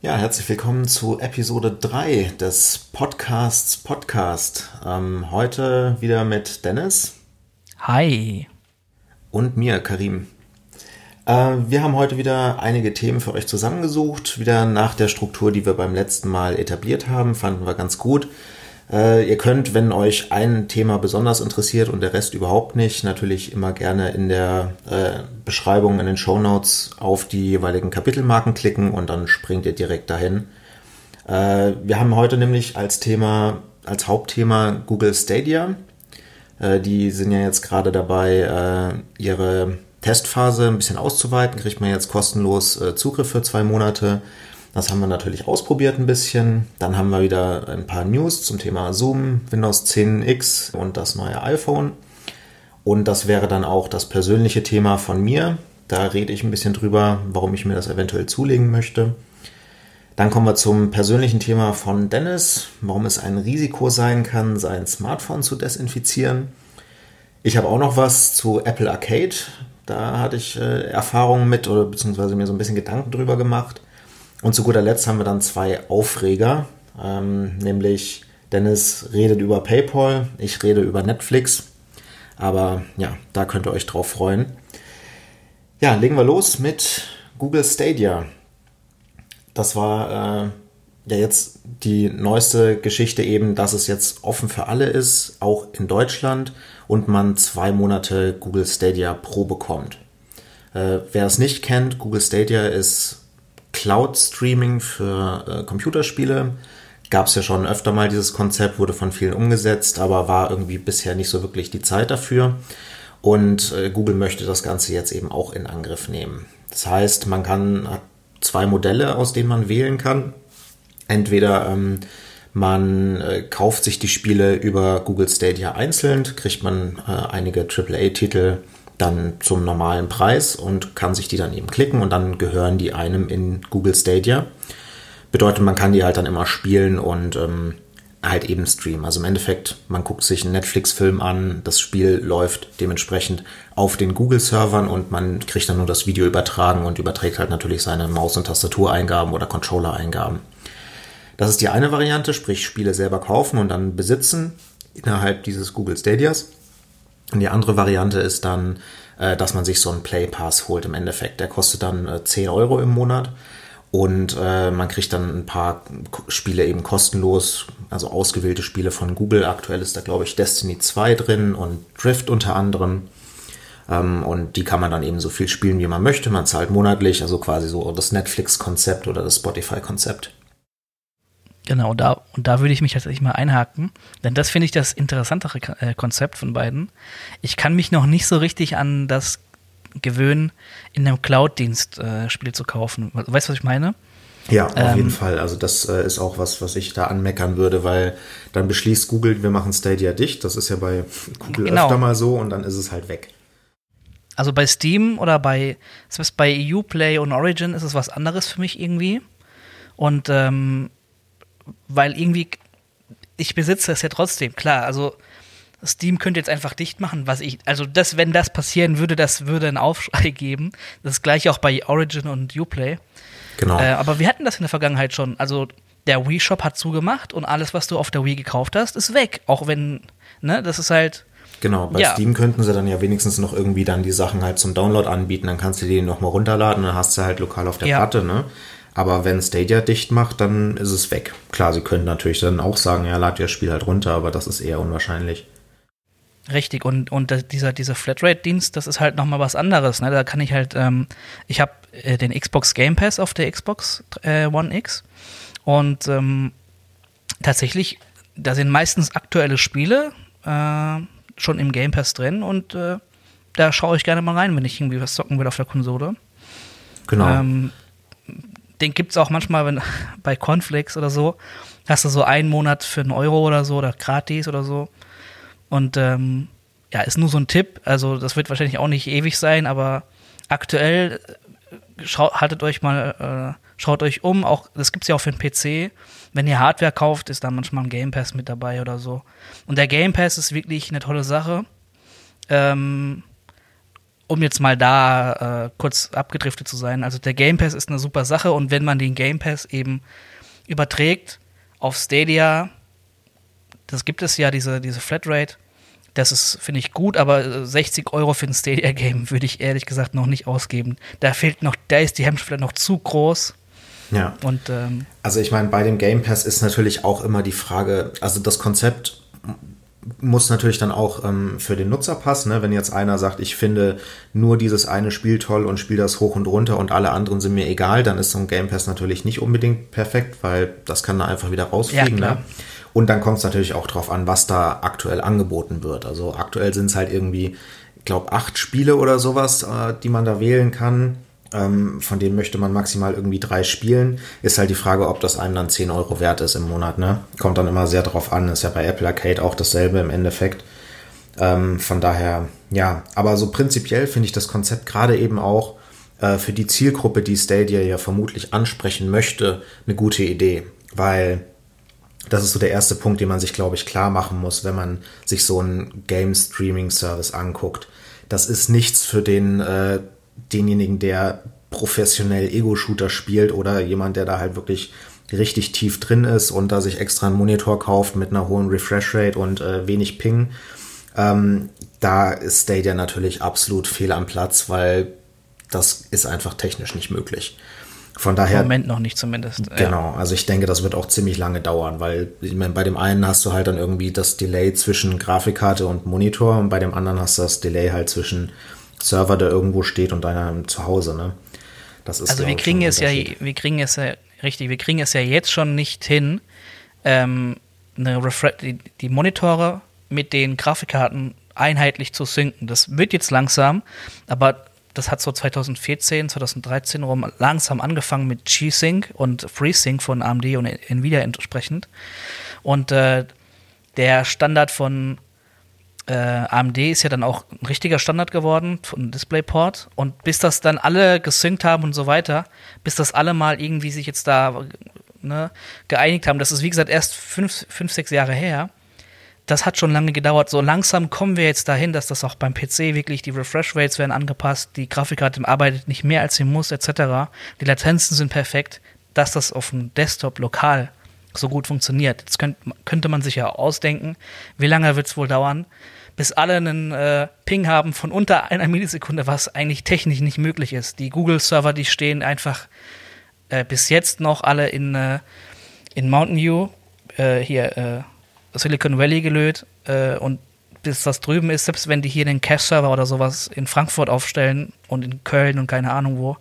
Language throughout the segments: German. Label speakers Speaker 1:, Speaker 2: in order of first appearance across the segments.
Speaker 1: Ja, herzlich willkommen zu Episode 3 des Podcasts Podcast. Ähm, heute wieder mit Dennis.
Speaker 2: Hi.
Speaker 1: Und mir, Karim. Äh, wir haben heute wieder einige Themen für euch zusammengesucht. Wieder nach der Struktur, die wir beim letzten Mal etabliert haben, fanden wir ganz gut. Äh, ihr könnt, wenn euch ein Thema besonders interessiert und der Rest überhaupt nicht, natürlich immer gerne in der äh, Beschreibung in den Show Notes auf die jeweiligen Kapitelmarken klicken und dann springt ihr direkt dahin. Äh, wir haben heute nämlich als Thema, als Hauptthema Google Stadia. Äh, die sind ja jetzt gerade dabei, äh, ihre Testphase ein bisschen auszuweiten. Kriegt man jetzt kostenlos äh, Zugriff für zwei Monate. Das haben wir natürlich ausprobiert ein bisschen. Dann haben wir wieder ein paar News zum Thema Zoom, Windows 10X und das neue iPhone. Und das wäre dann auch das persönliche Thema von mir. Da rede ich ein bisschen drüber, warum ich mir das eventuell zulegen möchte. Dann kommen wir zum persönlichen Thema von Dennis, warum es ein Risiko sein kann, sein Smartphone zu desinfizieren. Ich habe auch noch was zu Apple Arcade. Da hatte ich äh, Erfahrungen mit oder beziehungsweise mir so ein bisschen Gedanken drüber gemacht. Und zu guter Letzt haben wir dann zwei Aufreger, ähm, nämlich Dennis redet über PayPal, ich rede über Netflix. Aber ja, da könnt ihr euch drauf freuen. Ja, legen wir los mit Google Stadia. Das war äh, ja jetzt die neueste Geschichte eben, dass es jetzt offen für alle ist, auch in Deutschland, und man zwei Monate Google Stadia Pro bekommt. Äh, wer es nicht kennt, Google Stadia ist Cloud-Streaming für äh, Computerspiele. Gab es ja schon öfter mal dieses Konzept, wurde von vielen umgesetzt, aber war irgendwie bisher nicht so wirklich die Zeit dafür. Und äh, Google möchte das Ganze jetzt eben auch in Angriff nehmen. Das heißt, man kann hat zwei Modelle, aus denen man wählen kann. Entweder ähm, man äh, kauft sich die Spiele über Google Stadia einzeln, kriegt man äh, einige AAA-Titel dann zum normalen Preis und kann sich die dann eben klicken und dann gehören die einem in Google Stadia. Bedeutet, man kann die halt dann immer spielen und ähm, halt eben streamen. Also im Endeffekt, man guckt sich einen Netflix-Film an, das Spiel läuft dementsprechend auf den Google-Servern und man kriegt dann nur das Video übertragen und überträgt halt natürlich seine Maus- und Tastatureingaben oder Controller-Eingaben. Das ist die eine Variante, sprich Spiele selber kaufen und dann besitzen innerhalb dieses Google Stadias. Und die andere Variante ist dann, äh, dass man sich so einen Play Pass holt im Endeffekt. Der kostet dann äh, 10 Euro im Monat und äh, man kriegt dann ein paar Spiele eben kostenlos, also ausgewählte Spiele von Google. Aktuell ist da, glaube ich, Destiny 2 drin und Drift unter anderem. Ähm, und die kann man dann eben so viel spielen, wie man möchte. Man zahlt monatlich, also quasi so das Netflix-Konzept oder das Spotify-Konzept.
Speaker 2: Genau, da, und da würde ich mich tatsächlich mal einhaken, denn das finde ich das interessantere äh, Konzept von beiden. Ich kann mich noch nicht so richtig an das gewöhnen, in einem Cloud-Dienst äh, Spiele zu kaufen. Weißt du, was ich meine?
Speaker 1: Ja, auf ähm, jeden Fall. Also das äh, ist auch was, was ich da anmeckern würde, weil dann beschließt Google, wir machen Stadia dicht. Das ist ja bei Google genau. öfter mal so und dann ist es halt weg.
Speaker 2: Also bei Steam oder bei, bei Uplay und Origin ist es was anderes für mich irgendwie. Und ähm, weil irgendwie, ich besitze es ja trotzdem, klar, also Steam könnte jetzt einfach dicht machen, was ich, also das, wenn das passieren würde, das würde einen Aufschrei geben. Das gleiche auch bei Origin und Uplay.
Speaker 1: Genau.
Speaker 2: Äh, aber wir hatten das in der Vergangenheit schon. Also der Wii Shop hat zugemacht und alles, was du auf der Wii gekauft hast, ist weg. Auch wenn, ne, das ist halt.
Speaker 1: Genau, bei ja. Steam könnten sie dann ja wenigstens noch irgendwie dann die Sachen halt zum Download anbieten, dann kannst du die nochmal runterladen und dann hast du halt lokal auf der ja. Platte, ne? Aber wenn Stadia dicht macht, dann ist es weg. Klar, sie können natürlich dann auch sagen, ja, lad ihr das Spiel halt runter, aber das ist eher unwahrscheinlich.
Speaker 2: Richtig, und, und dieser, dieser Flatrate-Dienst, das ist halt nochmal was anderes. Ne? Da kann ich halt, ähm, ich habe äh, den Xbox Game Pass auf der Xbox äh, One X und ähm, tatsächlich, da sind meistens aktuelle Spiele äh, schon im Game Pass drin und äh, da schaue ich gerne mal rein, wenn ich irgendwie was zocken will auf der Konsole.
Speaker 1: Genau. Ähm,
Speaker 2: den gibt es auch manchmal wenn, bei Cornflakes oder so. Hast du so einen Monat für einen Euro oder so oder gratis oder so. Und ähm, ja, ist nur so ein Tipp. Also, das wird wahrscheinlich auch nicht ewig sein, aber aktuell äh, schaut, haltet euch mal, äh, schaut euch um. Auch, das gibt es ja auch für den PC. Wenn ihr Hardware kauft, ist da manchmal ein Game Pass mit dabei oder so. Und der Game Pass ist wirklich eine tolle Sache. Ähm, um jetzt mal da äh, kurz abgedriftet zu sein, also der Game Pass ist eine super Sache und wenn man den Game Pass eben überträgt auf Stadia, das gibt es ja, diese, diese Flatrate, das ist, finde ich, gut, aber 60 Euro für ein Stadia-Game würde ich ehrlich gesagt noch nicht ausgeben. Da fehlt noch, da ist die Hemmschwelle noch zu groß.
Speaker 1: Ja.
Speaker 2: Und, ähm,
Speaker 1: also ich meine, bei dem Game Pass ist natürlich auch immer die Frage, also das Konzept muss natürlich dann auch ähm, für den Nutzer passen. Ne? Wenn jetzt einer sagt, ich finde nur dieses eine Spiel toll und spiele das hoch und runter und alle anderen sind mir egal, dann ist so ein Game Pass natürlich nicht unbedingt perfekt, weil das kann da einfach wieder rausfliegen. Ja, ne? Und dann kommt es natürlich auch drauf an, was da aktuell angeboten wird. Also aktuell sind es halt irgendwie, ich glaube, acht Spiele oder sowas, äh, die man da wählen kann. Ähm, von denen möchte man maximal irgendwie drei spielen. Ist halt die Frage, ob das einem dann 10 Euro wert ist im Monat. Ne? Kommt dann immer sehr drauf an. Ist ja bei Apple Arcade auch dasselbe im Endeffekt. Ähm, von daher, ja. Aber so prinzipiell finde ich das Konzept gerade eben auch äh, für die Zielgruppe, die Stadia ja vermutlich ansprechen möchte, eine gute Idee. Weil das ist so der erste Punkt, den man sich, glaube ich, klar machen muss, wenn man sich so einen Game-Streaming-Service anguckt. Das ist nichts für den äh, denjenigen, der professionell Ego-Shooter spielt oder jemand, der da halt wirklich richtig tief drin ist und da sich extra einen Monitor kauft mit einer hohen Refresh-Rate und äh, wenig Ping. Ähm, da ist Stadia natürlich absolut fehl am Platz, weil das ist einfach technisch nicht möglich. Von daher.
Speaker 2: Im Moment noch nicht zumindest.
Speaker 1: Genau, ja. also ich denke, das wird auch ziemlich lange dauern, weil ich meine, bei dem einen hast du halt dann irgendwie das Delay zwischen Grafikkarte und Monitor und bei dem anderen hast du das Delay halt zwischen Server, der irgendwo steht und deiner zu Hause, ne?
Speaker 2: Das ist, also wir kriegen es ja, wir kriegen es ja, richtig, wir kriegen es ja jetzt schon nicht hin, ähm, eine die, die Monitore mit den Grafikkarten einheitlich zu synken. Das wird jetzt langsam, aber das hat so 2014, 2013 rum langsam angefangen mit G-Sync und FreeSync von AMD und Nvidia entsprechend. Und äh, der Standard von äh, AMD ist ja dann auch ein richtiger Standard geworden von DisplayPort. Und bis das dann alle gesynkt haben und so weiter, bis das alle mal irgendwie sich jetzt da ne, geeinigt haben, das ist wie gesagt erst fünf, fünf, sechs Jahre her. Das hat schon lange gedauert. So langsam kommen wir jetzt dahin, dass das auch beim PC wirklich die Refresh Rates werden angepasst, die Grafikkarte arbeitet nicht mehr als sie muss, etc. Die Latenzen sind perfekt, dass das auf dem Desktop lokal so gut funktioniert. Jetzt könnt, könnte man sich ja ausdenken, wie lange wird es wohl dauern, bis alle einen äh, Ping haben von unter einer Millisekunde, was eigentlich technisch nicht möglich ist. Die Google-Server, die stehen einfach äh, bis jetzt noch alle in, äh, in Mountain View, äh, hier äh, Silicon Valley gelöt äh, und bis das drüben ist, selbst wenn die hier den Cache-Server oder sowas in Frankfurt aufstellen und in Köln und keine Ahnung wo,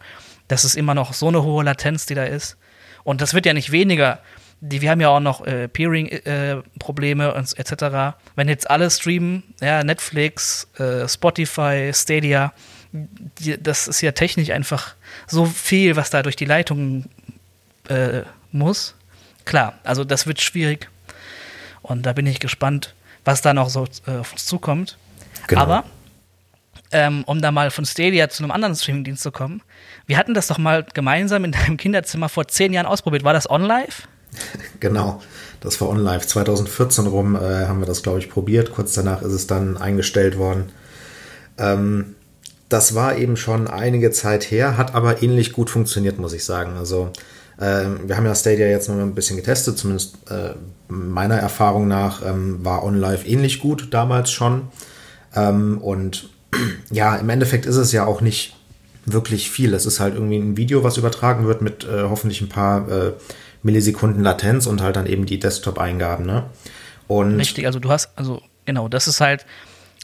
Speaker 2: das ist immer noch so eine hohe Latenz, die da ist. Und das wird ja nicht weniger die, wir haben ja auch noch äh, Peering-Probleme äh, etc. Wenn jetzt alle streamen, ja, Netflix, äh, Spotify, Stadia, die, das ist ja technisch einfach so viel, was da durch die Leitung äh, muss. Klar, also das wird schwierig. Und da bin ich gespannt, was da noch so äh, auf uns zukommt. Genau. Aber ähm, um da mal von Stadia zu einem anderen Streamingdienst zu kommen, wir hatten das doch mal gemeinsam in deinem Kinderzimmer vor zehn Jahren ausprobiert. War das OnLive?
Speaker 1: genau, das war OnLive. 2014 rum äh, haben wir das, glaube ich, probiert. Kurz danach ist es dann eingestellt worden. Ähm, das war eben schon einige Zeit her, hat aber ähnlich gut funktioniert, muss ich sagen. Also äh, wir haben ja Stadia jetzt noch ein bisschen getestet, zumindest äh, meiner Erfahrung nach ähm, war OnLive ähnlich gut damals schon. Ähm, und ja, im Endeffekt ist es ja auch nicht wirklich viel. Es ist halt irgendwie ein Video, was übertragen wird mit äh, hoffentlich ein paar äh, Millisekunden Latenz und halt dann eben die Desktop-Eingaben, ne?
Speaker 2: Und Richtig, also du hast, also genau, das ist halt,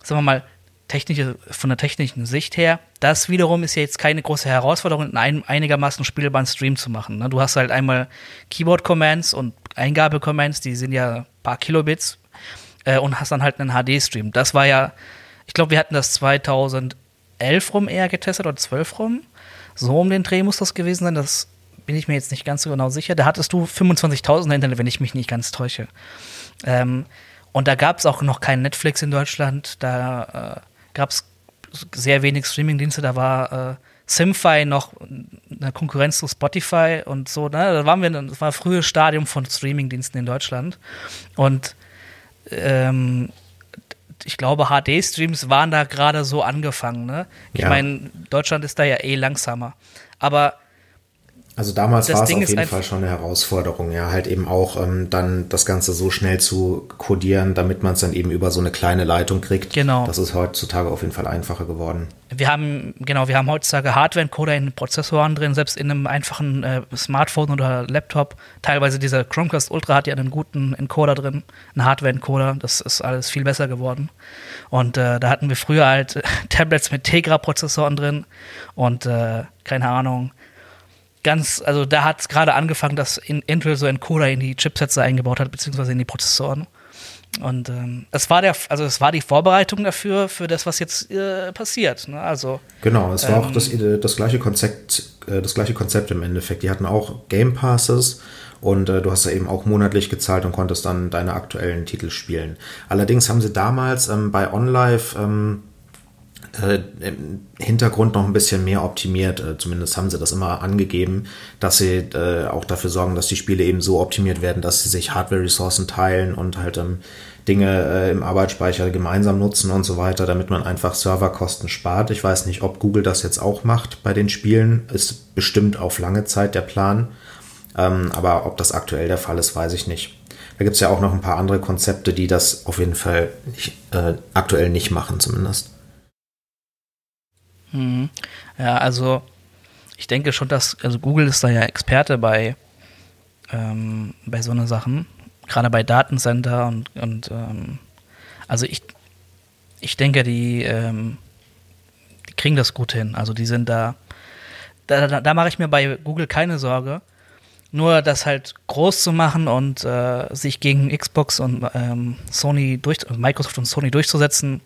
Speaker 2: sagen wir mal, technische, von der technischen Sicht her, das wiederum ist ja jetzt keine große Herausforderung, in einem einigermaßen spielbaren Stream zu machen. Ne? Du hast halt einmal Keyboard-Commands und Eingabe-Commands, die sind ja ein paar Kilobits äh, und hast dann halt einen HD-Stream. Das war ja, ich glaube, wir hatten das 2011 rum eher getestet oder 12 rum. So um den Dreh muss das gewesen sein. Das bin ich mir jetzt nicht ganz so genau sicher. Da hattest du 25.000 Internet, wenn ich mich nicht ganz täusche. Ähm, und da gab es auch noch kein Netflix in Deutschland. Da äh, gab es sehr wenig Streamingdienste. Da war äh, Simfy noch eine Konkurrenz zu Spotify und so. Ne? Da waren wir, das war ein frühes Stadium von Streamingdiensten in Deutschland. Und ähm, ich glaube, HD-Streams waren da gerade so angefangen. Ne? Ich
Speaker 1: Ja.
Speaker 2: meine, Deutschland ist da ja eh langsamer. Aber
Speaker 1: Also damals war es auf jeden Fall schon eine Herausforderung, ja, halt eben auch ähm, dann das Ganze so schnell zu codieren, damit man es dann eben über so eine kleine Leitung kriegt.
Speaker 2: Genau.
Speaker 1: Das ist heutzutage auf jeden Fall einfacher geworden.
Speaker 2: wir haben, genau, wir haben heutzutage Hardware-Encoder in den Prozessoren drin, selbst in einem einfachen äh, Smartphone oder Laptop. Teilweise dieser Chromecast Ultra hat ja einen guten Encoder drin, einen Hardware-Encoder. Das ist alles viel besser geworden. Und äh, da hatten wir früher halt äh, Tablets mit Tegra-Prozessoren drin und äh, keine Ahnung. Ganz, also da hat es gerade angefangen, dass in Intel so Encoder in die Chipsätze eingebaut hat, beziehungsweise in die Prozessoren. Und ähm, es war der, also es war die Vorbereitung dafür, für das, was jetzt äh, passiert. Ne? Also
Speaker 1: Genau, es war auch
Speaker 2: Ähm,
Speaker 1: das, das gleiche Konzept, äh, das gleiche Konzept im Endeffekt. Die hatten auch Game Passes und äh, du hast da eben auch monatlich gezahlt und konntest dann deine aktuellen Titel spielen. Allerdings haben sie damals ähm, bei OnLive ähm, äh, im Hintergrund noch ein bisschen mehr optimiert. Äh, zumindest haben sie das immer angegeben, dass sie äh, auch dafür sorgen, dass die Spiele eben so optimiert werden, dass sie sich Hardware-Ressourcen teilen und halt ähm, Dinge äh, im Arbeitsspeicher gemeinsam nutzen und so weiter, damit man einfach Serverkosten spart. Ich weiß nicht, ob Google das jetzt auch macht bei den Spielen. Ist bestimmt auf lange Zeit der Plan. Ähm, aber ob das aktuell der Fall ist, weiß ich nicht. Da gibt es ja auch noch ein paar andere Konzepte, die das auf jeden Fall nicht, äh, aktuell nicht machen, zumindest.
Speaker 2: Mhm. Ja, also ich denke schon, dass, also Google ist da ja Experte bei, ähm, bei so einer Sachen, gerade bei Datencenter und, und ähm, also ich, ich denke, die, ähm, die kriegen das gut hin. Also die sind da, da, da, da mache ich mir bei Google keine Sorge. Nur das halt groß zu machen und äh, sich gegen Xbox und ähm, Sony durch, Microsoft und Sony durchzusetzen,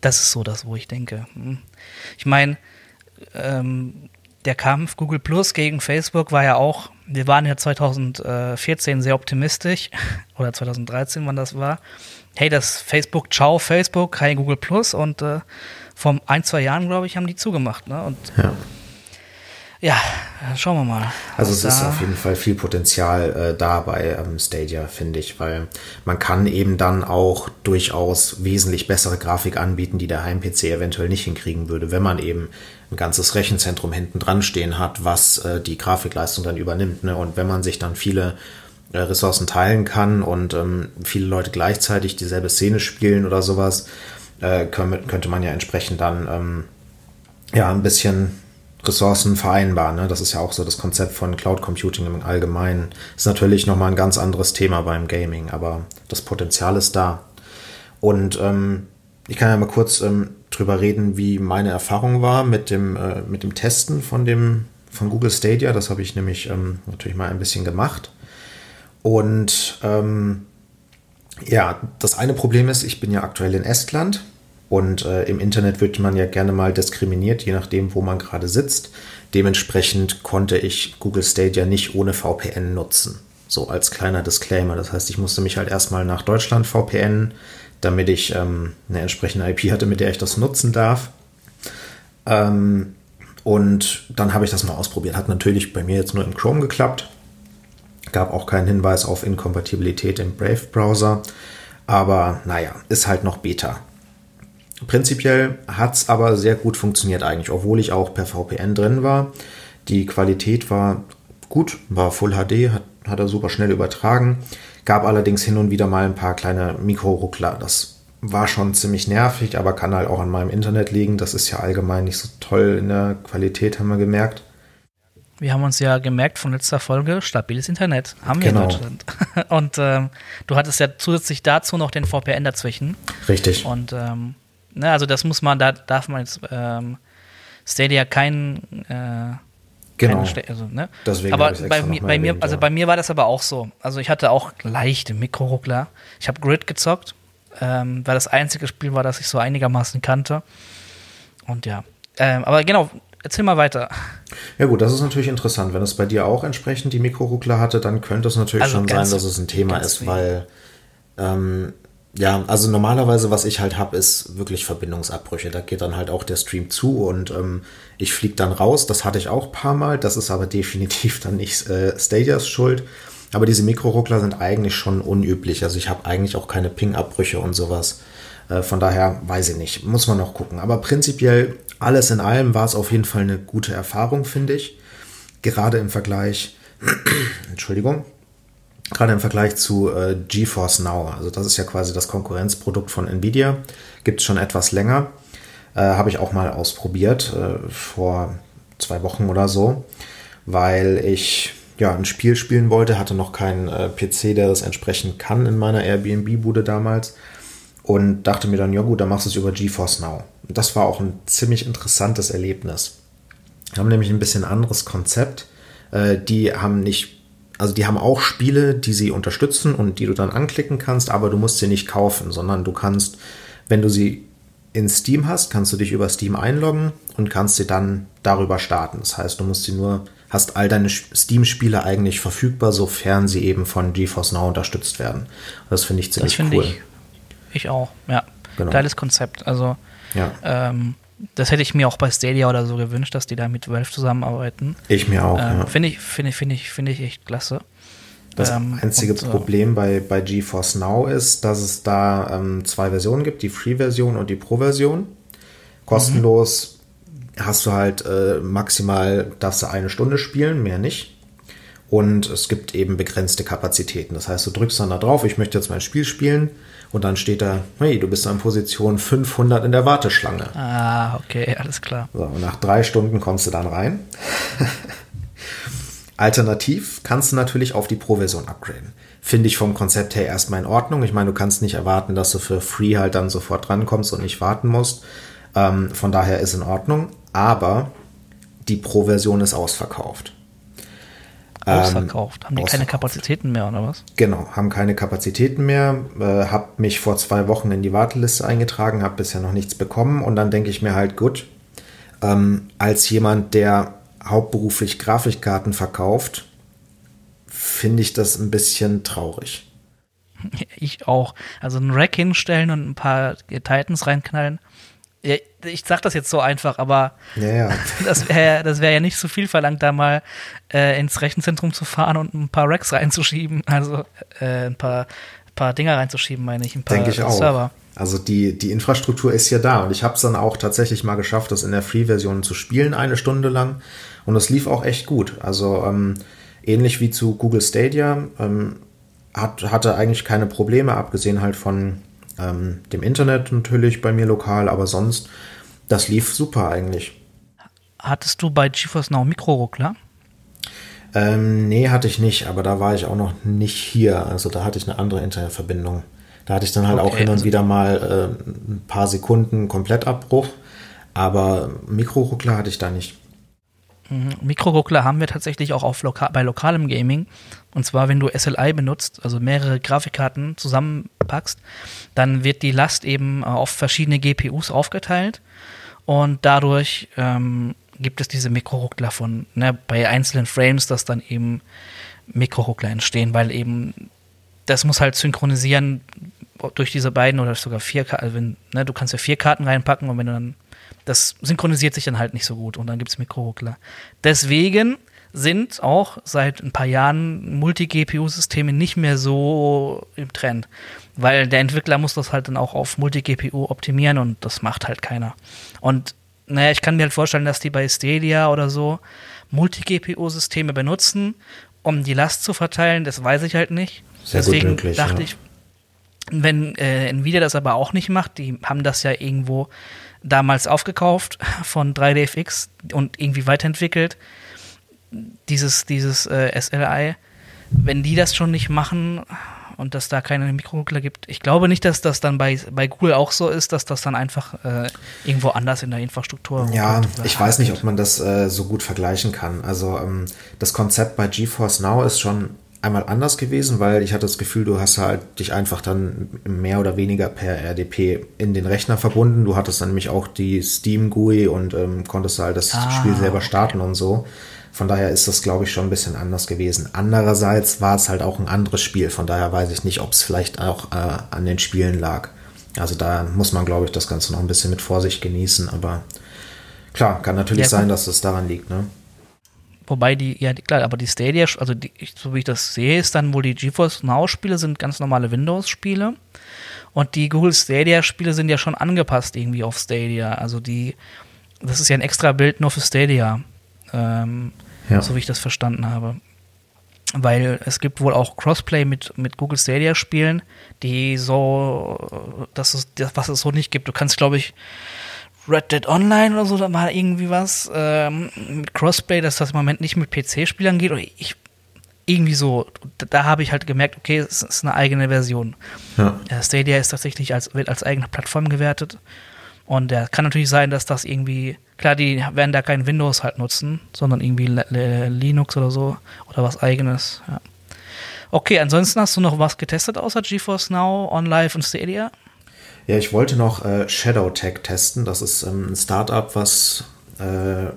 Speaker 2: das ist so das, wo ich denke. hm. Ich meine, ähm, der Kampf Google Plus gegen Facebook war ja auch, wir waren ja 2014 sehr optimistisch, oder 2013, wann das war. Hey, das Facebook, ciao Facebook, kein Google Plus und äh, vor ein, zwei Jahren, glaube ich, haben die zugemacht. Ne? Und
Speaker 1: Ja.
Speaker 2: Ja, schauen wir mal.
Speaker 1: Also es ist auf jeden Fall viel Potenzial äh, da bei ähm, Stadia, finde ich, weil man kann eben dann auch durchaus wesentlich bessere Grafik anbieten, die der Heim-PC eventuell nicht hinkriegen würde, wenn man eben ein ganzes Rechenzentrum hinten dran stehen hat, was äh, die Grafikleistung dann übernimmt. Ne? Und wenn man sich dann viele äh, Ressourcen teilen kann und ähm, viele Leute gleichzeitig dieselbe Szene spielen oder sowas, äh, können, könnte man ja entsprechend dann ähm, ja ein bisschen Ressourcen vereinbaren. Ne? Das ist ja auch so das Konzept von Cloud Computing im Allgemeinen. Ist natürlich nochmal ein ganz anderes Thema beim Gaming, aber das Potenzial ist da. Und ähm, ich kann ja mal kurz ähm, drüber reden, wie meine Erfahrung war mit dem, äh, mit dem Testen von dem von Google Stadia. Das habe ich nämlich ähm, natürlich mal ein bisschen gemacht. Und ähm, ja, das eine Problem ist, ich bin ja aktuell in Estland und äh, im Internet wird man ja gerne mal diskriminiert, je nachdem, wo man gerade sitzt. Dementsprechend konnte ich Google Stadia nicht ohne VPN nutzen. So als kleiner Disclaimer. Das heißt, ich musste mich halt erstmal nach Deutschland VPN, damit ich ähm, eine entsprechende IP hatte, mit der ich das nutzen darf. Ähm, und dann habe ich das mal ausprobiert. Hat natürlich bei mir jetzt nur im Chrome geklappt. Gab auch keinen Hinweis auf Inkompatibilität im Brave-Browser. Aber naja, ist halt noch Beta. Prinzipiell hat es aber sehr gut funktioniert eigentlich, obwohl ich auch per VPN drin war. Die Qualität war gut, war Full HD, hat, hat er super schnell übertragen. Gab allerdings hin und wieder mal ein paar kleine Mikroruckler. Das war schon ziemlich nervig, aber kann halt auch an meinem Internet liegen. Das ist ja allgemein nicht so toll in der Qualität, haben wir gemerkt.
Speaker 2: Wir haben uns ja gemerkt von letzter Folge, stabiles Internet haben wir
Speaker 1: Genau.
Speaker 2: in Deutschland. Und ähm, du hattest ja zusätzlich dazu noch den VPN dazwischen.
Speaker 1: Richtig.
Speaker 2: Und ähm, ne, also das muss man, da darf man jetzt ähm, Stadia kein äh,
Speaker 1: genau.
Speaker 2: also, ne?
Speaker 1: Deswegen
Speaker 2: aber bei,
Speaker 1: mal
Speaker 2: bei mir, also bei mir war das aber auch so. Also ich hatte auch leichte Mikroruckler. Ich habe Grid gezockt, ähm, weil das einzige Spiel war, das ich so einigermaßen kannte. Und ja, ähm, aber genau, erzähl mal weiter.
Speaker 1: Ja gut, das ist natürlich interessant. Wenn es bei dir auch entsprechend die Mikroruckler hatte, dann könnte es natürlich
Speaker 2: Also
Speaker 1: schon sein, dass es ein Thema ist,
Speaker 2: wenig.
Speaker 1: weil ähm, ja, also normalerweise, was ich halt habe, ist wirklich Verbindungsabbrüche. Da geht dann halt auch der Stream zu und ähm, ich fliege dann raus. Das hatte ich auch ein paar Mal. Das ist aber definitiv dann nicht äh, Stadias Schuld. Aber diese Mikroruckler sind eigentlich schon unüblich. Also ich habe eigentlich auch keine Ping-Abbrüche und sowas. Äh, von daher weiß ich nicht, muss man noch gucken. Aber prinzipiell, alles in allem war es auf jeden Fall eine gute Erfahrung, finde ich. Gerade im Vergleich, Entschuldigung, gerade im Vergleich zu äh, GeForce Now. Also das ist ja quasi das Konkurrenzprodukt von Nvidia. Gibt es schon etwas länger. Äh, Habe ich auch mal ausprobiert äh, vor zwei Wochen oder so, weil ich ja ein Spiel spielen wollte, hatte noch keinen äh, PC, der das entsprechend kann in meiner Airbnb-Bude damals und dachte mir dann, ja gut, dann machst du es über GeForce Now. Das war auch ein ziemlich interessantes Erlebnis. Wir haben nämlich ein bisschen anderes Konzept. Äh, die haben nicht, also die haben auch Spiele, die sie unterstützen und die du dann anklicken kannst, aber du musst sie nicht kaufen, sondern du kannst, wenn du sie in Steam hast, kannst du dich über Steam einloggen und kannst sie dann darüber starten. Das heißt, du musst sie nur, hast all deine Steam-Spiele eigentlich verfügbar, sofern sie eben von GeForce Now unterstützt werden. Das finde ich ziemlich das find cool.
Speaker 2: Ich, ich auch, ja. Genau. Geiles Konzept. Also ja. ähm, das hätte ich mir auch bei Stadia oder so gewünscht, dass die da mit Valve zusammenarbeiten.
Speaker 1: Ich mir auch.
Speaker 2: Ähm, ja. Finde ich, finde ich, finde ich, finde ich echt klasse.
Speaker 1: Das ähm, einzige und, Problem bei, bei GeForce Now ist, dass es da ähm, zwei Versionen gibt, die Free-Version und die Pro-Version. Kostenlos mhm. hast du halt äh, maximal, darfst du eine Stunde spielen, mehr nicht. Und es gibt eben begrenzte Kapazitäten. Das heißt, du drückst dann da drauf, ich möchte jetzt mein Spiel spielen und dann steht da, hey, du bist an Position 500 in der Warteschlange.
Speaker 2: Ah, okay, alles klar.
Speaker 1: So, und nach drei Stunden kommst du dann rein. Alternativ kannst du natürlich auf die Pro-Version upgraden. Finde ich vom Konzept her erstmal in Ordnung. Ich meine, du kannst nicht erwarten, dass du für Free halt dann sofort drankommst und nicht warten musst. Ähm, von daher ist in Ordnung. Aber die Pro-Version ist ausverkauft.
Speaker 2: Ausverkauft. haben die keine Kapazitäten mehr, oder was?
Speaker 1: Genau, haben keine Kapazitäten mehr. Äh, hab mich vor zwei Wochen in die Warteliste eingetragen, habe bisher noch nichts bekommen. Und dann denke ich mir halt, gut, ähm, als jemand, der hauptberuflich Grafikkarten verkauft, finde ich das ein bisschen traurig.
Speaker 2: Ich auch. Also ein Rack hinstellen und ein paar Titans reinknallen ja, ich sag das jetzt so einfach, aber
Speaker 1: ja, ja.
Speaker 2: das wäre wär ja nicht so viel verlangt, da mal äh, ins Rechenzentrum zu fahren und ein paar Racks reinzuschieben, also äh, ein paar, paar Dinger reinzuschieben, meine ich, ein paar
Speaker 1: Denke ich auch. Server. Also die, die Infrastruktur ist ja da und ich habe es dann auch tatsächlich mal geschafft, das in der Free-Version zu spielen, eine Stunde lang. Und das lief auch echt gut. Also ähm, ähnlich wie zu Google Stadia ähm, hat, hatte eigentlich keine Probleme, abgesehen halt von ähm, dem Internet natürlich bei mir lokal, aber sonst, das lief super eigentlich.
Speaker 2: Hattest du bei GeForce Now Mikroruckler?
Speaker 1: Ähm, nee, hatte ich nicht, aber da war ich auch noch nicht hier. Also da hatte ich eine andere Internetverbindung. Da hatte ich dann halt okay, auch hin und also wieder mal äh, ein paar Sekunden Komplettabbruch, aber Mikroruckler hatte ich da nicht.
Speaker 2: Mhm. Mikroruckler haben wir tatsächlich auch auf loka bei lokalem Gaming. Und zwar, wenn du SLI benutzt, also mehrere Grafikkarten zusammenpackst, dann wird die Last eben auf verschiedene GPUs aufgeteilt. Und dadurch ähm, gibt es diese Mikroruckler von, ne, bei einzelnen Frames, dass dann eben Mikroruckler entstehen, weil eben das muss halt synchronisieren durch diese beiden oder sogar vier Karten. Also ne, du kannst ja vier Karten reinpacken und wenn du dann das synchronisiert sich dann halt nicht so gut und dann gibt es Mikroruckler. Deswegen sind auch seit ein paar Jahren Multi-GPU-Systeme nicht mehr so im Trend, weil der Entwickler muss das halt dann auch auf Multi-GPU optimieren und das macht halt keiner. Und naja, ich kann mir halt vorstellen, dass die bei Stadia oder so Multi-GPU-Systeme benutzen, um die Last zu verteilen, das weiß ich halt nicht. Sehr Deswegen möglich, dachte ja. ich, wenn äh, Nvidia das aber auch nicht macht, die haben das ja irgendwo damals aufgekauft von 3DFX und irgendwie weiterentwickelt. Dieses, dieses äh, SLI. Wenn die das schon nicht machen und dass da keine Mikroruckler gibt, ich glaube nicht, dass das dann bei, bei Google auch so ist, dass das dann einfach äh, irgendwo anders in der Infrastruktur.
Speaker 1: Ja, ich weiß nicht, ob man das äh, so gut vergleichen kann. Also ähm, das Konzept bei GeForce Now ist schon einmal anders gewesen, weil ich hatte das Gefühl, du hast halt dich einfach dann mehr oder weniger per RDP in den Rechner verbunden. Du hattest dann nämlich auch die Steam GUI und ähm, konntest halt das ah, Spiel selber starten okay. und so. Von daher ist das, glaube ich, schon ein bisschen anders gewesen. Andererseits war es halt auch ein anderes Spiel. Von daher weiß ich nicht, ob es vielleicht auch äh, an den Spielen lag. Also da muss man, glaube ich, das Ganze noch ein bisschen mit Vorsicht genießen. Aber klar, kann natürlich ja, sein, dass es daran liegt. Ne?
Speaker 2: Wobei die, ja, klar, aber die Stadia, also die, so wie ich das sehe, ist dann wohl die GeForce Now-Spiele sind ganz normale Windows-Spiele. Und die Google Stadia-Spiele sind ja schon angepasst irgendwie auf Stadia. Also die, das ist ja ein extra Bild nur für Stadia. Ähm, ja. So wie ich das verstanden habe. Weil es gibt wohl auch Crossplay mit, mit Google Stadia-Spielen, die so, das ist das, was es so nicht gibt. Du kannst, glaube ich, Red Dead Online oder so, da war irgendwie was ähm, mit Crossplay, dass das im Moment nicht mit PC-Spielern geht. Oder ich irgendwie so, da, habe ich halt gemerkt, okay, es ist eine eigene Version. Ja. Stadia ist tatsächlich als, wird als eigene Plattform gewertet. Und ja, kann natürlich sein, dass das irgendwie, klar, die werden da kein Windows halt nutzen, sondern irgendwie Linux oder so oder was eigenes. Ja. Okay, ansonsten hast du noch was getestet außer GeForce Now, OnLive und Stadia?
Speaker 1: Ja, ich wollte noch äh, Shadow Tech testen. Das ist ähm, ein Startup, was äh,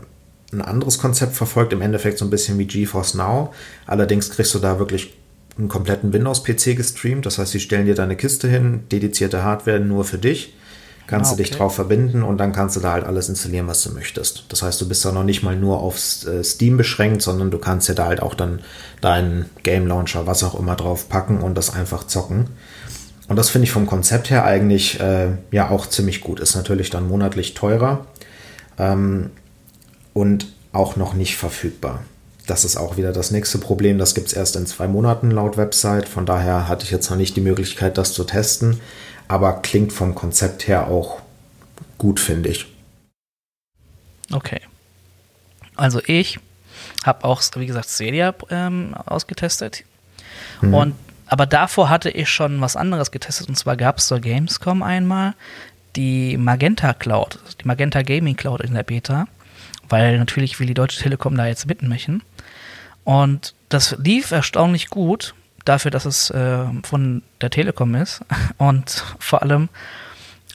Speaker 1: ein anderes Konzept verfolgt, im Endeffekt so ein bisschen wie GeForce Now. Allerdings kriegst du da wirklich einen kompletten Windows-PC gestreamt. Das heißt, sie stellen dir deine Kiste hin, dedizierte Hardware nur für dich kannst ah, okay. du dich drauf verbinden und dann kannst du da halt alles installieren, was du möchtest. Das heißt, du bist da noch nicht mal nur auf äh, Steam beschränkt, sondern du kannst ja da halt auch dann deinen Game Launcher, was auch immer drauf packen und das einfach zocken. Und das finde ich vom Konzept her eigentlich äh, ja auch ziemlich gut. Ist natürlich dann monatlich teurer ähm, und auch noch nicht verfügbar. Das ist auch wieder das nächste Problem. Das gibt es erst in zwei Monaten laut Website. Von daher hatte ich jetzt noch nicht die Möglichkeit, das zu testen aber klingt vom Konzept her auch gut, finde ich.
Speaker 2: Okay. Also ich habe auch, wie gesagt, Stadia ähm, ausgetestet. Mhm. Und aber davor hatte ich schon was anderes getestet. Und zwar gab es zur Gamescom einmal die Magenta Cloud, die Magenta Gaming Cloud in der Beta, weil natürlich will die Deutsche Telekom da jetzt mitmachen. Und das lief erstaunlich gut dafür, dass es äh, von der Telekom ist. Und vor allem,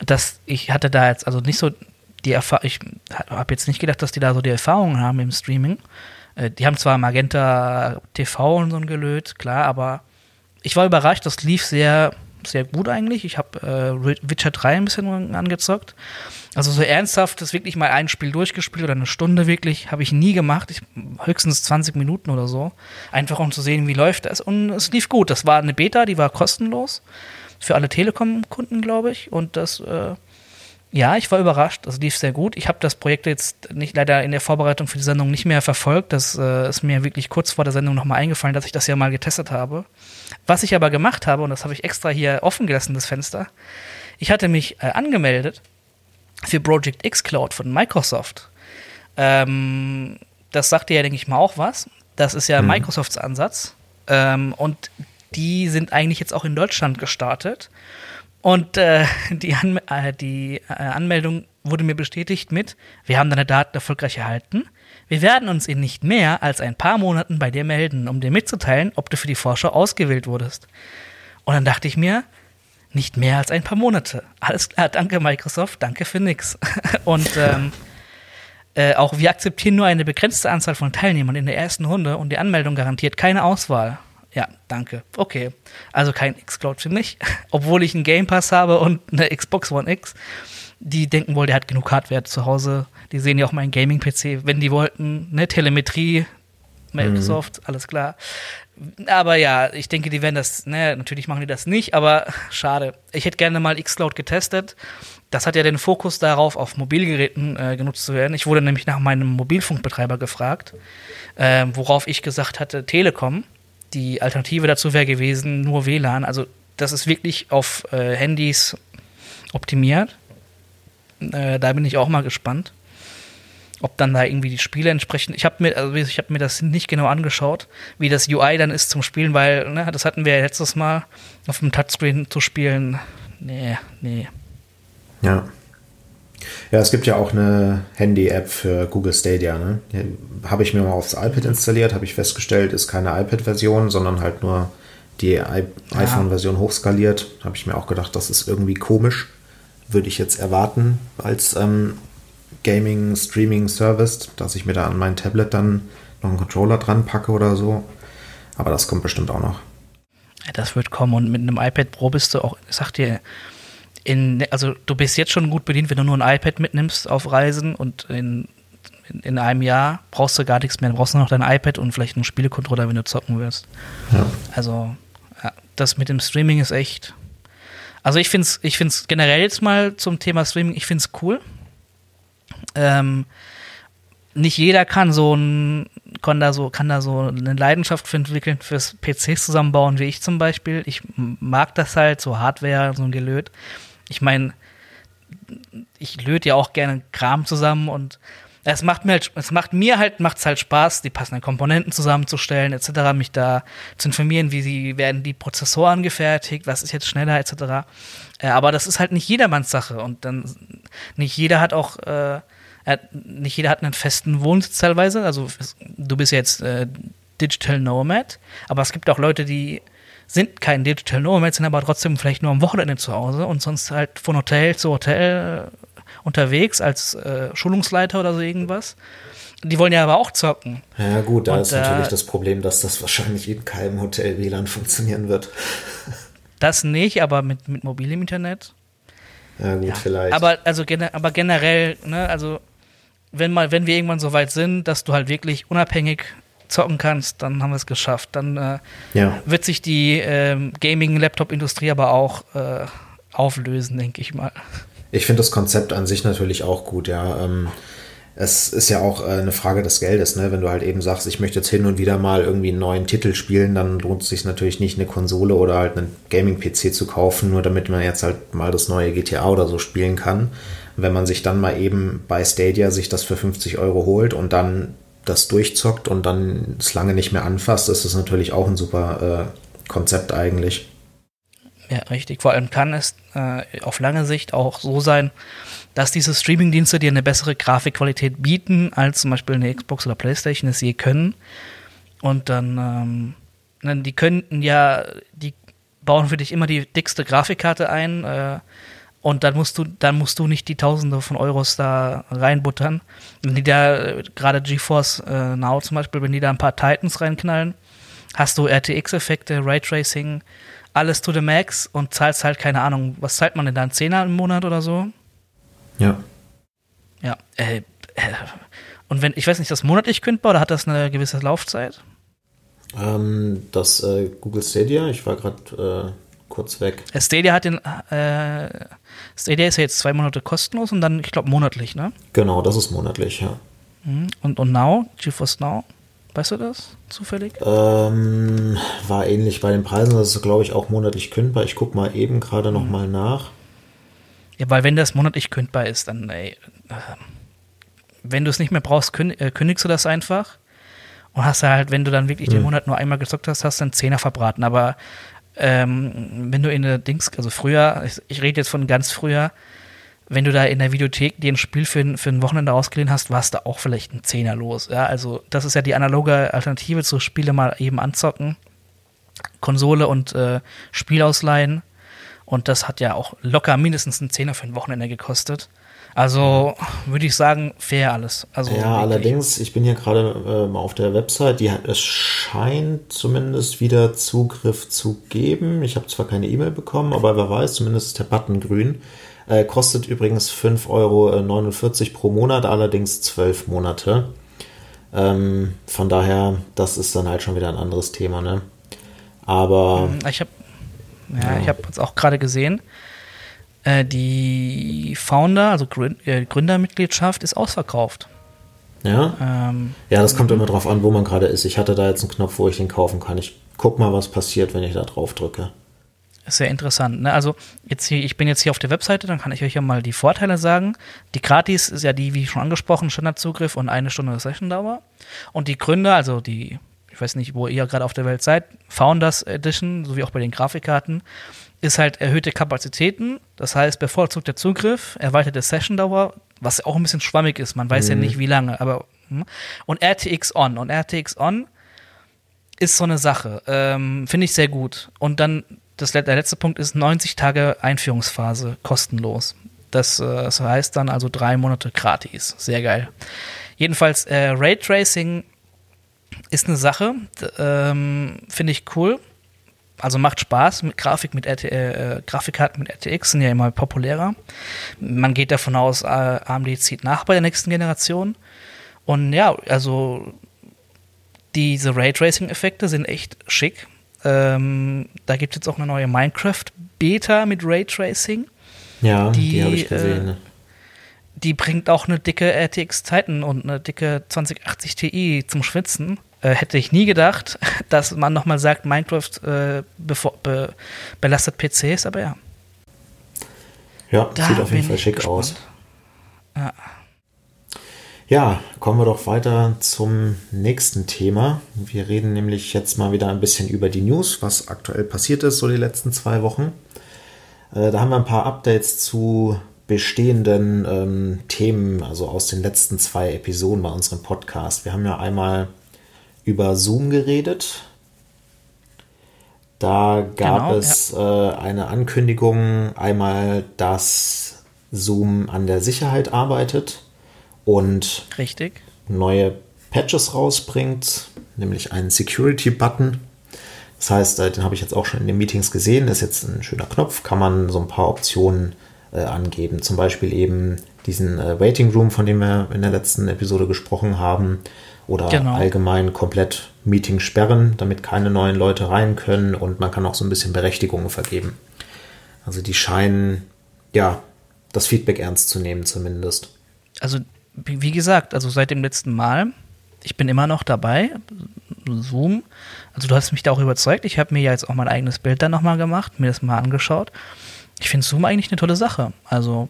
Speaker 2: dass ich hatte da jetzt also nicht so die Erfahrung, ich habe jetzt nicht gedacht, dass die da so die Erfahrungen haben im Streaming. Äh, die haben zwar Magenta TV und so ein Gelöt, klar, aber ich war überrascht, das lief sehr, sehr gut eigentlich. Ich habe äh, Witcher 3 ein bisschen angezockt. Also so ernsthaft das wirklich mal ein Spiel durchgespielt oder eine Stunde wirklich, habe ich nie gemacht. Ich, höchstens 20 Minuten oder so. Einfach um zu sehen, wie läuft das. Und es lief gut. Das war eine Beta, die war kostenlos. Für alle Telekom-Kunden, glaube ich. Und das, äh, ja, ich war überrascht. Das lief sehr gut. Ich habe das Projekt jetzt nicht leider in der Vorbereitung für die Sendung nicht mehr verfolgt. Das äh, ist mir wirklich kurz vor der Sendung nochmal eingefallen, dass ich das ja mal getestet habe. Was ich aber gemacht habe, und das habe ich extra hier offen gelassen, das Fenster, ich hatte mich äh, angemeldet für Project X Cloud von Microsoft. Ähm, das sagt dir ja, denke ich mal, auch was. Das ist ja mhm. Microsofts Ansatz. Ähm, und die sind eigentlich jetzt auch in Deutschland gestartet. Und äh, die, An äh, die äh, Anmeldung wurde mir bestätigt mit, wir haben deine Daten erfolgreich erhalten. Wir werden uns in nicht mehr als ein paar Monaten bei dir melden, um dir mitzuteilen, ob du für die Vorschau ausgewählt wurdest. Und dann dachte ich mir, nicht mehr als ein paar Monate. Alles klar, danke Microsoft, danke für nix. Und ähm, äh, auch wir akzeptieren nur eine begrenzte Anzahl von Teilnehmern in der ersten Runde und die Anmeldung garantiert keine Auswahl. Ja, danke. Okay. Also kein X-Cloud für mich, obwohl ich einen Game Pass habe und eine Xbox One X. Die denken wohl, der hat genug Hardware zu Hause. Die sehen ja auch meinen Gaming-PC, wenn die wollten, ne, Telemetrie, Microsoft, mhm. alles klar. Aber ja, ich denke, die werden das, ne, natürlich machen die das nicht, aber schade. Ich hätte gerne mal Xcloud getestet. Das hat ja den Fokus darauf, auf Mobilgeräten äh, genutzt zu werden. Ich wurde nämlich nach meinem Mobilfunkbetreiber gefragt, äh, worauf ich gesagt hatte, Telekom. Die Alternative dazu wäre gewesen, nur WLAN. Also das ist wirklich auf äh, Handys optimiert. Äh, da bin ich auch mal gespannt ob dann da irgendwie die Spiele entsprechen. Ich habe mir, also ich habe mir das nicht genau angeschaut, wie das UI dann ist zum Spielen, weil, ne, das hatten wir ja letztes Mal auf dem Touchscreen zu spielen. Nee, nee.
Speaker 1: Ja. Ja, es gibt ja auch eine Handy-App für Google Stadia. Ne? Habe ich mir mal aufs iPad installiert, habe ich festgestellt, ist keine iPad-Version, sondern halt nur die iPhone-Version hochskaliert. Habe ich mir auch gedacht, das ist irgendwie komisch. Würde ich jetzt erwarten als ähm, Gaming Streaming Service, dass ich mir da an mein Tablet dann noch einen Controller dran packe oder so. Aber das kommt bestimmt auch noch.
Speaker 2: Das wird kommen und mit einem iPad Pro bist du auch, ich sag dir, in, also du bist jetzt schon gut bedient, wenn du nur ein iPad mitnimmst auf Reisen und in, in, in, einem Jahr brauchst du gar nichts mehr. Du brauchst nur noch dein iPad und vielleicht einen Spielecontroller, wenn du zocken willst. Ja. Also, das mit dem Streaming ist echt. Also, ich finde es ich find's generell jetzt mal zum Thema Streaming, ich finde es cool. Ähm, nicht jeder kann so ein, kann da so, kann da so eine Leidenschaft für entwickeln, fürs PCs zusammenbauen, wie ich zum Beispiel. Ich mag das halt, so Hardware, so ein Gelöt. Ich meine, ich löte ja auch gerne Kram zusammen und es macht mir halt, es macht mir halt, macht's halt Spaß, die passenden Komponenten zusammenzustellen, etc., mich da zu informieren, wie sie werden die Prozessoren gefertigt, was ist jetzt schneller, etc. Äh, aber das ist halt nicht jedermanns Sache und dann nicht jeder hat auch äh, nicht jeder hat einen festen Wohnsitz teilweise. Also du bist jetzt äh, Digital Nomad, aber es gibt auch Leute, die sind kein Digital Nomad, sind aber trotzdem vielleicht nur am Wochenende zu Hause und sonst halt von Hotel zu Hotel unterwegs als äh, Schulungsleiter oder so irgendwas. Die wollen ja aber auch zocken.
Speaker 1: Ja, gut, da und, ist natürlich äh, das Problem, dass das wahrscheinlich in keinem Hotel WLAN funktionieren wird.
Speaker 2: Das nicht, aber mit, mit mobilem Internet.
Speaker 1: Ja, gut, ja. vielleicht.
Speaker 2: Aber, also, aber generell, ne, also wenn mal, wenn wir irgendwann so weit sind, dass du halt wirklich unabhängig zocken kannst, dann haben wir es geschafft. Dann äh, ja. wird sich die äh, Gaming-Laptop-Industrie aber auch äh, auflösen, denke ich mal.
Speaker 1: Ich finde das Konzept an sich natürlich auch gut, ja. Ähm, es ist ja auch äh, eine Frage des Geldes, ne? Wenn du halt eben sagst, ich möchte jetzt hin und wieder mal irgendwie einen neuen Titel spielen, dann lohnt es sich natürlich nicht, eine Konsole oder halt einen Gaming-PC zu kaufen, nur damit man jetzt halt mal das neue GTA oder so spielen kann wenn man sich dann mal eben bei Stadia sich das für 50 Euro holt und dann das durchzockt und dann es lange nicht mehr anfasst, ist das natürlich auch ein super äh, Konzept eigentlich.
Speaker 2: Ja, richtig. Vor allem kann es äh, auf lange Sicht auch so sein, dass diese Streaming-Dienste dir eine bessere Grafikqualität bieten, als zum Beispiel eine Xbox oder Playstation es je können. Und dann, ähm, die könnten ja, die bauen für dich immer die dickste Grafikkarte ein, äh, und dann musst du, dann musst du nicht die Tausende von Euros da reinbuttern. Wenn die da, gerade GeForce äh, Now zum Beispiel, wenn die da ein paar Titans reinknallen, hast du RTX-Effekte, Raytracing, alles to the max und zahlst halt, keine Ahnung, was zahlt man denn da? Ein Zehner im Monat oder so?
Speaker 1: Ja.
Speaker 2: Ja, äh, äh, und wenn, ich weiß nicht, das monatlich kündbar oder hat das eine gewisse Laufzeit?
Speaker 1: Ähm, das äh, Google Stadia, ich war gerade äh, kurz weg.
Speaker 2: Stadia hat den, äh, Stadia ist ja jetzt zwei Monate kostenlos und dann, ich glaube, monatlich, ne?
Speaker 1: Genau, das ist monatlich, ja.
Speaker 2: Mhm. Und, und Now, GeForce Now, weißt du das zufällig?
Speaker 1: Ähm, war ähnlich bei den Preisen, das ist, glaube ich, auch monatlich kündbar. Ich gucke mal eben gerade mhm. noch mal nach.
Speaker 2: Ja, weil wenn das monatlich kündbar ist, dann, ey, äh, wenn du es nicht mehr brauchst, äh, kündigst du das einfach. Und hast halt, wenn du dann wirklich mhm. den Monat nur einmal gezockt hast, hast du einen Zehner verbraten. Aber ähm, wenn du in der Dings, also früher, ich, ich rede jetzt von ganz früher, wenn du da in der Videothek dir ein Spiel für, für ein Wochenende ausgeliehen hast, warst du auch vielleicht ein Zehner los. Ja, also das ist ja die analoge Alternative zu Spiele mal eben anzocken. Konsole und äh, Spiel ausleihen. Und das hat ja auch locker mindestens ein Zehner für ein Wochenende gekostet. Also würde ich sagen, fair alles. Also
Speaker 1: ja, wirklich. allerdings, ich bin hier gerade äh, mal auf der Website, die, es scheint zumindest wieder Zugriff zu geben. Ich habe zwar keine E-Mail bekommen, aber wer weiß, zumindest ist der Button grün. Äh, kostet übrigens 5,49 Euro pro Monat, allerdings 12 Monate. Ähm, von daher, das ist dann halt schon wieder ein anderes Thema, ne? Aber.
Speaker 2: Ich habe ja, ja. ich habe es auch gerade gesehen. Äh, die Founder, also äh, Gründermitgliedschaft, ist ausverkauft.
Speaker 1: Ja. Ähm, ja, das kommt immer drauf an, wo man gerade ist. Ich hatte da jetzt einen Knopf, wo ich den kaufen kann. Ich guck mal, was passiert, wenn ich da drauf drücke.
Speaker 2: Sehr interessant. Ne? Also jetzt hier, ich bin jetzt hier auf der Webseite, dann kann ich euch ja mal die Vorteile sagen. Die Gratis ist ja die, wie schon angesprochen, Standardzugriff und eine Stunde Session-Dauer. Und die Gründer, also die, ich weiß nicht, wo ihr gerade auf der Welt seid, Founders Edition, sowie auch bei den Grafikkarten, ist halt erhöhte Kapazitäten, das heißt bevorzugter Zugriff, erweiterte Session-Dauer, was auch ein bisschen schwammig ist, man weiß mhm. ja nicht wie lange, aber hm. und RTX On und RTX On ist so eine Sache, ähm, finde ich sehr gut. Und dann das, der letzte Punkt ist 90 Tage Einführungsphase kostenlos. Das, äh, das heißt dann also drei Monate gratis, sehr geil. Jedenfalls äh, Raytracing ist eine Sache, ähm, finde ich cool also macht Spaß mit Grafik mit RT, äh, Grafikkarten mit RTX sind ja immer populärer. Man geht davon aus, äh, AMD zieht nach bei der nächsten Generation. Und ja, also diese Raytracing-Effekte sind echt schick. Ähm, da gibt es jetzt auch eine neue Minecraft-Beta mit Raytracing.
Speaker 1: Ja, die, die habe ich gesehen. Äh,
Speaker 2: die bringt auch eine dicke RTX Titan und eine dicke 2080 Ti zum Schwitzen. Äh, hätte ich nie gedacht, dass man nochmal sagt, Minecraft äh, be belastet PCs, aber ja.
Speaker 1: Ja, da sieht auf jeden Fall schick gespannt. aus. Ja. Ja, kommen wir doch weiter zum nächsten Thema. Wir reden nämlich jetzt mal wieder ein bisschen über die News, was aktuell passiert ist, so die letzten zwei Wochen. Äh, da haben wir ein paar Updates zu bestehenden ähm, Themen, also aus den letzten zwei Episoden bei unserem Podcast. Wir haben ja einmal über Zoom geredet. Da gab genau, es ja. äh, eine Ankündigung, einmal, dass Zoom an der Sicherheit arbeitet und
Speaker 2: Richtig.
Speaker 1: neue Patches rausbringt, nämlich einen Security-Button. Das heißt, äh, den habe ich jetzt auch schon in den Meetings gesehen. Das ist jetzt ein schöner Knopf, kann man so ein paar Optionen äh, angeben. Zum Beispiel eben diesen äh, Waiting Room, von dem wir in der letzten Episode gesprochen haben. Oder genau. allgemein komplett Meeting sperren, damit keine neuen Leute rein können und man kann auch so ein bisschen Berechtigungen vergeben. Also die scheinen, ja, das Feedback ernst zu nehmen zumindest.
Speaker 2: Also wie gesagt, also seit dem letzten Mal, ich bin immer noch dabei. Zoom. Also du hast mich da auch überzeugt. Ich habe mir ja jetzt auch mein eigenes Bild dann nochmal gemacht, mir das mal angeschaut. Ich finde Zoom eigentlich eine tolle Sache. Also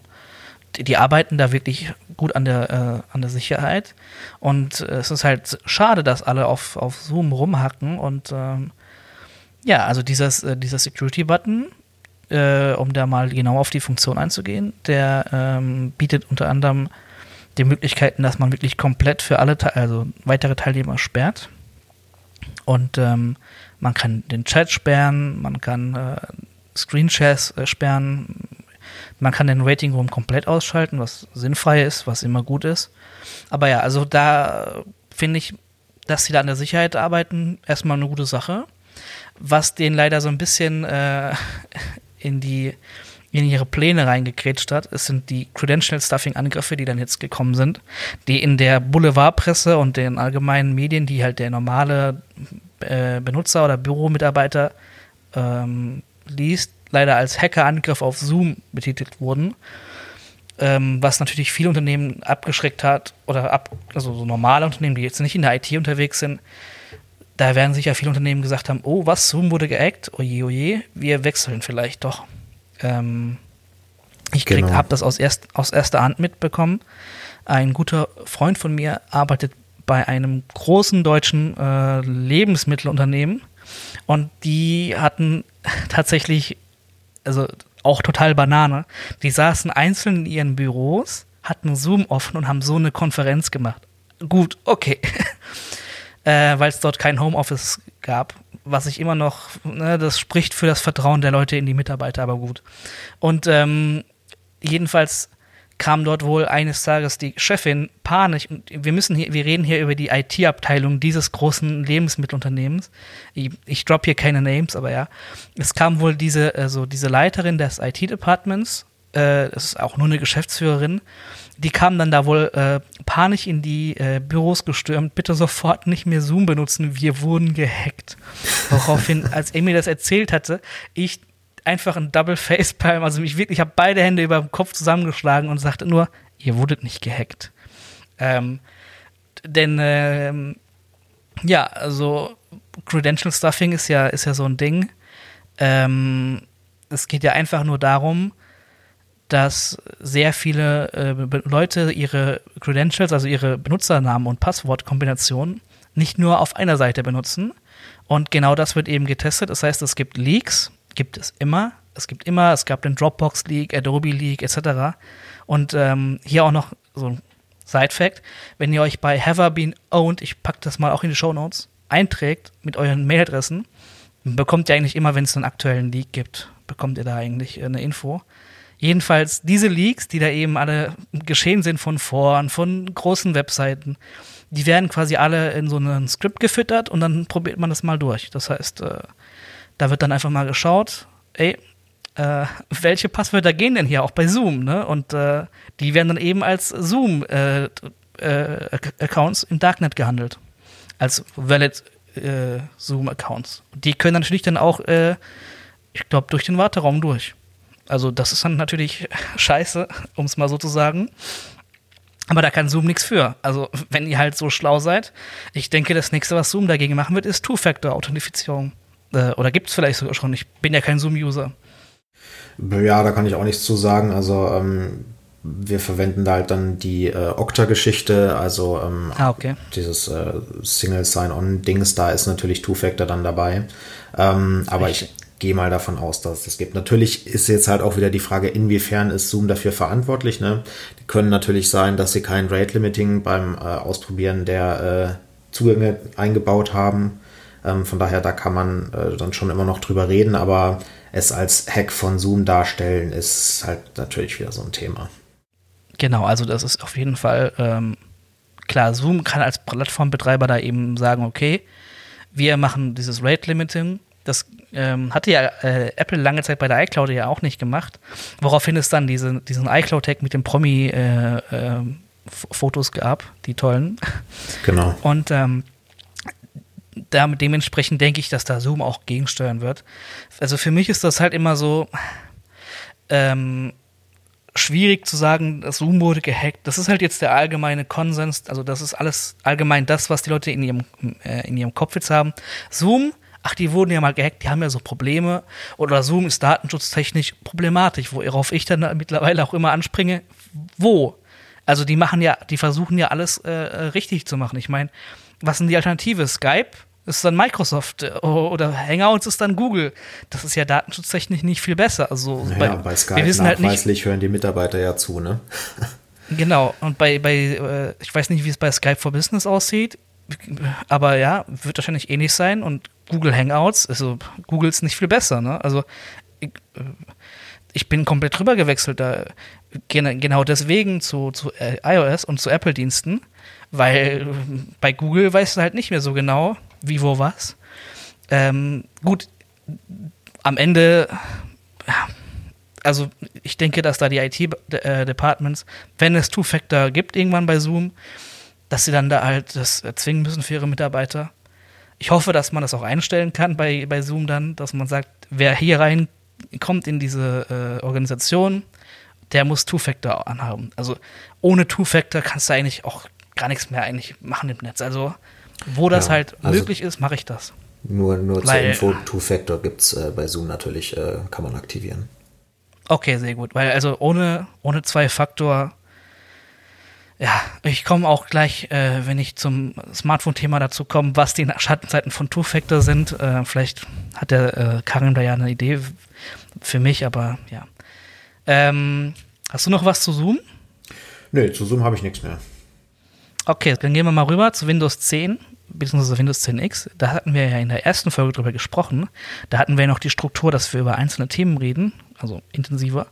Speaker 2: die, die arbeiten da wirklich gut an der, äh, an der Sicherheit. Und äh, es ist halt schade, dass alle auf, auf Zoom rumhacken. Und ähm, ja, also dieses, äh, dieser Security-Button, äh, um da mal genau auf die Funktion einzugehen, der ähm, bietet unter anderem die Möglichkeiten, dass man wirklich komplett für alle, also weitere Teilnehmer sperrt. Und ähm, man kann den Chat sperren, man kann äh, Screenshares äh, sperren, man kann den Rating Room komplett ausschalten, was sinnfrei ist, was immer gut ist. Aber ja, also da finde ich, dass sie da an der Sicherheit arbeiten, erstmal eine gute Sache. Was denen leider so ein bisschen äh, in die in ihre Pläne reingekrätscht hat. Es sind die Credential Stuffing Angriffe, die dann jetzt gekommen sind, die in der Boulevardpresse und den allgemeinen Medien, die halt der normale äh, Benutzer oder Büromitarbeiter ähm, liest, leider als Hackerangriff auf Zoom betitelt wurden. Ähm, was natürlich viele Unternehmen abgeschreckt hat, oder ab, also so normale Unternehmen, die jetzt nicht in der IT unterwegs sind, da werden sicher viele Unternehmen gesagt haben, oh, was, Zoom wurde gehackt, oje, oje, wir wechseln vielleicht doch. Ähm, ich genau. habe das aus, erst, aus erster Hand mitbekommen. Ein guter Freund von mir arbeitet bei einem großen deutschen äh, Lebensmittelunternehmen und die hatten tatsächlich, also auch total Banane, die saßen einzeln in ihren Büros, hatten Zoom offen und haben so eine Konferenz gemacht. Gut, okay. äh, Weil es dort kein Homeoffice gab was ich immer noch, ne, das spricht für das Vertrauen der Leute in die Mitarbeiter, aber gut. Und ähm, jedenfalls kam dort wohl eines Tages die Chefin panisch wir müssen hier, wir reden hier über die IT-Abteilung dieses großen Lebensmittelunternehmens. Ich, ich drop hier keine Names, aber ja. Es kam wohl diese, also diese Leiterin des IT-Departments, äh, das ist auch nur eine Geschäftsführerin, die kamen dann da wohl äh, panisch in die äh, Büros gestürmt, bitte sofort nicht mehr Zoom benutzen, wir wurden gehackt. Woraufhin, als mir das erzählt hatte, ich einfach ein Double Facepalm, also mich wirklich, ich habe beide Hände über dem Kopf zusammengeschlagen und sagte nur, ihr wurdet nicht gehackt. Ähm, denn ähm, ja, also Credential Stuffing ist ja, ist ja so ein Ding. Ähm, es geht ja einfach nur darum, dass sehr viele äh, Leute ihre Credentials, also ihre Benutzernamen und Passwortkombinationen, nicht nur auf einer Seite benutzen. Und genau das wird eben getestet. Das heißt, es gibt Leaks, gibt es immer. Es gibt immer, es gab den Dropbox-Leak, Adobe-Leak etc. Und ähm, hier auch noch so ein Side-Fact: Wenn ihr euch bei Have Been Owned, ich packe das mal auch in die Show Notes, einträgt mit euren Mailadressen, bekommt ihr eigentlich immer, wenn es einen aktuellen Leak gibt, bekommt ihr da eigentlich eine Info. Jedenfalls diese Leaks, die da eben alle geschehen sind von Foren, von großen Webseiten, die werden quasi alle in so ein Skript gefüttert und dann probiert man das mal durch. Das heißt, äh, da wird dann einfach mal geschaut, ey, äh, welche Passwörter gehen denn hier auch bei Zoom, ne? Und äh, die werden dann eben als Zoom äh, Zoom-Accounts äh, im Darknet gehandelt. Als valid äh, Zoom-Accounts. Die können natürlich dann auch, ich glaube, durch den Warteraum durch. Also das ist dann natürlich scheiße, um es mal so zu sagen. Aber da kann Zoom nichts für. Also, wenn ihr halt so schlau seid, ich denke, das nächste, was Zoom dagegen machen wird, ist Two-Factor-Authentifizierung. Äh, oder gibt es vielleicht sogar schon. Ich bin ja kein Zoom-User.
Speaker 1: Ja, da kann ich auch nichts zu sagen. Also, ähm, wir verwenden da halt dann die äh, Okta-Geschichte, also ähm,
Speaker 2: ah, okay.
Speaker 1: dieses äh, Single Sign-On-Dings, da ist natürlich Two-Factor dann dabei. Ähm, aber ich gehe mal davon aus, dass es das gibt. Natürlich ist jetzt halt auch wieder die Frage, inwiefern ist Zoom dafür verantwortlich. Ne? Die können natürlich sein, dass sie kein Rate-Limiting beim äh, Ausprobieren der äh, Zugänge eingebaut haben. Ähm, von daher, da kann man äh, dann schon immer noch drüber reden, aber es als Hack von Zoom darstellen, ist halt natürlich wieder so ein Thema.
Speaker 2: Genau, also das ist auf jeden Fall ähm, klar. Zoom kann als Plattformbetreiber da eben sagen, okay, wir machen dieses Rate Limiting. Das ähm, hatte ja äh, Apple lange Zeit bei der iCloud ja auch nicht gemacht. Woraufhin es dann diese, diesen iCloud-Tag mit den Promi-Fotos äh, äh, gab, die tollen.
Speaker 1: Genau.
Speaker 2: Und ähm, damit dementsprechend denke ich, dass da Zoom auch gegensteuern wird. Also für mich ist das halt immer so ähm, schwierig zu sagen, das Zoom wurde gehackt. Das ist halt jetzt der allgemeine Konsens. Also das ist alles allgemein das, was die Leute in ihrem, äh, in ihrem Kopf jetzt haben. Zoom ach, die wurden ja mal gehackt, die haben ja so Probleme. Oder Zoom ist datenschutztechnisch problematisch, worauf ich dann mittlerweile auch immer anspringe. Wo? Also die machen ja, die versuchen ja alles äh, äh richtig zu machen. Ich meine, was sind die Alternative? Skype ist dann Microsoft äh, oder Hangouts ist dann Google. Das ist ja datenschutztechnisch nicht viel besser. Also
Speaker 1: naja, bei, bei Skype wir wissen halt nicht, hören die Mitarbeiter ja zu, ne?
Speaker 2: genau. Und bei, bei äh, ich weiß nicht, wie es bei Skype for Business aussieht, aber ja, wird wahrscheinlich ähnlich sein. Und Google Hangouts, also Google ist nicht viel besser, ne? Also ich, äh, ich bin komplett drüber gewechselt da genau deswegen zu, zu äh, iOS und zu Apple-Diensten, weil bei Google weißt du halt nicht mehr so genau, wie, wo, was. Ähm, gut, am Ende, also ich denke, dass da die IT-Departments, äh, wenn es Two-Factor gibt irgendwann bei Zoom, dass sie dann da halt das erzwingen müssen für ihre Mitarbeiter. Ich hoffe, dass man das auch einstellen kann bei, bei Zoom dann, dass man sagt, wer hier reinkommt in diese äh, Organisation, der muss Two-Factor anhaben. Also ohne Two-Factor kannst du eigentlich auch gar nichts mehr eigentlich machen im Netz. Also wo das ja, halt also möglich ist, mache ich das.
Speaker 1: Nur, nur Weil, zur Info, Two-Factor gibt es äh, bei Zoom natürlich, äh, kann man aktivieren.
Speaker 2: Okay, sehr gut. Weil also ohne, ohne Zwei-Faktor ja, ich komme auch gleich, äh, wenn ich zum Smartphone-Thema dazu komme, was die Schattenseiten von Two-Factor sind. Äh, vielleicht hat der äh, Karim da ja eine Idee für mich, aber ja. Ähm, hast du noch was zu Zoom?
Speaker 1: Nee, zu Zoom habe ich nichts mehr.
Speaker 2: Okay, dann gehen wir mal rüber zu Windows 10 beziehungsweise Windows 10X. Da hatten wir ja in der ersten Folge drüber gesprochen. Da hatten wir ja noch die Struktur, dass wir über einzelne Themen reden, also intensiver.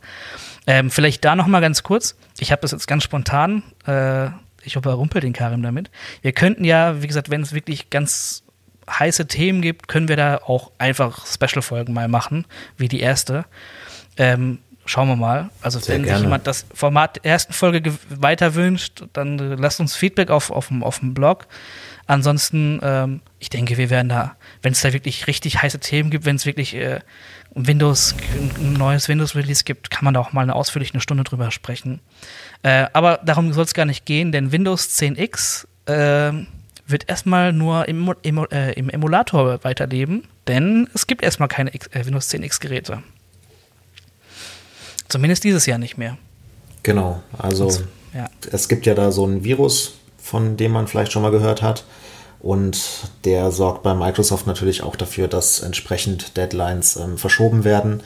Speaker 2: Ähm, vielleicht da noch mal ganz kurz. Ich habe das jetzt ganz spontan. Äh, ich überrumpel den Karim damit. Wir könnten ja, wie gesagt, wenn es wirklich ganz heiße Themen gibt, können wir da auch einfach Special-Folgen mal machen, wie die erste. Ähm, schauen wir mal. Also Sehr wenn gerne. sich jemand das Format der ersten Folge weiter wünscht, dann äh, lasst uns Feedback auf, auf, auf dem Blog. Ansonsten, ähm, ich denke, wir werden da, wenn es da wirklich richtig heiße Themen gibt, wenn es wirklich äh, Windows, ein neues Windows-Release gibt, kann man da auch mal eine ausführlich eine Stunde drüber sprechen. Äh, aber darum soll es gar nicht gehen, denn Windows 10X äh, wird erstmal nur im, im, äh, im, Emulator weiterleben, denn es gibt erstmal keine X, äh, Windows 10X-Geräte. Zumindest dieses Jahr nicht mehr.
Speaker 1: Genau, also ja. es gibt ja da so ein Virus, von dem man vielleicht schon mal gehört hat. Und der sorgt bei Microsoft natürlich auch dafür, dass entsprechend Deadlines ähm, verschoben werden.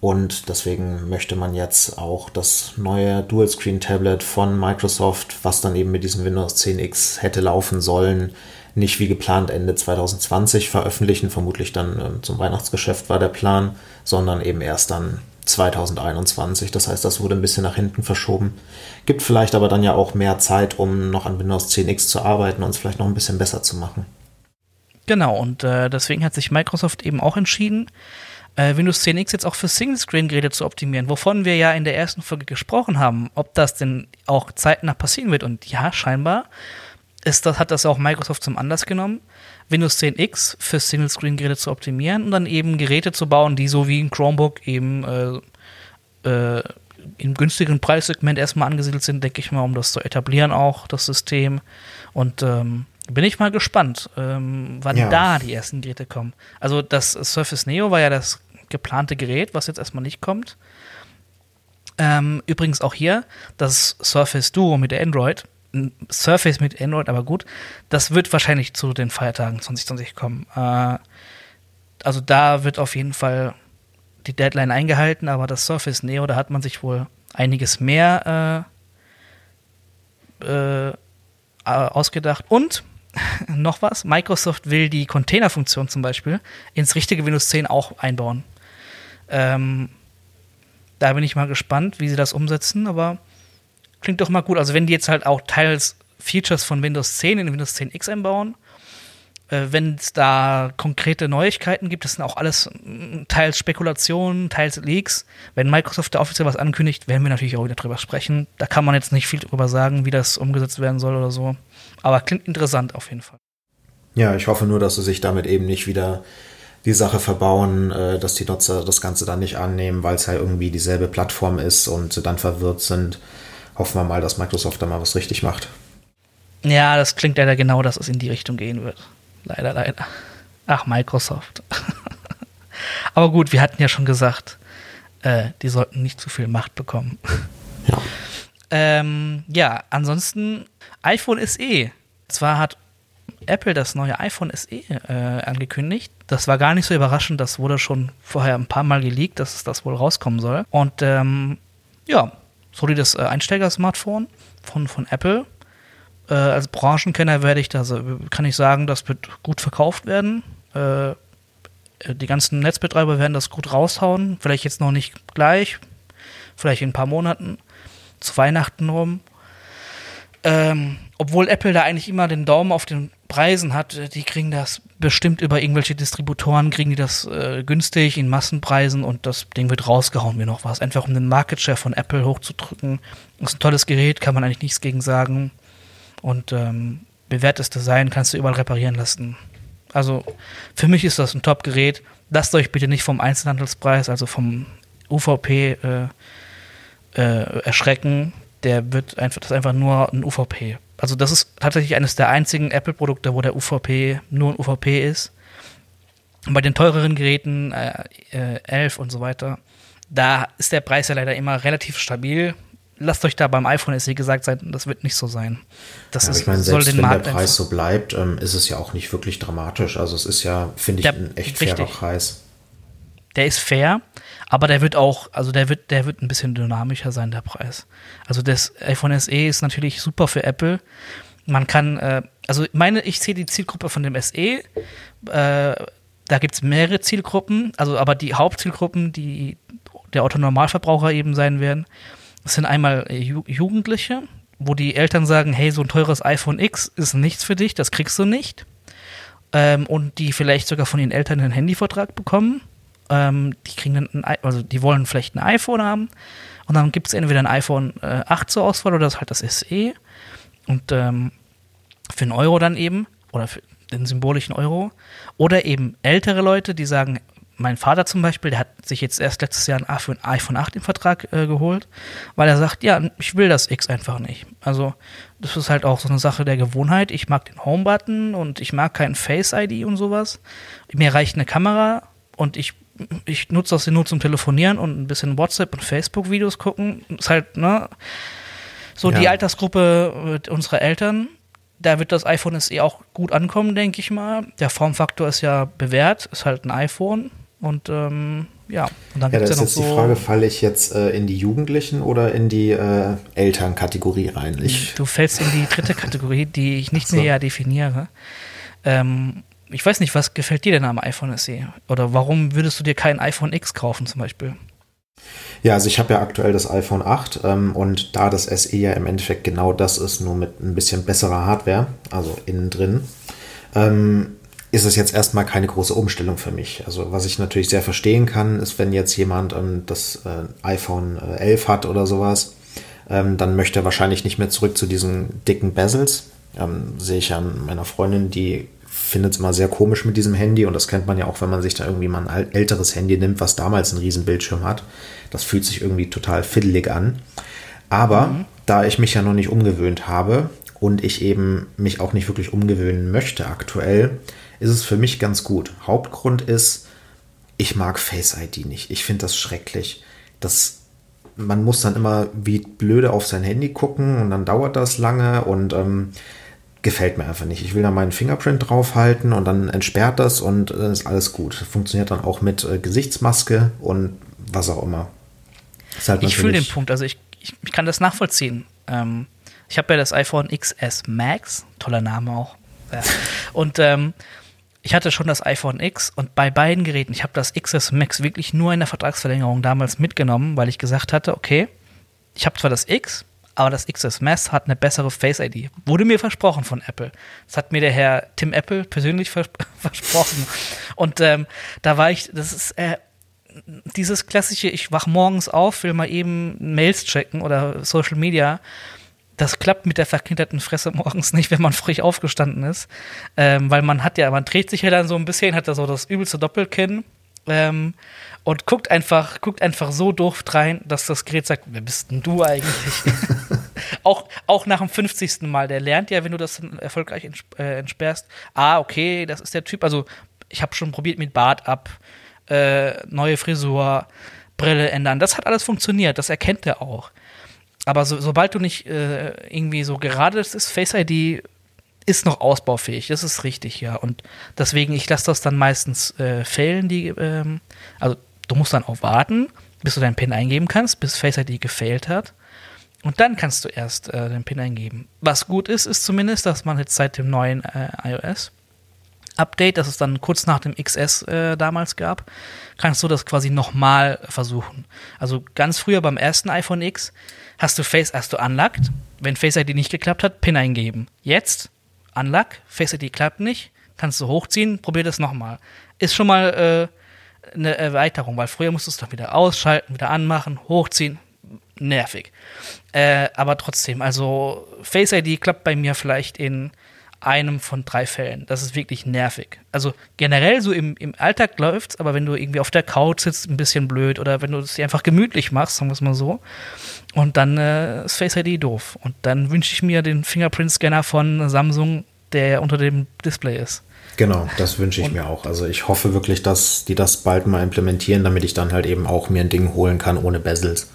Speaker 1: Und deswegen möchte man jetzt auch das neue Dual-Screen-Tablet von Microsoft, was dann eben mit diesem Windows 10X hätte laufen sollen, nicht wie geplant Ende 2020 veröffentlichen. Vermutlich dann äh, zum Weihnachtsgeschäft war der Plan, sondern eben erst dann 2021. Das heißt, das wurde ein bisschen nach hinten verschoben. Gibt vielleicht aber dann ja auch mehr Zeit, um noch an Windows 10X zu arbeiten und es vielleicht noch ein bisschen besser zu machen.
Speaker 2: Genau, und äh, deswegen hat sich Microsoft eben auch entschieden, äh, Windows 10X jetzt auch für Single-Screen-Geräte zu optimieren, wovon wir ja in der ersten Folge gesprochen haben, ob das denn auch zeitnah passieren wird. Und ja, scheinbar ist das, hat das auch Microsoft zum Anlass genommen, Windows 10X für Single-Screen-Geräte zu optimieren und dann eben Geräte zu bauen, die so wie ein Chromebook eben äh, äh, im günstigeren Preissegment erstmal angesiedelt sind, denke ich mal, um das zu etablieren auch, das System. Und ähm, bin ich mal gespannt, ähm, wann ja. da die ersten Geräte kommen. Also das Surface Neo war ja das geplante Gerät, was jetzt erstmal nicht kommt. Ähm, übrigens auch hier das Surface Duo mit Android. Surface mit Android, aber gut. Das wird wahrscheinlich zu den Feiertagen 2020 kommen. Äh, also da wird auf jeden Fall die Deadline eingehalten, aber das Surface Neo, da hat man sich wohl einiges mehr äh, äh, ausgedacht. Und noch was, Microsoft will die Container-Funktion zum Beispiel ins richtige Windows 10 auch einbauen. Ähm, da bin ich mal gespannt, wie sie das umsetzen, aber klingt doch mal gut. Also wenn die jetzt halt auch teils Features von Windows 10 in Windows 10 X einbauen, wenn es da konkrete Neuigkeiten gibt, das sind auch alles mm, teils Spekulationen, teils Leaks. Wenn Microsoft da offiziell was ankündigt, werden wir natürlich auch wieder drüber sprechen. Da kann man jetzt nicht viel drüber sagen, wie das umgesetzt werden soll oder so. Aber klingt interessant auf jeden Fall.
Speaker 1: Ja, ich hoffe nur, dass sie sich damit eben nicht wieder die Sache verbauen, äh, dass die Nutzer das Ganze dann nicht annehmen, weil es halt irgendwie dieselbe Plattform ist und sie dann verwirrt sind. Hoffen wir mal, dass Microsoft da mal was richtig macht.
Speaker 2: Ja, das klingt leider genau, dass es in die Richtung gehen wird. Leider, leider. Ach, Microsoft. Aber gut, wir hatten ja schon gesagt, äh, die sollten nicht zu viel Macht bekommen. Ja. ähm, ja, ansonsten iPhone SE. Zwar hat Apple das neue iPhone SE äh, angekündigt. Das war gar nicht so überraschend. Das wurde schon vorher ein paar Mal geleakt, dass es das wohl rauskommen soll. Und ähm, ja, solides äh, Einsteiger-Smartphone von, von Apple. Äh, als Branchenkenner werde ich da, kann ich sagen, das wird gut verkauft werden. Äh, die ganzen Netzbetreiber werden das gut raushauen. Vielleicht jetzt noch nicht gleich, vielleicht in ein paar Monaten, zu Weihnachten rum. Ähm, obwohl Apple da eigentlich immer den Daumen auf den Preisen hat, die kriegen das bestimmt über irgendwelche Distributoren, kriegen die das äh, günstig in Massenpreisen und das Ding wird rausgehauen wie noch was. Einfach um den Market Share von Apple hochzudrücken. Das ist ein tolles Gerät, kann man eigentlich nichts gegen sagen. Und ähm, bewährtes Design kannst du überall reparieren lassen. Also für mich ist das ein Top-Gerät. Lasst euch bitte nicht vom Einzelhandelspreis, also vom UVP äh, äh, erschrecken. Der wird einfach, das ist einfach nur ein UVP. Also das ist tatsächlich eines der einzigen Apple-Produkte, wo der UVP nur ein UVP ist. Und bei den teureren Geräten, äh, äh, 11 und so weiter, da ist der Preis ja leider immer relativ stabil lasst euch da beim iPhone SE gesagt sein, das wird nicht so sein. Das
Speaker 1: ja, ist, ich meine, selbst wenn Markt der Preis so bleibt, ähm, ist es ja auch nicht wirklich dramatisch. Also es ist ja, finde ich, der, ein echt richtig. fairer Preis.
Speaker 2: Der ist fair, aber der wird auch, also der wird, der wird ein bisschen dynamischer sein, der Preis. Also das iPhone SE ist natürlich super für Apple. Man kann, äh, also meine, ich sehe die Zielgruppe von dem SE, äh, da gibt es mehrere Zielgruppen, also aber die Hauptzielgruppen, die der Autonormalverbraucher eben sein werden, das sind einmal äh, Ju Jugendliche, wo die Eltern sagen, hey, so ein teures iPhone X ist nichts für dich, das kriegst du nicht. Ähm, und die vielleicht sogar von ihren Eltern einen Handyvertrag bekommen. Ähm, die kriegen dann ein, also die wollen vielleicht ein iPhone haben. Und dann gibt es entweder ein iPhone äh, 8 zur Auswahl oder das halt das SE. Und ähm, für einen Euro dann eben, oder für den symbolischen Euro. Oder eben ältere Leute, die sagen, mein Vater zum Beispiel, der hat sich jetzt erst letztes Jahr ein iPhone 8 im Vertrag äh, geholt, weil er sagt, ja, ich will das X einfach nicht. Also das ist halt auch so eine Sache der Gewohnheit. Ich mag den Home-Button und ich mag kein Face-ID und sowas. Mir reicht eine Kamera und ich, ich nutze das nur zum Telefonieren und ein bisschen WhatsApp und Facebook-Videos gucken. Ist halt, ne, so ja. die Altersgruppe unserer Eltern da wird das iPhone SE auch gut ankommen, denke ich mal. Der Formfaktor ist ja bewährt, ist halt ein iPhone. Und ähm, ja, und
Speaker 1: dann ja, das ja ist jetzt so die Frage, falle ich jetzt äh, in die Jugendlichen oder in die äh, Elternkategorie rein? Ich
Speaker 2: du fällst in die dritte Kategorie, die ich nicht so. näher definiere. Ähm, ich weiß nicht, was gefällt dir denn am iPhone SE? Oder warum würdest du dir kein iPhone X kaufen zum Beispiel?
Speaker 1: Ja, also ich habe ja aktuell das iPhone 8 ähm, und da das SE ja im Endeffekt genau das ist, nur mit ein bisschen besserer Hardware, also innen drin, ähm, ist es jetzt erstmal keine große Umstellung für mich. Also was ich natürlich sehr verstehen kann, ist, wenn jetzt jemand ähm, das äh, iPhone 11 hat oder sowas, ähm, dann möchte er wahrscheinlich nicht mehr zurück zu diesen dicken Bezels. Ähm, sehe ich an meiner Freundin, die findet es immer sehr komisch mit diesem Handy und das kennt man ja auch, wenn man sich da irgendwie mal ein älteres Handy nimmt, was damals einen riesen Bildschirm hat. Das fühlt sich irgendwie total fiddelig an. Aber mhm. da ich mich ja noch nicht umgewöhnt habe und ich eben mich auch nicht wirklich umgewöhnen möchte aktuell, ist es für mich ganz gut. Hauptgrund ist, ich mag Face ID nicht. Ich finde das schrecklich. Das, man muss dann immer wie blöde auf sein Handy gucken und dann dauert das lange und ähm, gefällt mir einfach nicht. Ich will da meinen Fingerprint draufhalten und dann entsperrt das und äh, ist alles gut. Funktioniert dann auch mit äh, Gesichtsmaske und was auch immer.
Speaker 2: Halt ich fühle den Punkt, also ich, ich, ich, kann das nachvollziehen. Ähm, ich habe ja das iPhone XS Max, toller Name auch. Ja. Und ähm, ich hatte schon das iPhone X und bei beiden Geräten, ich habe das XS Max wirklich nur in der Vertragsverlängerung damals mitgenommen, weil ich gesagt hatte, okay, ich habe zwar das X, aber das XS Max hat eine bessere Face ID. Wurde mir versprochen von Apple. Das hat mir der Herr Tim Apple persönlich vers versprochen. Und ähm, da war ich, das ist äh, dieses klassische, ich wach morgens auf, will mal eben Mails checken oder Social Media. Das klappt mit der verkinderten Fresse morgens nicht, wenn man frisch aufgestanden ist. Ähm, weil man hat ja, man dreht sich ja dann so ein bisschen, hat da so das übelste Doppelkinn. Ähm, und guckt einfach, guckt einfach so doof rein, dass das Gerät sagt, wer bist denn du eigentlich? auch, auch nach dem 50. Mal, der lernt ja, wenn du das erfolgreich äh, entsperrst, ah, okay, das ist der Typ. Also ich habe schon probiert mit Bart ab, äh, neue Frisur, Brille ändern. Das hat alles funktioniert, das erkennt er auch. Aber so, sobald du nicht äh, irgendwie so gerade ist, Face ID ist noch ausbaufähig, das ist richtig, ja. Und deswegen, ich lasse das dann meistens äh, fällen, die, ähm, also Du musst dann auch warten, bis du deinen PIN eingeben kannst, bis Face ID gefailt hat. Und dann kannst du erst äh, den PIN eingeben. Was gut ist, ist zumindest, dass man jetzt seit dem neuen äh, iOS Update, das es dann kurz nach dem XS äh, damals gab, kannst du das quasi nochmal versuchen. Also ganz früher beim ersten iPhone X hast du Face, hast du unlocked. Wenn Face ID nicht geklappt hat, PIN eingeben. Jetzt unlock, Face ID klappt nicht, kannst du hochziehen, probier das nochmal. Ist schon mal äh, eine Erweiterung, weil früher musstest du es doch wieder ausschalten, wieder anmachen, hochziehen. Nervig. Äh, aber trotzdem, also Face ID klappt bei mir vielleicht in einem von drei Fällen. Das ist wirklich nervig. Also generell so im, im Alltag läuft's, aber wenn du irgendwie auf der Couch sitzt, ein bisschen blöd oder wenn du es dir einfach gemütlich machst, sagen wir es mal so, und dann äh, ist Face ID doof. Und dann wünsche ich mir den Fingerprint-Scanner von Samsung, der unter dem Display ist.
Speaker 1: Genau, das wünsche ich und, mir auch. Also ich hoffe wirklich, dass die das bald mal implementieren, damit ich dann halt eben auch mir ein Ding holen kann ohne Bezels.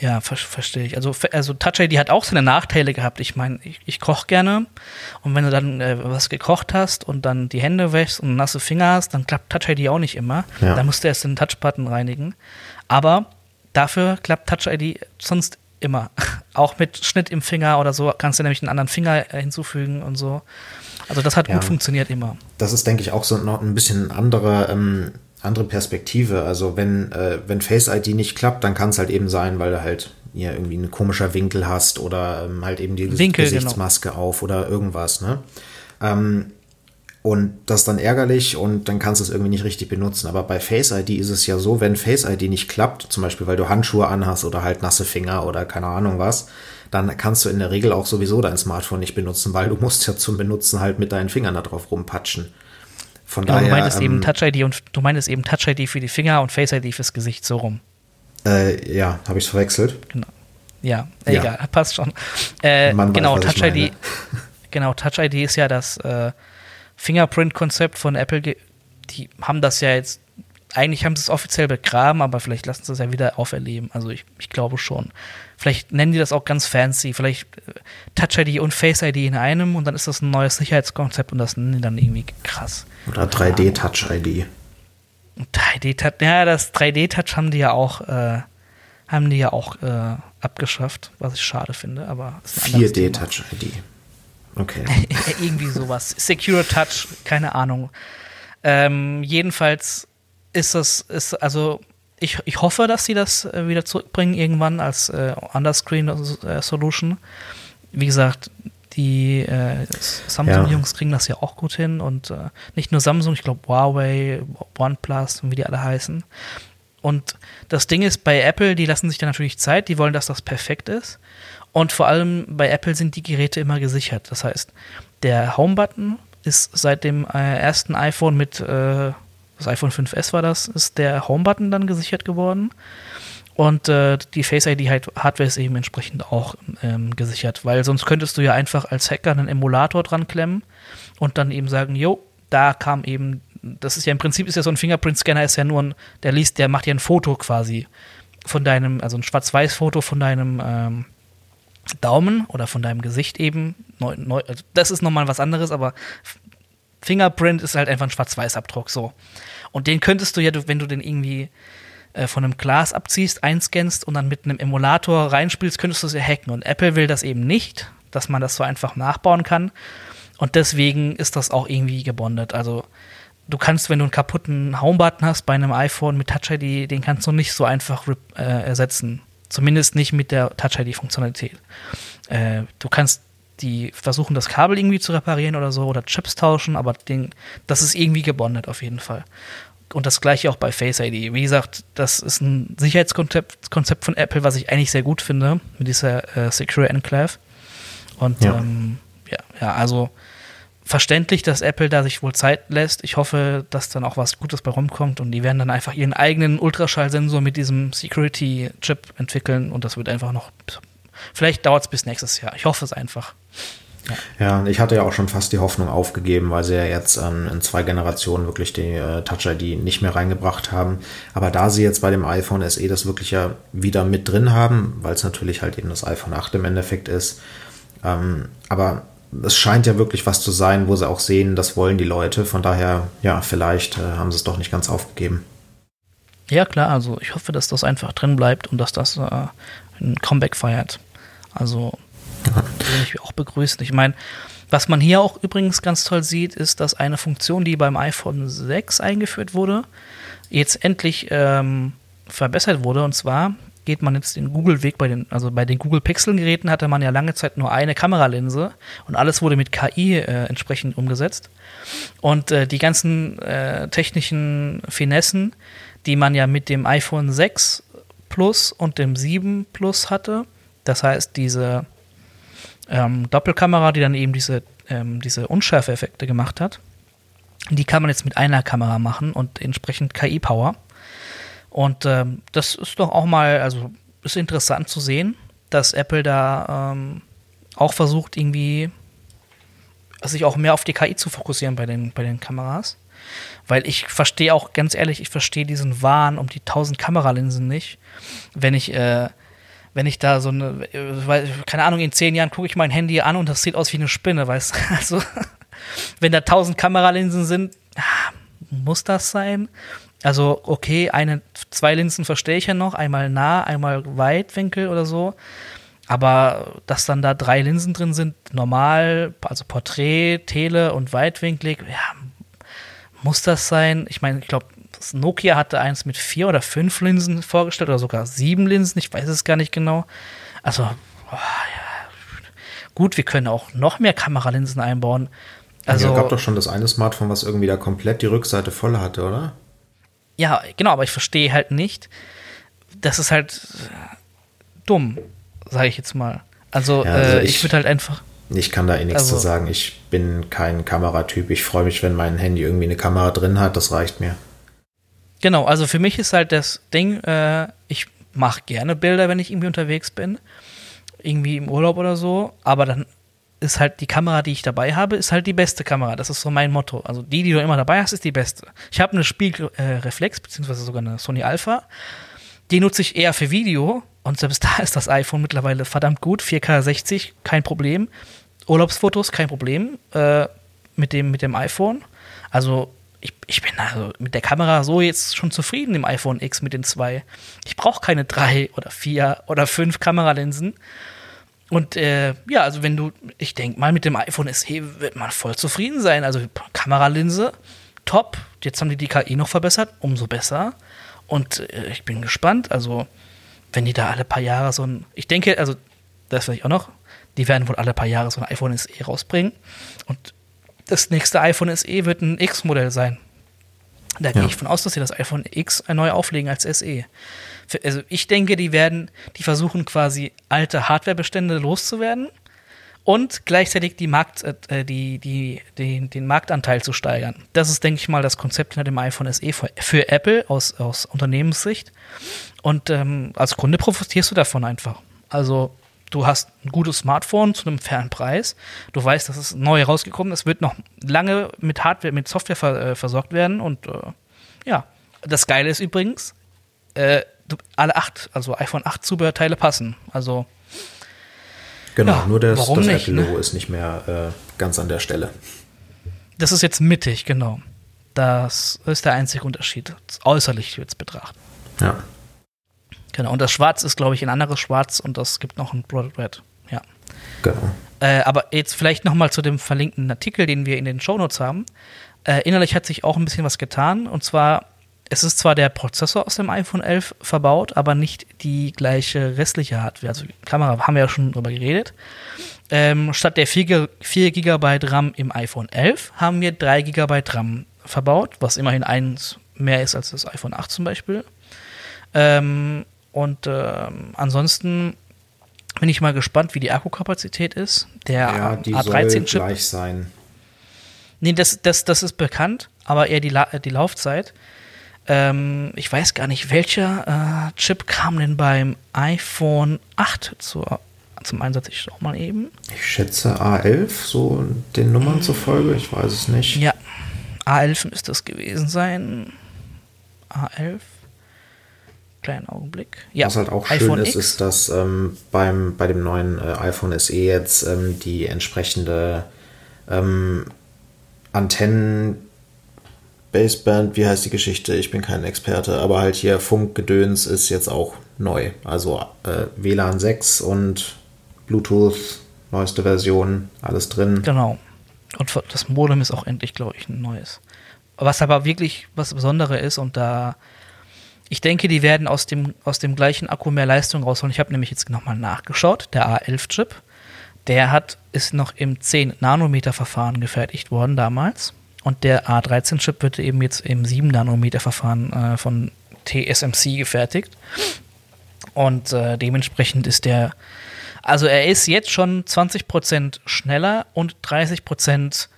Speaker 2: Ja, ver verstehe ich. Also, also Touch ID hat auch seine Nachteile gehabt. Ich meine, ich, ich koche gerne und wenn du dann äh, was gekocht hast und dann die Hände wäschst und nasse Finger hast, dann klappt Touch ID auch nicht immer. Ja. Da musst du erst den Touchbutton reinigen. Aber dafür klappt Touch ID sonst immer. auch mit Schnitt im Finger oder so kannst du nämlich einen anderen Finger äh, hinzufügen und so. Also das hat ja, gut funktioniert immer.
Speaker 1: Das ist, denke ich, auch so noch ein bisschen andere, ähm, andere Perspektive. Also wenn, äh, wenn Face ID nicht klappt, dann kann es halt eben sein, weil du halt ja irgendwie ein komischer Winkel hast oder ähm, halt eben die Winkel. Gesichtsmaske genau. auf oder irgendwas, ne? Ähm, und das ist dann ärgerlich und dann kannst du es irgendwie nicht richtig benutzen. Aber bei Face ID ist es ja so, wenn Face ID nicht klappt, zum Beispiel weil du Handschuhe anhast oder halt nasse Finger oder keine Ahnung was, dann kannst du in der Regel auch sowieso dein Smartphone nicht benutzen, weil du musst ja zum Benutzen halt mit deinen Fingern da drauf rumpatschen.
Speaker 2: Von genau, daher, du meinst ähm, eben Touch ID und du meinst eben Touch ID für die Finger und Face ID fürs Gesicht so rum.
Speaker 1: Äh, ja, habe ich verwechselt?
Speaker 2: Genau. Ja, ja, egal, passt schon. Äh, genau, weiß, Touch ID. Genau, Touch ID ist ja das äh, Fingerprint-Konzept von Apple. Die haben das ja jetzt eigentlich haben sie es offiziell begraben, aber vielleicht lassen sie es ja wieder auferleben. Also ich, ich glaube schon. Vielleicht nennen die das auch ganz fancy. Vielleicht äh, Touch ID und Face ID in einem und dann ist das ein neues Sicherheitskonzept und das nennen die dann irgendwie krass.
Speaker 1: Oder 3D Touch ID.
Speaker 2: 3D Touch, ja, das 3D Touch haben die ja auch, äh, haben die ja auch äh, abgeschafft, was ich schade finde, aber
Speaker 1: 4D Touch ID. Okay.
Speaker 2: irgendwie sowas. Secure Touch, keine Ahnung. Ähm, jedenfalls ist das, ist, also ich, ich hoffe, dass sie das äh, wieder zurückbringen irgendwann als äh, Underscreen äh, Solution. Wie gesagt, Die äh, Samsung-Jungs ja. kriegen das ja auch gut hin und äh, nicht nur Samsung, ich glaube Huawei, OnePlus und wie die alle heißen. Und das Ding ist, bei Apple, die lassen sich da natürlich Zeit, die wollen, dass das perfekt ist. Und vor allem bei Apple sind die Geräte immer gesichert. Das heißt, der Home-Button ist seit dem äh, ersten iPhone mit, äh, das iPhone 5S war das, ist der Home-Button dann gesichert geworden. Und äh, die Face ID Hardware ist eben entsprechend auch ähm, gesichert, weil sonst könntest du ja einfach als Hacker einen Emulator dran klemmen und dann eben sagen, jo, da kam eben, das ist ja im Prinzip ist ja so ein Fingerprint-Scanner, ist ja nur ein, der liest, der macht ja ein Foto quasi von deinem, also ein Schwarz-Weiß-Foto von deinem ähm, Daumen oder von deinem Gesicht eben. Neu, neu, also das ist nochmal was anderes, aber Fingerprint ist halt einfach ein Schwarz-Weiß-Abdruck so. Und den könntest du ja, wenn du den irgendwie äh, von einem Glas abziehst, einscannst und dann mit einem Emulator reinspielst, könntest du es ja hacken. Und Apple will das eben nicht, dass man das so einfach nachbauen kann. Und deswegen ist das auch irgendwie gebondet. Also du kannst, wenn du einen kaputten Homebutton hast bei einem iPhone mit Touch ID, den kannst du nicht so einfach äh, ersetzen. Zumindest nicht mit der Touch ID-Funktionalität. Äh, du kannst die versuchen, das Kabel irgendwie zu reparieren oder so oder Chips tauschen, aber den, das ist irgendwie gebondet auf jeden Fall. Und das gleiche auch bei Face ID. Wie gesagt, das ist ein Sicherheitskonzept Konzept von Apple, was ich eigentlich sehr gut finde, mit dieser äh, Secure Enclave. Und ja. Ähm, ja, ja, also verständlich, dass Apple da sich wohl Zeit lässt. Ich hoffe, dass dann auch was Gutes bei rumkommt und die werden dann einfach ihren eigenen Ultraschallsensor mit diesem Security-Chip entwickeln und das wird einfach noch. Vielleicht dauert es bis nächstes Jahr. Ich hoffe es einfach.
Speaker 1: Ja. ja. ich hatte ja auch schon fast die Hoffnung aufgegeben, weil sie ja jetzt ähm, in zwei Generationen wirklich die äh, Touch ID nicht mehr reingebracht haben. Aber da sie jetzt bei dem iPhone SE das wirklich ja wieder mit drin haben, weil es natürlich halt eben das iPhone 8 im Endeffekt ist. Ähm, aber es scheint ja wirklich was zu sein, wo sie auch sehen, das wollen die Leute. Von daher, ja, vielleicht äh, haben sie es doch nicht ganz aufgegeben.
Speaker 2: Ja, klar, also ich hoffe, dass das einfach drin bleibt und dass das äh, ein Comeback feiert. Also würde ich auch begrüßen. Ich meine, was man hier auch übrigens ganz toll sieht, ist, dass eine Funktion, die beim iPhone 6 eingeführt wurde, jetzt endlich ähm, verbessert wurde. Und zwar geht man jetzt den Google-Weg bei den, also bei den Google Pixel-Geräten hatte man ja lange Zeit nur eine Kameralinse und alles wurde mit KI äh, entsprechend umgesetzt. Und äh, die ganzen äh, technischen Finessen, die man ja mit dem iPhone 6 Plus und dem 7 Plus hatte, das heißt diese ähm, Doppelkamera, die dann eben diese, ähm, diese Unschärfe-Effekte gemacht hat, die kann man jetzt mit einer Kamera machen und entsprechend KI-Power. Und ähm, das ist doch auch mal, also ist interessant zu sehen, dass Apple da ähm, auch versucht, irgendwie sich auch mehr auf die KI zu fokussieren bei den, bei den Kameras. Weil ich verstehe auch, ganz ehrlich, ich verstehe diesen Wahn um die 1000 Kameralinsen nicht. Wenn ich, äh, wenn ich da so eine, äh, keine Ahnung, in zehn Jahren gucke ich mein Handy an und das sieht aus wie eine Spinne, weißt du? Also, wenn da 1000 Kameralinsen sind, ah, muss das sein? Also, okay, eine, zwei Linsen verstehe ich ja noch, einmal nah, einmal Weitwinkel oder so. Aber dass dann da drei Linsen drin sind, normal, also Porträt, Tele und weitwinklig, ja, muss das sein? Ich meine, ich glaube, Nokia hatte eins mit vier oder fünf Linsen vorgestellt oder sogar sieben Linsen, ich weiß es gar nicht genau. Also, oh, ja. gut, wir können auch noch mehr Kameralinsen einbauen.
Speaker 1: Also, ja, gab doch schon das eine Smartphone, was irgendwie da komplett die Rückseite voll hatte, oder?
Speaker 2: Ja, genau, aber ich verstehe halt nicht. Das ist halt dumm, sage ich jetzt mal. Also, ja, also äh, ich, ich würde halt einfach.
Speaker 1: Ich kann da eh nichts also, zu sagen. Ich bin kein Kameratyp. Ich freue mich, wenn mein Handy irgendwie eine Kamera drin hat. Das reicht mir.
Speaker 2: Genau, also für mich ist halt das Ding, äh, ich mache gerne Bilder, wenn ich irgendwie unterwegs bin. Irgendwie im Urlaub oder so. Aber dann ist halt die Kamera, die ich dabei habe, ist halt die beste Kamera. Das ist so mein Motto. Also die, die du immer dabei hast, ist die beste. Ich habe eine Spiegelreflex, äh, beziehungsweise sogar eine Sony Alpha. Die nutze ich eher für Video und selbst da ist das iPhone mittlerweile verdammt gut. 4K 60, kein Problem. Urlaubsfotos, kein Problem äh, mit, dem, mit dem iPhone. Also ich, ich bin also mit der Kamera so jetzt schon zufrieden im iPhone X mit den zwei. Ich brauche keine drei oder vier oder fünf Kameralinsen. Und äh, ja, also wenn du, ich denke mal, mit dem iPhone SE wird man voll zufrieden sein. Also Kameralinse, top. Jetzt haben die die KI noch verbessert, umso besser. Und äh, ich bin gespannt. Also, wenn die da alle paar Jahre so ein, ich denke, also, das vielleicht auch noch, Die werden wohl alle paar Jahre so ein iPhone SE rausbringen. Und das nächste iPhone SE wird ein X-Modell sein. Da gehe ich von aus, dass sie das iPhone X neu auflegen als SE. Also ich denke, die werden, die versuchen quasi alte Hardwarebestände loszuwerden und gleichzeitig die Markt, äh, die, die, die, den Marktanteil zu steigern. Das ist, denke ich mal, das Konzept hinter dem iPhone SE für, für Apple aus, aus Unternehmenssicht. Und ähm, als Kunde profitierst du davon einfach. Also du hast ein gutes Smartphone zu einem fairen Preis. Du weißt, dass es neu rausgekommen ist, wird noch lange mit Hardware, mit Software ver, äh, versorgt werden. Und äh, ja, das Geile ist übrigens, äh, alle acht, also iPhone 8 Zubehörteile passen. Also
Speaker 1: Genau, ja, nur das, das Apple-Logo ne? ist nicht mehr äh, ganz an der Stelle.
Speaker 2: Das ist jetzt mittig, genau. Das ist der einzige Unterschied. Äußerlich es betrachtet.
Speaker 1: Ja.
Speaker 2: Genau, und das Schwarz ist, glaube ich, ein anderes Schwarz und das gibt noch ein Blood Red. Ja.
Speaker 1: Genau.
Speaker 2: Äh, aber jetzt vielleicht noch mal zu dem verlinkten Artikel, den wir in den Shownotes haben. Äh, innerlich hat sich auch ein bisschen was getan. Und zwar, es ist zwar der Prozessor aus dem iPhone 11 verbaut, aber nicht die gleiche restliche Hardware. Also Kamera haben wir ja schon drüber geredet. Ähm, statt der 4, 4 GB RAM im iPhone 11 haben wir 3 GB RAM verbaut, was immerhin eins mehr ist als das iPhone 8 zum Beispiel. Ähm, und äh, ansonsten bin ich mal gespannt, wie die Akkukapazität ist. Der
Speaker 1: ja, die A13-Chip. Soll gleich sein.
Speaker 2: Nee, das, das, das ist bekannt, aber eher die, La die Laufzeit. Ähm, ich weiß gar nicht, welcher äh, Chip kam denn beim iPhone 8 zur, zum Einsatz? Ich schau mal eben.
Speaker 1: Ich schätze A11, so den Nummern zufolge, ich weiß es nicht.
Speaker 2: Ja, A11 müsste es gewesen sein. A11 kleinen Augenblick.
Speaker 1: Ja, Was halt auch schön ist, X. ist, dass ähm, beim, bei dem neuen äh, iPhone SE jetzt ähm, die entsprechende ähm, Antennen Baseband, wie heißt die Geschichte? Ich bin kein Experte, aber halt hier Funkgedöns ist jetzt auch neu. Also äh, WLAN 6 und Bluetooth, neueste Version, alles drin.
Speaker 2: Genau. Und das Modem ist auch endlich, glaube ich, ein neues. Was aber wirklich was Besonderes ist und da ich denke, die werden aus dem, aus dem gleichen Akku mehr Leistung rausholen. Ich habe nämlich jetzt nochmal nachgeschaut. Der A11-Chip, der hat, ist noch im 10-Nanometer-Verfahren gefertigt worden damals. Und der A13-Chip wird eben jetzt im 7-Nanometer-Verfahren äh, von TSMC gefertigt. Und äh, dementsprechend ist der, also er ist jetzt schon 20% schneller und 30%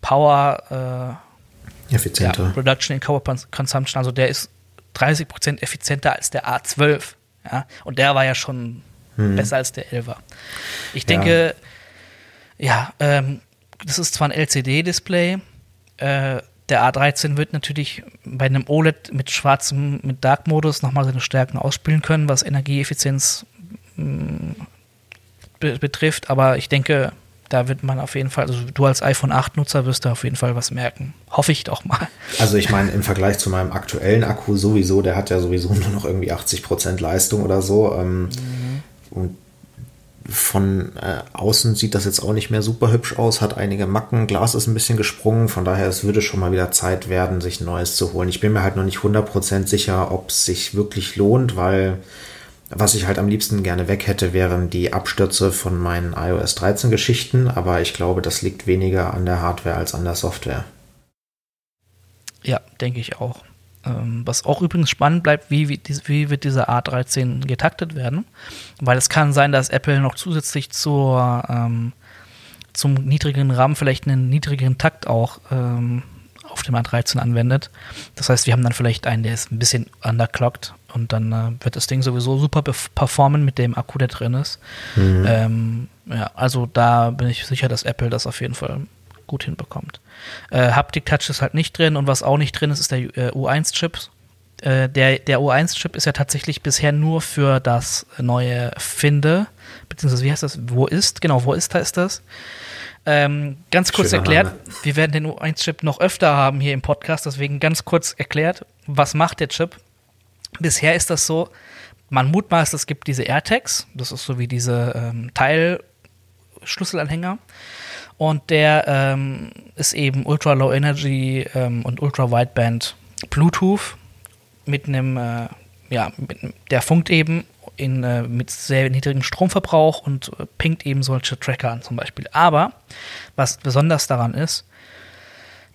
Speaker 2: Power
Speaker 1: äh, effizienter.
Speaker 2: Ja, Reduction in Power Consumption. Also der ist 30 Prozent effizienter als der A12. Ja? Und der war ja schon hm. besser als der 11er. Ich denke, ja, ja ähm, das ist zwar ein LCD-Display, äh, der A13 wird natürlich bei einem OLED mit schwarzem, mit Dark-Modus nochmal seine Stärken ausspielen können, was Energieeffizienz be betrifft. Aber ich denke, da wird man auf jeden Fall, also du als iPhone 8-Nutzer wirst da auf jeden Fall was merken. Hoffe ich doch mal.
Speaker 1: Also ich meine, im Vergleich zu meinem aktuellen Akku sowieso, der hat ja sowieso nur noch irgendwie 80% Leistung oder so. Ähm, mhm. Und von äh, außen sieht das jetzt auch nicht mehr super hübsch aus, hat einige Macken, Glas ist ein bisschen gesprungen, von daher es würde schon mal wieder Zeit werden, sich neues zu holen. Ich bin mir halt noch nicht 100% sicher, ob es sich wirklich lohnt, weil was ich halt am liebsten gerne weg hätte, wären die Abstürze von meinen iOS 13 Geschichten, aber ich glaube, das liegt weniger an der Hardware als an der Software.
Speaker 2: Ja, denke ich auch. Ähm, was auch übrigens spannend bleibt, wie, wie, wie, wird dieser A13 getaktet werden? Weil es kann sein, dass Apple noch zusätzlich zur, ähm, zum niedrigeren RAM vielleicht einen niedrigeren Takt auch ähm, auf dem A13 anwendet. Das heißt, wir haben dann vielleicht einen, der ist ein bisschen underclocked und dann äh, wird das Ding sowieso super performen mit dem Akku, der drin ist. Mhm. Ähm, ja, also da bin ich sicher, dass Apple das auf jeden Fall gut hinbekommt. Äh, Haptic Touch ist halt nicht drin und was auch nicht drin ist, ist der äh, U1-Chip. Äh, der der U1-Chip ist ja tatsächlich bisher nur für das neue Finde, beziehungsweise wie heißt das? Wo ist? Genau, wo ist da ist das? Ähm, ganz kurz Schöner erklärt, Name. wir werden den U1-Chip noch öfter haben hier im Podcast, deswegen ganz kurz erklärt, was macht der Chip? Bisher ist das so, man mutmaßt, es gibt diese AirTags, das ist so wie diese ähm, Teilschlüsselanhänger. Und der ähm, ist eben Ultra Low Energy ähm, und Ultra Wideband Bluetooth mit einem, äh, ja, mit, der funkt eben in, äh, mit sehr niedrigem Stromverbrauch und äh, pinkt eben solche Tracker an zum Beispiel. Aber was besonders daran ist,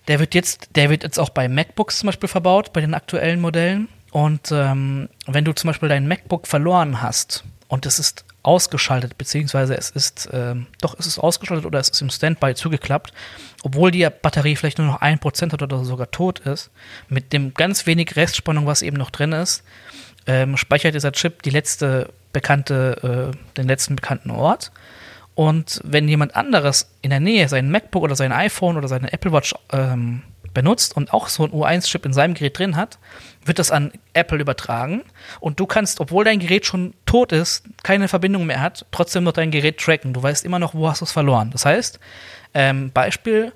Speaker 2: der wird jetzt, der wird jetzt auch bei MacBooks zum Beispiel verbaut, bei den aktuellen Modellen. Und ähm, wenn du zum Beispiel dein MacBook verloren hast und es ist ausgeschaltet, beziehungsweise es ist, ähm, doch, es ist ausgeschaltet oder es ist im Standby zugeklappt, obwohl die Batterie vielleicht nur noch ein Prozent hat oder sogar tot ist, mit dem ganz wenig Restspannung, was eben noch drin ist, ähm, speichert dieser Chip die letzte bekannte, äh, den letzten bekannten Ort. Und wenn jemand anderes in der Nähe sein MacBook oder sein iPhone oder seine Apple Watch ähm, benutzt und auch so ein U1-Chip in seinem Gerät drin hat, wird das an Apple übertragen. Und du kannst, obwohl dein Gerät schon tot ist, keine Verbindung mehr hat, trotzdem noch dein Gerät tracken. Du weißt immer noch, wo hast du es verloren. Das heißt, ähm, Beispiel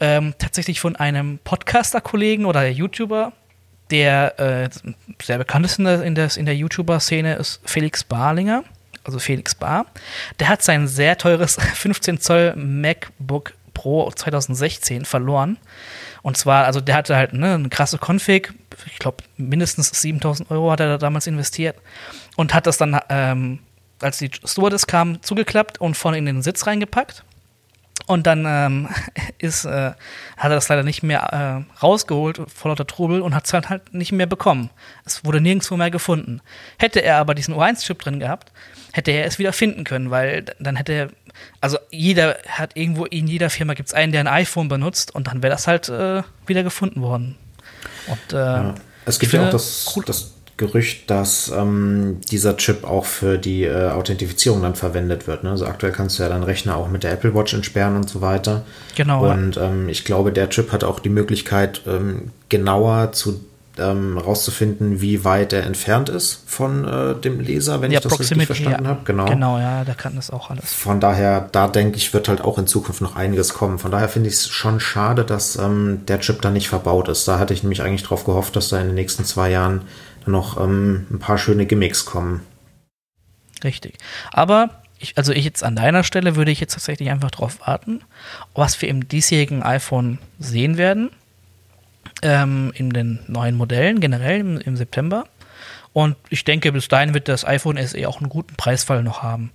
Speaker 2: ähm, tatsächlich von einem Podcaster-Kollegen oder YouTuber, der äh, sehr bekannt ist in der, in der, in der YouTuber-Szene, ist Felix Barlinger, also Felix Bar. Der hat sein sehr teures 15 Zoll MacBook Pro 2016 verloren. Und zwar, also der hatte halt ne, eine krasse Config, ich glaube mindestens 7000 Euro hat er da damals investiert und hat das dann, ähm, als die Stewardess kam, zugeklappt und vorne in den Sitz reingepackt. Und dann ähm, ist, äh, hat er das leider nicht mehr äh, rausgeholt vor lauter Trubel und hat es halt, halt nicht mehr bekommen. Es wurde nirgendwo mehr gefunden. Hätte er aber diesen U1-Chip drin gehabt, hätte er es wieder finden können, weil dann hätte er, also jeder hat irgendwo, in jeder Firma gibt es einen, der ein iPhone benutzt und dann wäre das halt äh, wieder gefunden worden.
Speaker 1: Und, äh, ja. Es gibt ja auch das, cool. das Gerücht, dass ähm, dieser Chip auch für die äh, Authentifizierung dann verwendet wird. Ne? Also aktuell kannst du ja deinen Rechner auch mit der Apple Watch entsperren und so weiter.
Speaker 2: Genau.
Speaker 1: Und ähm, ich glaube, der Chip hat auch die Möglichkeit, ähm, genauer zu ähm, rauszufinden, wie weit er entfernt ist von äh, dem Leser, wenn ja, ich das Proximity, richtig verstanden ja. habe.
Speaker 2: Genau. genau, ja, der kann das auch alles.
Speaker 1: Von daher, da denke ich, wird halt auch in Zukunft noch einiges kommen. Von daher finde ich es schon schade, dass ähm, der Chip da nicht verbaut ist. Da hatte ich nämlich eigentlich drauf gehofft, dass da in den nächsten zwei Jahren noch ähm, ein paar schöne Gimmicks kommen.
Speaker 2: Richtig. Aber ich, also ich jetzt an deiner Stelle würde ich jetzt tatsächlich einfach darauf warten, was wir im diesjährigen iPhone sehen werden ähm, in den neuen Modellen, generell im, im, September. Und ich denke, bis dahin wird das iPhone SE auch einen guten Preisfall noch haben.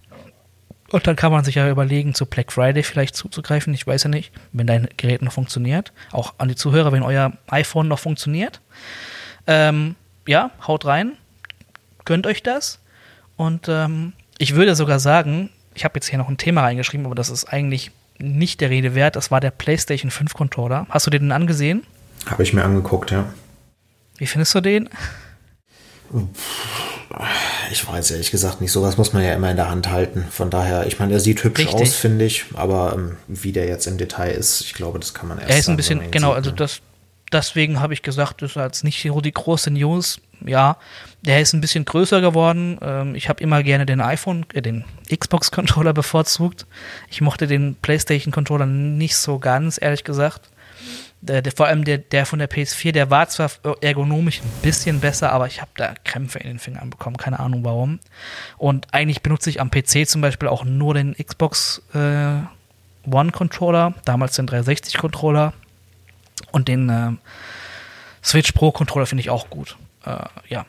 Speaker 2: Und dann kann man sich ja überlegen, zu Black Friday vielleicht zuzugreifen. Ich weiß ja nicht, wenn dein Gerät noch funktioniert. Auch an die Zuhörer, wenn euer iPhone noch funktioniert. Ähm, ja, haut rein. Gönnt euch das. Und ähm, ich würde sogar sagen, ich habe jetzt hier noch ein Thema reingeschrieben, aber das ist eigentlich nicht der Rede wert. Das war der PlayStation 5 Controller. Hast du den angesehen?
Speaker 1: Habe ich mir angeguckt, ja.
Speaker 2: Wie findest du den?
Speaker 1: Ich weiß ehrlich gesagt nicht. Sowas muss man ja immer in der Hand halten. Von daher, ich meine, er sieht hübsch Richtig. aus, finde ich. Aber ähm, wie der jetzt im Detail ist, ich glaube, das kann man erst.
Speaker 2: Er ist ein bisschen, genau, sieht, also das, deswegen habe ich gesagt, das ist jetzt nicht so die große News. Ja, der ist ein bisschen größer geworden. Ähm, ich habe immer gerne den iPhone, äh, den Xbox-Controller bevorzugt. Ich mochte den PlayStation-Controller nicht so ganz, ehrlich gesagt. Der, der, vor allem der, der von der PS4, der war zwar ergonomisch ein bisschen besser, aber ich habe da Krämpfe in den Fingern bekommen, keine Ahnung warum. Und eigentlich benutze ich am PC zum Beispiel auch nur den Xbox äh, One Controller, damals den 360 Controller und den äh, Switch Pro Controller finde ich auch gut. Äh, ja.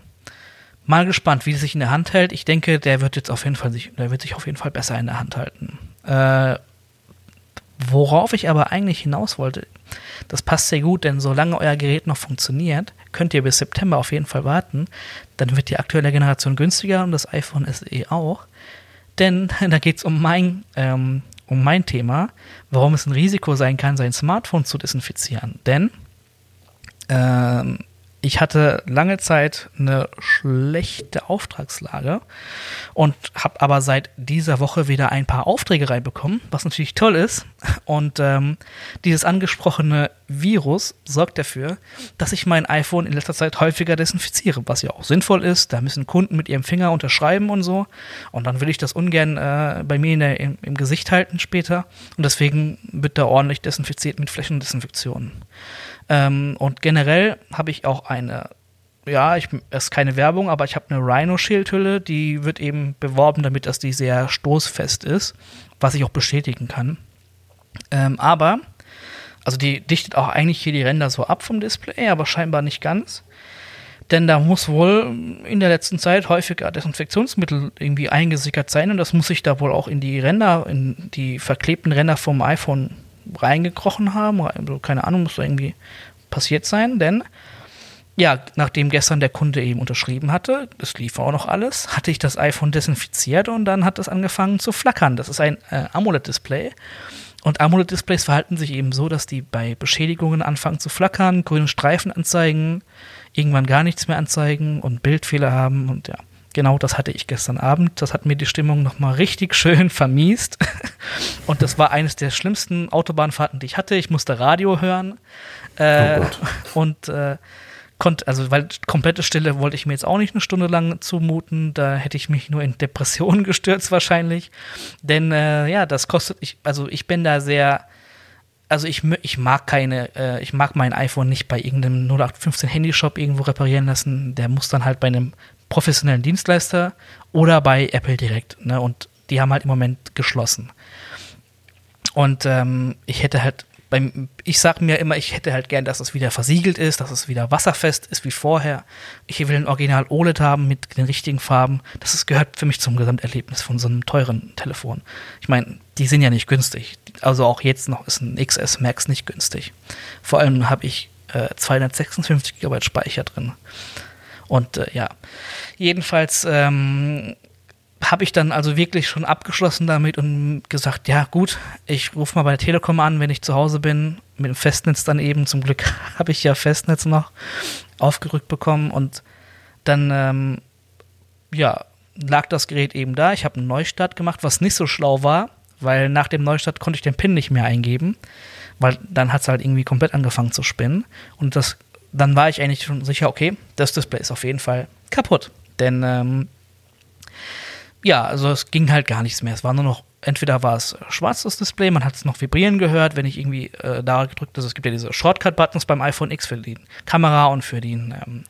Speaker 2: Mal gespannt, wie es sich in der Hand hält. Ich denke, der wird jetzt auf jeden Fall sich, der wird sich auf jeden Fall besser in der Hand halten. Äh, worauf ich aber eigentlich hinaus wollte, das passt sehr gut, denn solange euer Gerät noch funktioniert, könnt ihr bis September auf jeden Fall warten. Dann wird die aktuelle Generation günstiger und das iPhone SE auch. Denn da geht es um mein, ähm, um mein Thema, warum es ein Risiko sein kann, sein Smartphone zu desinfizieren. Denn ähm, ich hatte lange Zeit eine schlechte Auftragslage und habe aber seit dieser Woche wieder ein paar Aufträge reinbekommen, was natürlich toll ist. Und ähm, dieses angesprochene Virus sorgt dafür, dass ich mein iPhone in letzter Zeit häufiger desinfiziere, was ja auch sinnvoll ist. Da müssen Kunden mit ihrem Finger unterschreiben und so. Und dann will ich das ungern äh, bei mir der, im, im Gesicht halten später. Und deswegen wird da ordentlich desinfiziert mit Flächendesinfektionen. Ähm, und generell habe ich auch eine, ja, ich, es ist keine Werbung, aber ich habe eine Rhino-Schildhülle, die wird eben beworben, damit dass die sehr stoßfest ist, was ich auch bestätigen kann. Ähm, aber, also die dichtet auch eigentlich hier die Ränder so ab vom Display, aber scheinbar nicht ganz. denn da muss wohl in der letzten Zeit häufiger Desinfektionsmittel irgendwie eingesickert sein und das muss sich da wohl auch in die Ränder, in die verklebten Ränder vom iPhone reingekrochen haben. Also keine Ahnung, muss da irgendwie passiert sein, denn ja, nachdem gestern der Kunde eben unterschrieben hatte, das lief auch noch alles, hatte ich das iPhone desinfiziert und dann hat es angefangen zu flackern. Das ist ein äh, AMOLED-Display. Und AMOLED-Displays verhalten sich eben so, dass die bei Beschädigungen anfangen zu flackern, grüne Streifen anzeigen, irgendwann gar nichts mehr anzeigen und Bildfehler haben. Und ja, genau das hatte ich gestern Abend. Das hat mir die Stimmung nochmal richtig schön vermiest. Und das war eines der schlimmsten Autobahnfahrten, die ich hatte. Ich musste Radio hören. Äh, oh und äh, konnte, also weil komplette Stille wollte ich mir jetzt auch nicht eine Stunde lang zumuten. Da hätte ich mich nur in Depressionen gestürzt wahrscheinlich. Denn äh, ja, das kostet, ich, also ich bin da sehr, also ich, ich mag keine, äh, ich mag mein iPhone nicht bei irgendeinem 0815 Handyshop irgendwo reparieren lassen. Der muss dann halt bei einem professionellen Dienstleister oder bei Apple direkt. Ne? Und die haben halt im Moment geschlossen. Und ähm, ich hätte halt beim, ich sage mir immer, ich hätte halt gern, dass es wieder versiegelt ist, dass es wieder wasserfest ist wie vorher. Ich will ein Original OLED haben mit den richtigen Farben. Das ist, gehört für mich zum Gesamterlebnis von so einem teuren Telefon. Ich meine, die sind ja nicht günstig. Also auch jetzt noch ist ein XS Max nicht günstig. Vor allem habe ich äh, 256 GB Speicher drin. Und äh, ja, jedenfalls ähm, habe ich dann also wirklich schon abgeschlossen damit und gesagt, ja gut, ich rufe mal bei der Telekom an, wenn ich zu Hause bin, mit dem Festnetz dann eben. Zum Glück habe ich ja Festnetz noch aufgerückt bekommen und dann, ähm, ja, lag das Gerät eben da. Ich habe einen Neustart gemacht, was nicht so schlau war, weil nach dem Neustart konnte ich den PIN nicht mehr eingeben, weil dann hat es halt irgendwie komplett angefangen zu spinnen. Und das, dann war ich eigentlich schon sicher, okay, das Display ist auf jeden Fall kaputt. Denn ähm, ja, also es ging halt gar nichts mehr. Es war nur noch, entweder war es schwarz das Display, man hat es noch vibrieren gehört, wenn ich irgendwie äh, da gedrückt, also es gibt ja diese Shortcut-Buttons beim iPhone X für die Kamera und für den ähm,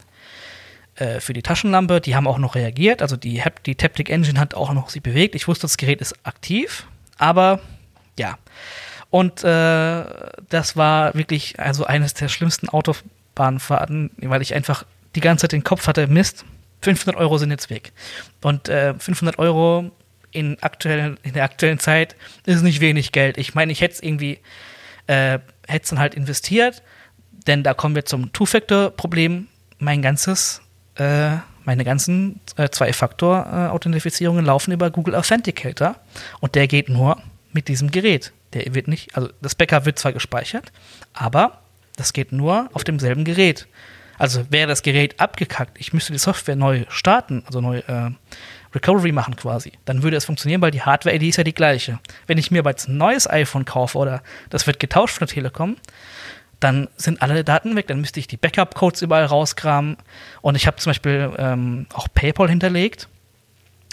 Speaker 2: äh, für die Taschenlampe, die haben auch noch reagiert, also die, die Taptic Engine hat auch noch sich bewegt. Ich wusste, das Gerät ist aktiv, aber ja. Und äh, das war wirklich also eines der schlimmsten Autobahnfahrten, weil ich einfach die ganze Zeit den Kopf hatte, Mist, 500 Euro sind jetzt weg. Und äh, 500 Euro in, aktuell, in der aktuellen Zeit ist nicht wenig Geld. Ich meine, ich hätte es irgendwie, äh, hätte es dann halt investiert, denn da kommen wir zum Two-Factor-Problem. Mein ganzes, äh, meine ganzen äh, Zwei-Faktor-Authentifizierungen laufen über Google Authenticator und der geht nur mit diesem Gerät. Der wird nicht, also das Backup wird zwar gespeichert, aber das geht nur auf demselben Gerät. Also wäre das Gerät abgekackt, ich müsste die Software neu starten, also neu äh, Recovery machen quasi, dann würde es funktionieren, weil die Hardware-ID ist ja die gleiche. Wenn ich mir aber jetzt ein neues iPhone kaufe oder das wird getauscht von der Telekom, dann sind alle Daten weg. Dann müsste ich die Backup-Codes überall rauskramen. Und ich habe zum Beispiel ähm, auch PayPal hinterlegt.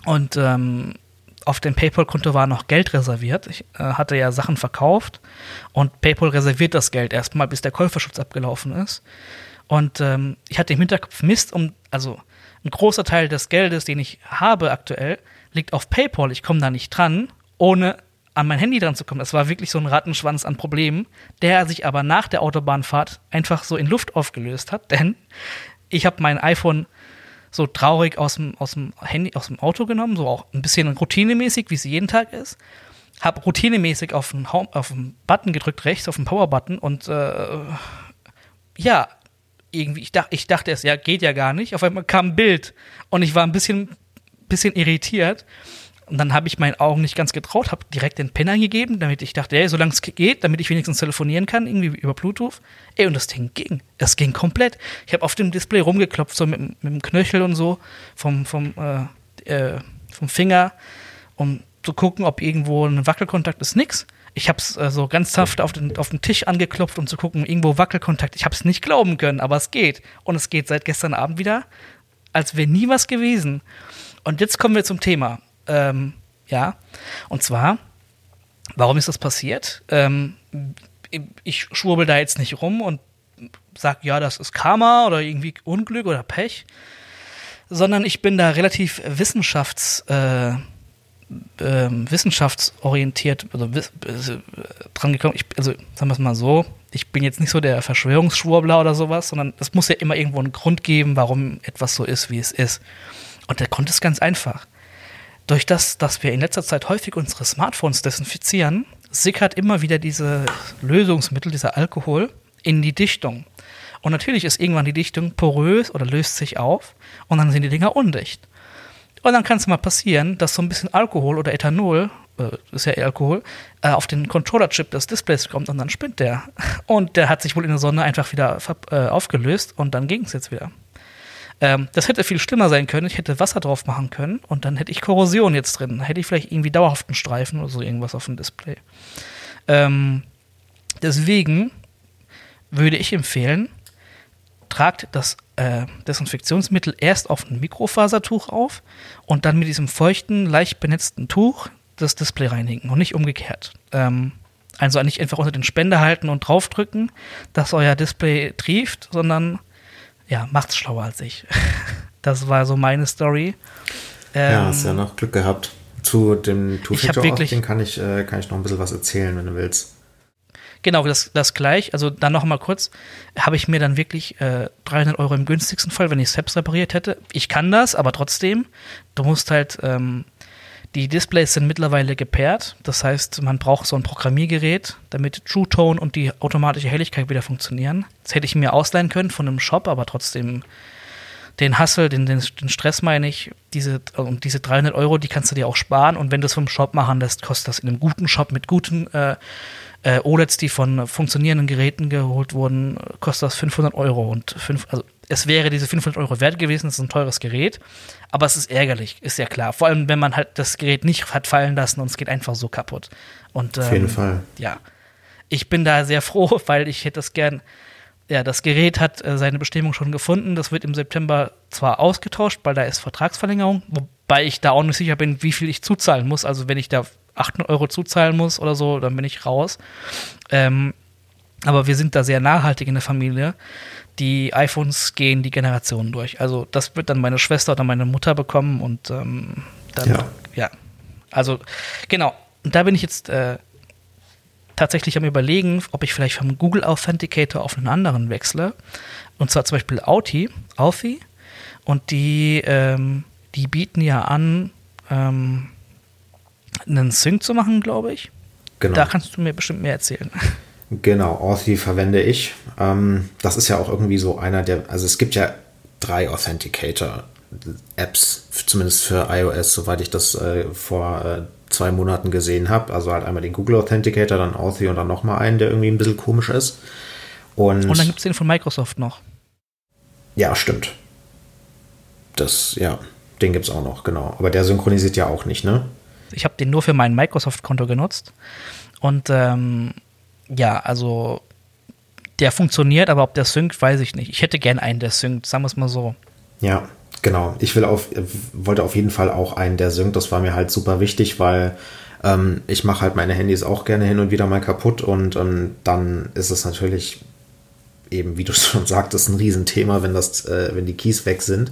Speaker 2: Und ähm, auf dem PayPal-Konto war noch Geld reserviert. Ich äh, hatte ja Sachen verkauft. Und PayPal reserviert das Geld erstmal, bis der Käuferschutz abgelaufen ist. Und ähm, ich hatte im Hinterkopf Mist, um, also ein großer Teil des Geldes, den ich habe aktuell, liegt auf PayPal. Ich komme da nicht dran, ohne an mein Handy dran zu kommen. Das war wirklich so ein Rattenschwanz an Problemen, der sich aber nach der Autobahnfahrt einfach so in Luft aufgelöst hat, denn ich habe mein iPhone so traurig aus dem, aus dem Handy, aus dem Auto genommen, so auch ein bisschen routinemäßig, wie es jeden Tag ist. Habe routinemäßig auf den, Home, auf den Button gedrückt, rechts auf den Power-Button und äh, ja, irgendwie, ich, dach, ich dachte es, ja, geht ja gar nicht. Auf einmal kam ein Bild und ich war ein bisschen, bisschen irritiert. Und dann habe ich meinen Augen nicht ganz getraut, habe direkt den Pin eingegeben, damit ich dachte, ey, solange es geht, damit ich wenigstens telefonieren kann, irgendwie über Bluetooth. Ey, und das Ding ging. Das ging komplett. Ich habe auf dem Display rumgeklopft, so mit, mit dem Knöchel und so, vom, vom, äh, äh, vom Finger, um zu gucken, ob irgendwo ein Wackelkontakt ist. Nix. Ich habe es äh, so ganz saft auf den, auf den Tisch angeklopft, um zu gucken, irgendwo Wackelkontakt. Ich habe es nicht glauben können, aber es geht. Und es geht seit gestern Abend wieder, als wäre nie was gewesen. Und jetzt kommen wir zum Thema. Ähm, ja, und zwar, warum ist das passiert? Ähm, ich schwurbel da jetzt nicht rum und sag, ja, das ist Karma oder irgendwie Unglück oder Pech, sondern ich bin da relativ wissenschafts- äh, ähm, wissenschaftsorientiert also, äh, dran gekommen. Ich, also sagen wir es mal so, ich bin jetzt nicht so der Verschwörungsschwurbler oder sowas, sondern es muss ja immer irgendwo einen Grund geben, warum etwas so ist, wie es ist. Und der Grund ist ganz einfach. Durch das, dass wir in letzter Zeit häufig unsere Smartphones desinfizieren, sickert immer wieder diese Lösungsmittel, dieser Alkohol, in die Dichtung. Und natürlich ist irgendwann die Dichtung porös oder löst sich auf und dann sind die Dinger undicht. Und dann kann es mal passieren, dass so ein bisschen Alkohol oder Ethanol, äh, ist ja Alkohol, äh, auf den Controller-Chip des Displays kommt und dann spinnt der. Und der hat sich wohl in der Sonne einfach wieder äh, aufgelöst und dann ging es jetzt wieder. Ähm, das hätte viel schlimmer sein können. Ich hätte Wasser drauf machen können und dann hätte ich Korrosion jetzt drin. Hätte ich vielleicht irgendwie dauerhaften Streifen oder so irgendwas auf dem Display. Ähm, deswegen würde ich empfehlen, tragt das äh, Desinfektionsmittel erst auf ein Mikrofasertuch auf und dann mit diesem feuchten, leicht benetzten Tuch das Display reinigen und nicht umgekehrt. Ähm, also nicht einfach unter den Spender halten und draufdrücken, dass euer Display trieft, sondern ja, macht's schlauer als ich. das war so meine Story.
Speaker 1: Ähm, ja, hast ja noch Glück gehabt. Zu dem Two-Factor-Auth, kann ich, äh, kann ich noch ein bisschen was erzählen, wenn du willst.
Speaker 2: Genau, das, das gleich. Also dann noch mal kurz, habe ich mir dann wirklich äh, 300 Euro im günstigsten Fall, wenn ich es selbst repariert hätte. Ich kann das, aber trotzdem, du musst halt, ähm, die Displays sind mittlerweile gepaart. Das heißt, man braucht so ein Programmiergerät, damit True Tone und die automatische Helligkeit wieder funktionieren. Das hätte ich mir ausleihen können von einem Shop, aber trotzdem den Hassel, den, den, den Stress meine ich, diese, und diese 300 Euro, die kannst du dir auch sparen. Und wenn du es vom Shop machen lässt, kostet das in einem guten Shop mit guten äh, äh, OLEDs, die von funktionierenden Geräten geholt wurden, kostet das 500 Euro. Und fünf, also es wäre diese 500 Euro wert gewesen, das ist ein teures Gerät. Aber es ist ärgerlich, ist ja klar. Vor allem, wenn man halt das Gerät nicht hat fallen lassen und es geht einfach so kaputt. Und,
Speaker 1: ähm, Auf jeden Fall.
Speaker 2: Ja. Ich bin da sehr froh, weil ich hätte das gern. Ja, das Gerät hat äh, seine Bestimmung schon gefunden. Das wird im September zwar ausgetauscht, weil da ist Vertragsverlängerung, wobei ich da auch nicht sicher bin, wie viel ich zuzahlen muss. Also wenn ich da 800 Euro zuzahlen muss oder so, dann bin ich raus. Ähm, aber wir sind da sehr nachhaltig in der Familie. Die iPhones gehen die Generationen durch. Also das wird dann meine Schwester oder meine Mutter bekommen und ähm, dann, ja. ja. Also genau. Und da bin ich jetzt äh, tatsächlich am überlegen, ob ich vielleicht vom Google Authenticator auf einen anderen wechsle. Und zwar zum Beispiel Authy. Authy. Und die, ähm, die bieten ja an, ähm, einen Sync zu machen, glaube ich. Genau. Da kannst du mir bestimmt mehr erzählen.
Speaker 1: Genau, Authy verwende ich. Ähm, das ist ja auch irgendwie so einer der, also es gibt ja drei Authenticator-Apps, zumindest für iOS, soweit ich das äh, vor äh, zwei Monaten gesehen habe. Also halt einmal den Google Authenticator, dann Authy und dann nochmal einen, der irgendwie ein bisschen komisch ist.
Speaker 2: Und, und dann gibt es den von Microsoft noch.
Speaker 1: Ja, stimmt. Das, ja, den gibt es auch noch, genau. Aber der synchronisiert ja auch nicht, ne?
Speaker 2: Ich habe den nur für mein Microsoft-Konto genutzt. Und ähm, ja, also der funktioniert, aber ob der synkt, weiß ich nicht. Ich hätte gern einen, der synkt, sagen wir es mal so.
Speaker 1: Ja, genau. Ich will auf, wollte auf jeden Fall auch einen, der synkt. Das war mir halt super wichtig, weil ähm, ich mache halt meine Handys auch gerne hin und wieder mal kaputt und ähm, dann ist es natürlich eben, wie du schon sagtest, ein Riesenthema, wenn das, äh, wenn die Keys weg sind.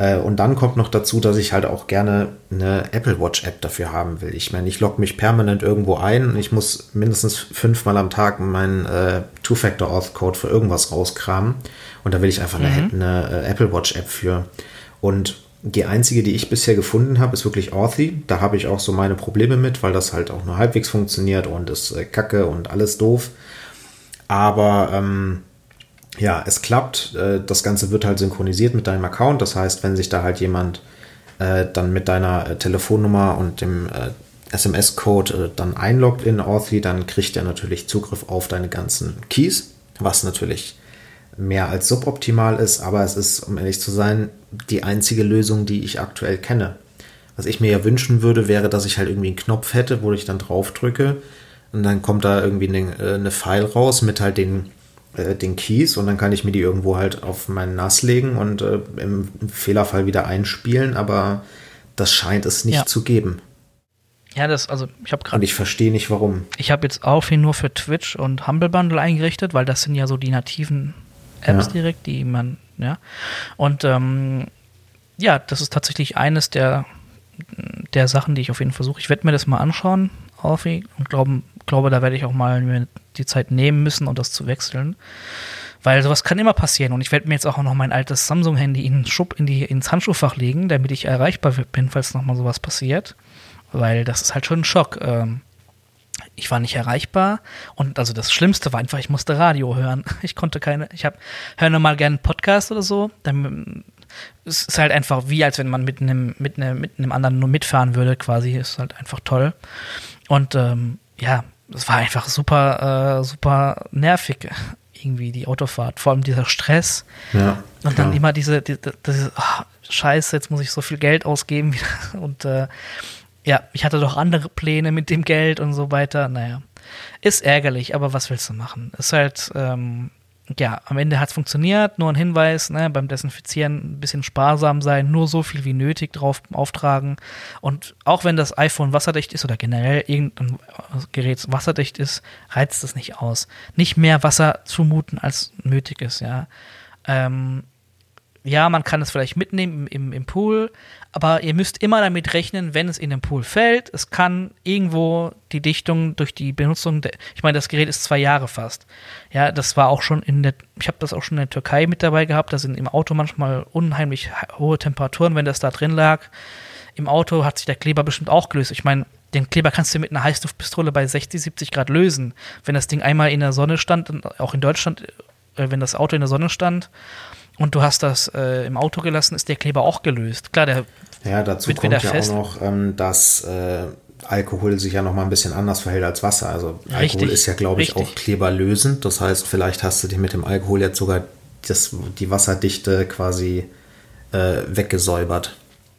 Speaker 1: Äh, und dann kommt noch dazu, dass ich halt auch gerne eine Apple Watch App dafür haben will. Ich meine, ich logge mich permanent irgendwo ein. Ich muss mindestens fünfmal am Tag meinen äh, Two-Factor Auth Code für irgendwas rauskramen. Und da will ich einfach mhm. eine, eine äh, Apple Watch App für. Und die einzige, die ich bisher gefunden habe, ist wirklich Authy. Da habe ich auch so meine Probleme mit, weil das halt auch nur halbwegs funktioniert und ist äh, kacke und alles doof. Aber ähm, ja, es klappt. Äh, das Ganze wird halt synchronisiert mit deinem Account. Das heißt, wenn sich da halt jemand äh, dann mit deiner äh, Telefonnummer und dem SMS-Code dann einloggt in Authy, dann kriegt er natürlich Zugriff auf deine ganzen Keys, was natürlich mehr als suboptimal ist, aber es ist, um ehrlich zu sein, die einzige Lösung, die ich aktuell kenne. Was ich mir ja wünschen würde, wäre, dass ich halt irgendwie einen Knopf hätte, wo ich dann drauf drücke und dann kommt da irgendwie eine, eine File raus mit halt den äh, den Keys und dann kann ich mir die irgendwo halt auf meinen NAS legen und äh, im Fehlerfall wieder einspielen, aber das scheint es nicht ja. zu geben.
Speaker 2: Ja, das, also ich habe gerade.
Speaker 1: Und ich verstehe nicht warum.
Speaker 2: Ich habe jetzt auch nur für Twitch und Humble Bundle eingerichtet, weil das sind ja so die nativen Apps ja. direkt, die man, ja. Und ähm, ja, das ist tatsächlich eines der, der Sachen, die ich auf jeden Fall versuche. Ich werde mir das mal anschauen, Alfie, und glauben, glaube, da werde ich auch mal mir die Zeit nehmen müssen, um das zu wechseln. Weil sowas kann immer passieren. Und ich werde mir jetzt auch noch mein altes Samsung-Handy in in ins Handschuhfach legen, damit ich erreichbar bin, falls nochmal sowas passiert. Weil das ist halt schon ein Schock. Ähm, ich war nicht erreichbar und also das Schlimmste war einfach, ich musste Radio hören. Ich konnte keine, ich habe höre mal gerne einen Podcast oder so. Dann es ist halt einfach wie, als wenn man mit einem mit einem, mit einem anderen nur mitfahren würde, quasi. Ist halt einfach toll. Und ähm, ja, es war einfach super, äh, super nervig irgendwie die Autofahrt, vor allem dieser Stress.
Speaker 1: Ja,
Speaker 2: und dann immer diese, die, diese oh, Scheiße, jetzt muss ich so viel Geld ausgeben und äh, ja, ich hatte doch andere Pläne mit dem Geld und so weiter. Naja, ist ärgerlich, aber was willst du machen? Ist halt, ähm, ja, am Ende hat es funktioniert. Nur ein Hinweis, ne, beim Desinfizieren ein bisschen sparsam sein, nur so viel wie nötig drauf auftragen. Und auch wenn das iPhone wasserdicht ist oder generell irgendein Gerät wasserdicht ist, reizt es nicht aus. Nicht mehr Wasser zumuten, als nötig ist, ja. Ähm, ja, man kann es vielleicht mitnehmen im, im, im, Pool, aber ihr müsst immer damit rechnen, wenn es in den Pool fällt, es kann irgendwo die Dichtung durch die Benutzung, der, ich meine, das Gerät ist zwei Jahre fast. Ja, das war auch schon in der, ich habe das auch schon in der Türkei mit dabei gehabt, da sind im Auto manchmal unheimlich hohe Temperaturen, wenn das da drin lag. Im Auto hat sich der Kleber bestimmt auch gelöst. Ich meine, den Kleber kannst du mit einer Heißluftpistole bei 60, 70 Grad lösen. Wenn das Ding einmal in der Sonne stand, auch in Deutschland, äh, wenn das Auto in der Sonne stand, und du hast das äh, im Auto gelassen, ist der Kleber auch gelöst. Klar, der
Speaker 1: ja, dazu kommt ja fest. auch noch, ähm, dass äh, Alkohol sich ja noch mal ein bisschen anders verhält als Wasser. Also Alkohol richtig, ist ja, glaube ich, richtig. auch kleberlösend. Das heißt, vielleicht hast du dir mit dem Alkohol jetzt sogar das, die Wasserdichte quasi äh, weggesäubert.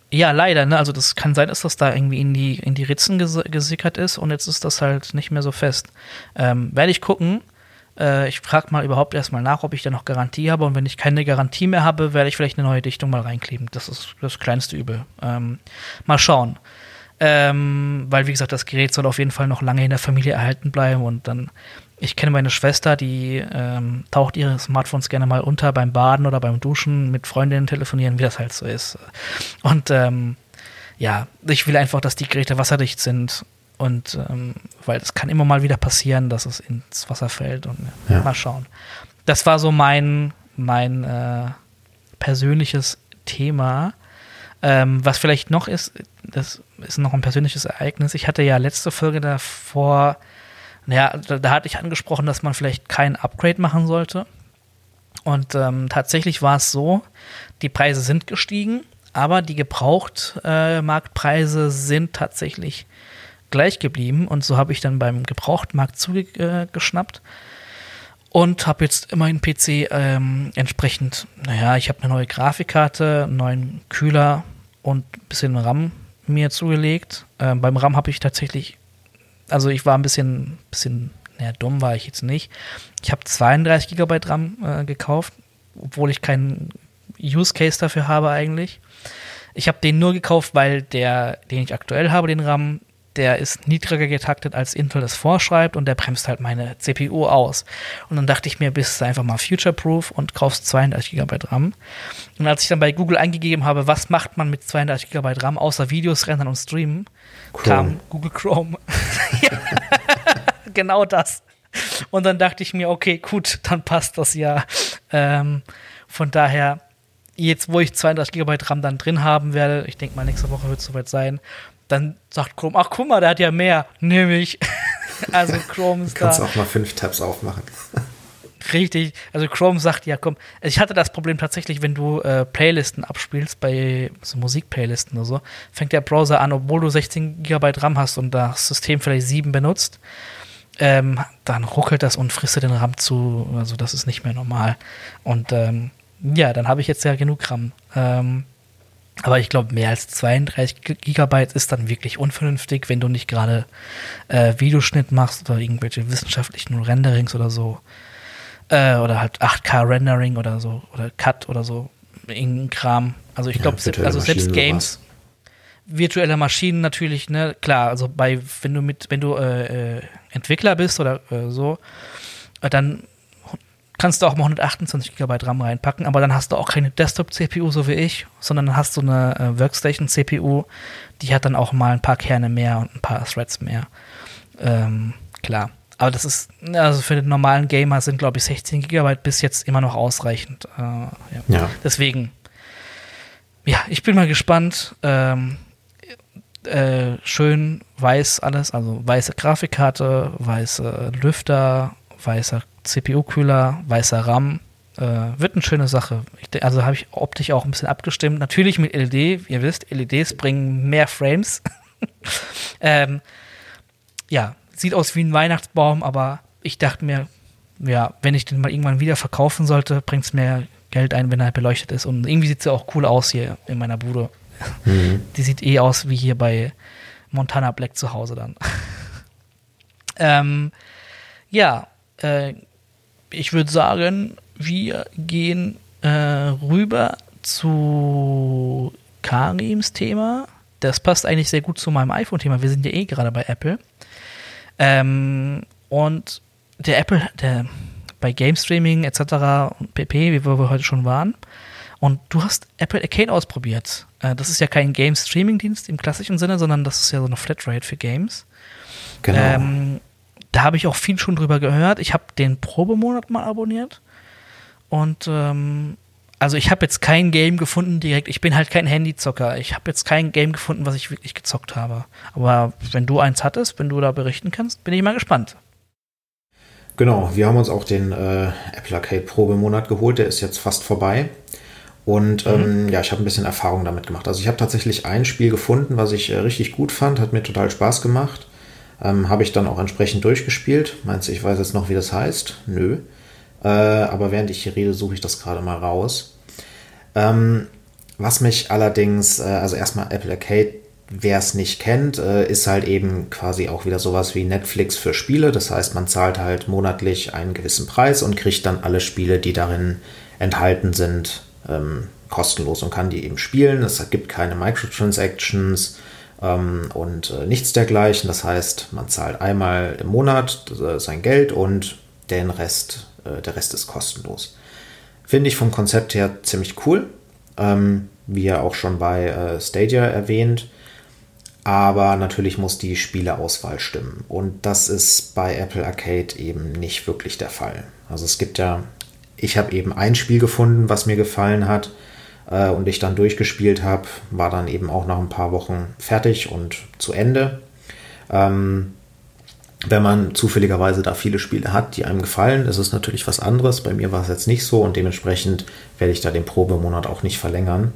Speaker 2: Ja, leider. Ne? Also das kann sein, dass das da irgendwie in die, in die Ritzen gesickert ist und jetzt ist das halt nicht mehr so fest. Ähm, werde ich gucken. Äh, ich frage mal überhaupt erstmal nach, ob ich da noch Garantie habe. Und wenn ich keine Garantie mehr habe, werde ich vielleicht eine neue Dichtung mal reinkleben. Das ist das kleinste Übel. Ähm, mal schauen. Ähm, weil, wie gesagt, das Gerät soll auf jeden Fall noch lange in der Familie erhalten bleiben. Und dann, ich kenne meine Schwester, die ähm, taucht ihre Smartphones gerne mal unter beim Baden oder beim Duschen, mit Freundinnen telefonieren, wie das halt so ist. Und ähm, ja, ich will einfach, dass die Geräte wasserdicht sind und ähm, weil es kann immer mal wieder passieren, dass es ins Wasser fällt und ja. mal schauen. Das war so mein, mein äh, persönliches Thema. Ähm, was vielleicht noch ist, das ist noch ein persönliches Ereignis. Ich hatte ja letzte Folge davor, naja, da, da hatte ich angesprochen, dass man vielleicht kein Upgrade machen sollte. Und ähm, tatsächlich war es so, die Preise sind gestiegen, aber die Gebrauchtmarktpreise äh, sind tatsächlich gleich geblieben und so habe ich dann beim Gebrauchtmarkt zugeschnappt und habe jetzt immer einen PC ähm, entsprechend, naja, ich habe eine neue Grafikkarte, einen neuen Kühler und ein bisschen RAM mir zugelegt. Ähm, beim RAM habe ich tatsächlich, also ich war ein bisschen, bisschen, naja, dumm war ich jetzt nicht. Ich habe 32 GB RAM äh, gekauft, obwohl ich keinen Use Case dafür habe eigentlich. Ich habe den nur gekauft, weil der, den ich aktuell habe, den RAM, der ist niedriger getaktet, als Intel das vorschreibt und der bremst halt meine CPU aus. Und dann dachte ich mir, bist du einfach mal future-proof und kaufst 32 GB RAM. Und als ich dann bei Google eingegeben habe, was macht man mit 32 GB RAM, außer Videos rendern und streamen, Chrome. kam Google Chrome. genau das. Und dann dachte ich mir, okay, gut, dann passt das ja. Ähm, von daher, jetzt wo ich 32 GB RAM dann drin haben werde, ich denke mal, nächste Woche wird es soweit sein, dann sagt Chrome, ach guck mal, der hat ja mehr, nehme ich. also Chrome ist
Speaker 1: Kannst da. Kannst auch mal fünf Tabs aufmachen.
Speaker 2: Richtig, also Chrome sagt ja, komm, ich hatte das Problem tatsächlich, wenn du äh, Playlisten abspielst, bei so Musikplaylisten oder so, fängt der Browser an, obwohl du 16 GB RAM hast und das System vielleicht 7 benutzt, ähm, dann ruckelt das und frisst den RAM zu, also das ist nicht mehr normal. Und ähm, ja, dann habe ich jetzt ja genug RAM. Ähm, aber ich glaube, mehr als 32 Gigabyte ist dann wirklich unvernünftig, wenn du nicht gerade äh, Videoschnitt machst oder irgendwelche wissenschaftlichen Renderings oder so. Äh, oder halt 8K-Rendering oder so. Oder Cut oder so. Irgendein Kram. Also ich glaube, ja, also selbst Games, virtuelle Maschinen natürlich, ne, klar, also bei, wenn du mit, wenn du äh, äh Entwickler bist oder äh, so, dann kannst du auch mal 128 GB RAM reinpacken, aber dann hast du auch keine Desktop-CPU, so wie ich, sondern dann hast du eine äh, Workstation-CPU, die hat dann auch mal ein paar Kerne mehr und ein paar Threads mehr. Ähm, klar. Aber das ist, also für den normalen Gamer sind, glaube ich, 16 Gigabyte bis jetzt immer noch ausreichend. Äh, ja. ja. Deswegen, ja, ich bin mal gespannt. Ähm, äh, schön weiß alles, also weiße Grafikkarte, weiße Lüfter, weißer CPU-Kühler, weißer RAM. Äh, wird eine schöne Sache. Ich, also habe ich optisch auch ein bisschen abgestimmt. Natürlich mit LED. Ihr wisst, LEDs bringen mehr Frames. ähm, ja, sieht aus wie ein Weihnachtsbaum, aber ich dachte mir, ja, wenn ich den mal irgendwann wieder verkaufen sollte, bringt es mehr Geld ein, wenn er beleuchtet ist. Und irgendwie sieht sie auch cool aus hier in meiner Bude. Mhm. Die sieht eh aus wie hier bei Montana Black zu Hause dann. ähm, ja, äh, ich würde sagen, wir gehen äh, rüber zu Karims Thema. Das passt eigentlich sehr gut zu meinem iPhone-Thema. Wir sind ja eh gerade bei Apple. Ähm, und der Apple, der bei Game Streaming etc. und pp, wie wir heute schon waren. Und du hast Apple Arcade ausprobiert. Äh, das ist ja kein Game Streaming Dienst im klassischen Sinne, sondern das ist ja so eine Flatrate für Games. Genau. Ähm, da habe ich auch viel schon drüber gehört. Ich habe den Probemonat mal abonniert. Und ähm, also ich habe jetzt kein Game gefunden direkt. Ich bin halt kein Handyzocker. Ich habe jetzt kein Game gefunden, was ich wirklich gezockt habe. Aber wenn du eins hattest, wenn du da berichten kannst, bin ich mal gespannt.
Speaker 1: Genau, wir haben uns auch den äh, Apple Arcade Probemonat geholt. Der ist jetzt fast vorbei. Und mhm. ähm, ja, ich habe ein bisschen Erfahrung damit gemacht. Also ich habe tatsächlich ein Spiel gefunden, was ich äh, richtig gut fand, hat mir total Spaß gemacht. Ähm, habe ich dann auch entsprechend durchgespielt. Meinst du, ich weiß jetzt noch, wie das heißt? Nö. Äh, aber während ich hier rede, suche ich das gerade mal raus. Ähm, was mich allerdings, äh, also erstmal Apple Arcade, wer es nicht kennt, äh, ist halt eben quasi auch wieder sowas wie Netflix für Spiele. Das heißt, man zahlt halt monatlich einen gewissen Preis und kriegt dann alle Spiele, die darin enthalten sind, ähm, kostenlos und kann die eben spielen. Es gibt keine Microtransactions und äh, nichts dergleichen. Das heißt, man zahlt einmal im Monat äh, sein Geld und den Rest, äh, der Rest ist kostenlos. Finde ich vom Konzept her ziemlich cool. Ähm, wie ja auch schon bei Stadia erwähnt. Aber natürlich muss die Spieleauswahl stimmen. Und das ist bei Apple Arcade eben nicht wirklich der Fall. Also es gibt ja, ich habe eben ein Spiel gefunden, was mir gefallen hat äh, und ich dann durchgespielt habe, war dann eben auch nach ein paar Wochen fertig und zu Ende. Ähm, wenn man zufälligerweise da viele Spiele hat, die einem gefallen, ist es natürlich was anderes. Bei mir war es jetzt nicht so und dementsprechend werde ich da den Probemonat auch nicht verlängern.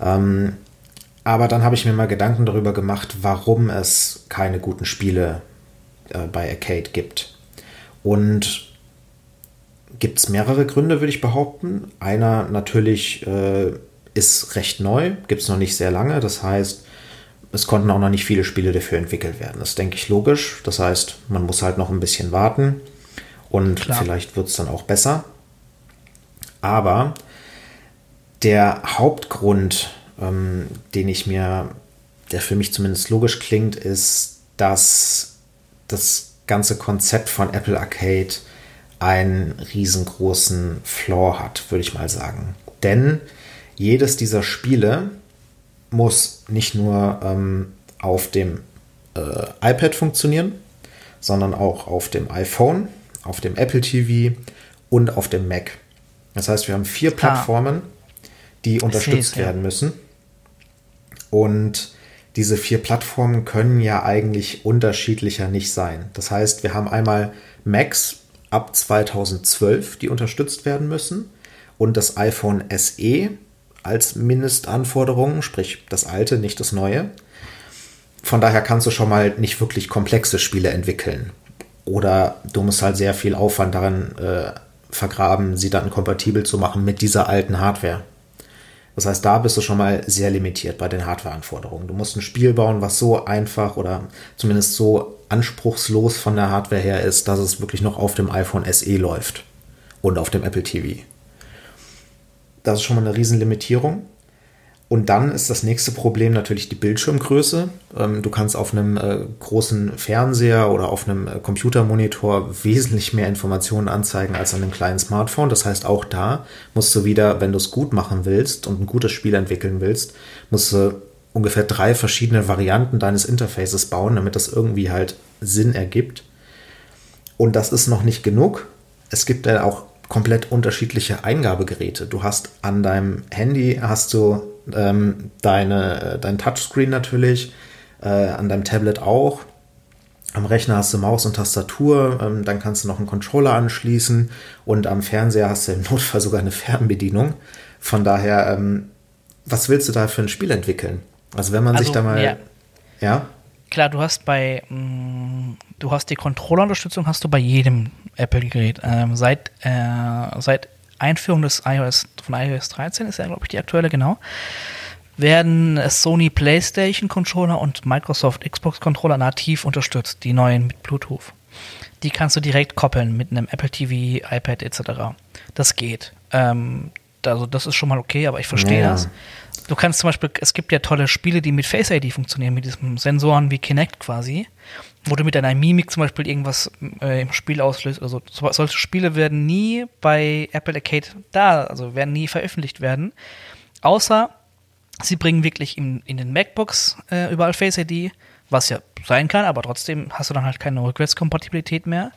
Speaker 1: Ähm, aber dann habe ich mir mal Gedanken darüber gemacht, warum es keine guten Spiele äh, bei Arcade gibt. Und gibt es mehrere Gründe, würde ich behaupten. Einer natürlich äh, ist recht neu, gibt es noch nicht sehr lange. Das heißt, es konnten auch noch nicht viele Spiele dafür entwickelt werden. Das denke ich logisch. Das heißt, man muss halt noch ein bisschen warten und Klar. vielleicht wird es dann auch besser. Aber der Hauptgrund, ähm, den ich mir, der für mich zumindest logisch klingt, ist, dass das ganze Konzept von Apple Arcade einen riesengroßen Flaw hat, würde ich mal sagen. Denn jedes dieser Spiele muss nicht nur ähm, auf dem äh, iPad funktionieren, sondern auch auf dem iPhone, auf dem Apple TV und auf dem Mac. Das heißt, wir haben vier. Plattformen, die unterstützt werden müssen. Und diese vier Plattformen können ja eigentlich unterschiedlicher nicht sein. Das heißt, wir haben einmal Macs ab 2012, die unterstützt werden müssen, und das iPhone SE als Mindestanforderung, sprich das alte, nicht das neue. Von daher kannst du schon mal nicht wirklich komplexe Spiele entwickeln. Oder du musst halt sehr viel Aufwand darin äh, vergraben, sie dann kompatibel zu machen mit dieser alten Hardware. Das heißt, da bist du schon mal sehr limitiert bei den Hardware-Anforderungen. Du musst ein Spiel bauen, was so einfach oder zumindest so anspruchslos von der Hardware her ist, dass es wirklich noch auf dem iPhone SE läuft und auf dem Apple TV. Das ist schon mal eine Riesenlimitierung. Und dann ist das nächste Problem natürlich die Bildschirmgröße. Ähm, du kannst auf einem äh, großen Fernseher oder auf einem äh, Computermonitor wesentlich mehr Informationen anzeigen als an einem kleinen Smartphone. Das heißt, auch da musst du wieder, wenn du es gut machen willst und ein gutes Spiel entwickeln willst, musst du ungefähr drei verschiedene Varianten deines Interfaces bauen, damit das irgendwie halt Sinn ergibt. Und das ist noch nicht genug. Es gibt ja auch komplett unterschiedliche Eingabegeräte. Du hast an deinem Handy hast du ähm, deine, äh, dein Touchscreen natürlich, äh, an deinem Tablet auch. Am Rechner hast du Maus und Tastatur, ähm, dann kannst du noch einen Controller anschließen und am Fernseher hast du im Notfall sogar eine Fernbedienung. Von daher, ähm, was willst du da für ein Spiel entwickeln? Also wenn man also, sich da mal.
Speaker 2: Ja. ja? Klar, du hast bei mh, mm, du hast die Controller-Unterstützung hast du bei jedem Apple-Gerät. Ähm, seit, äh, seit Einführung des iOS von iOS 13 ist ja, glaube ich, die aktuelle, genau, werden Sony PlayStation Controller und Microsoft Xbox Controller nativ unterstützt, die neuen mit Bluetooth. Die kannst du direkt koppeln mit einem Apple TV, iPad etc. Das geht. Ähm, also das ist schon mal okay, aber ich verstehe ja. das. Du kannst zum Beispiel, es gibt ja tolle Spiele, die mit Face ID funktionieren, mit diesen Sensoren wie Kinect quasi wo du mit deiner Mimik zum Beispiel irgendwas äh, im Spiel auslöst oder so. so. Solche Spiele werden nie bei Apple Arcade da, also werden nie veröffentlicht werden. Außer sie bringen wirklich in, in den MacBooks äh, überall Face ID, was ja sein kann, aber trotzdem hast du dann halt keine Rückwärtskompatibilität mehr.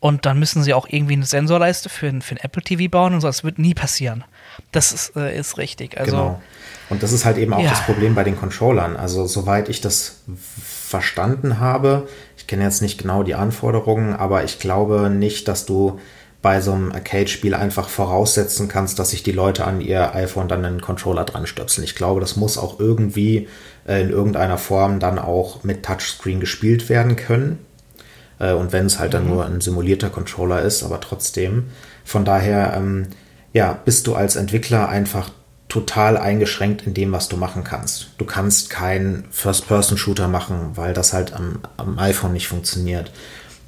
Speaker 2: Und dann müssen sie auch irgendwie eine Sensorleiste für, für ein Apple TV bauen und so. Das wird nie passieren. Das ist, äh, ist richtig. Also, genau.
Speaker 1: Und das ist halt eben auch ja. das Problem bei den Controllern. Also, soweit ich das verstanden habe, ich kenne jetzt nicht genau die Anforderungen, aber ich glaube nicht, dass du bei so einem Arcade-Spiel einfach voraussetzen kannst, dass sich die Leute an ihr iPhone dann einen Controller dran stöpseln. Ich glaube, das muss auch irgendwie äh, in irgendeiner Form dann auch mit Touchscreen gespielt werden können. Äh, und wenn es halt dann mhm. nur ein simulierter Controller ist, aber trotzdem. Von daher, ähm, ja, bist du als Entwickler einfach total eingeschränkt in dem, was du machen kannst. Du kannst keinen First-Person-Shooter machen, weil das halt am, am iPhone nicht funktioniert.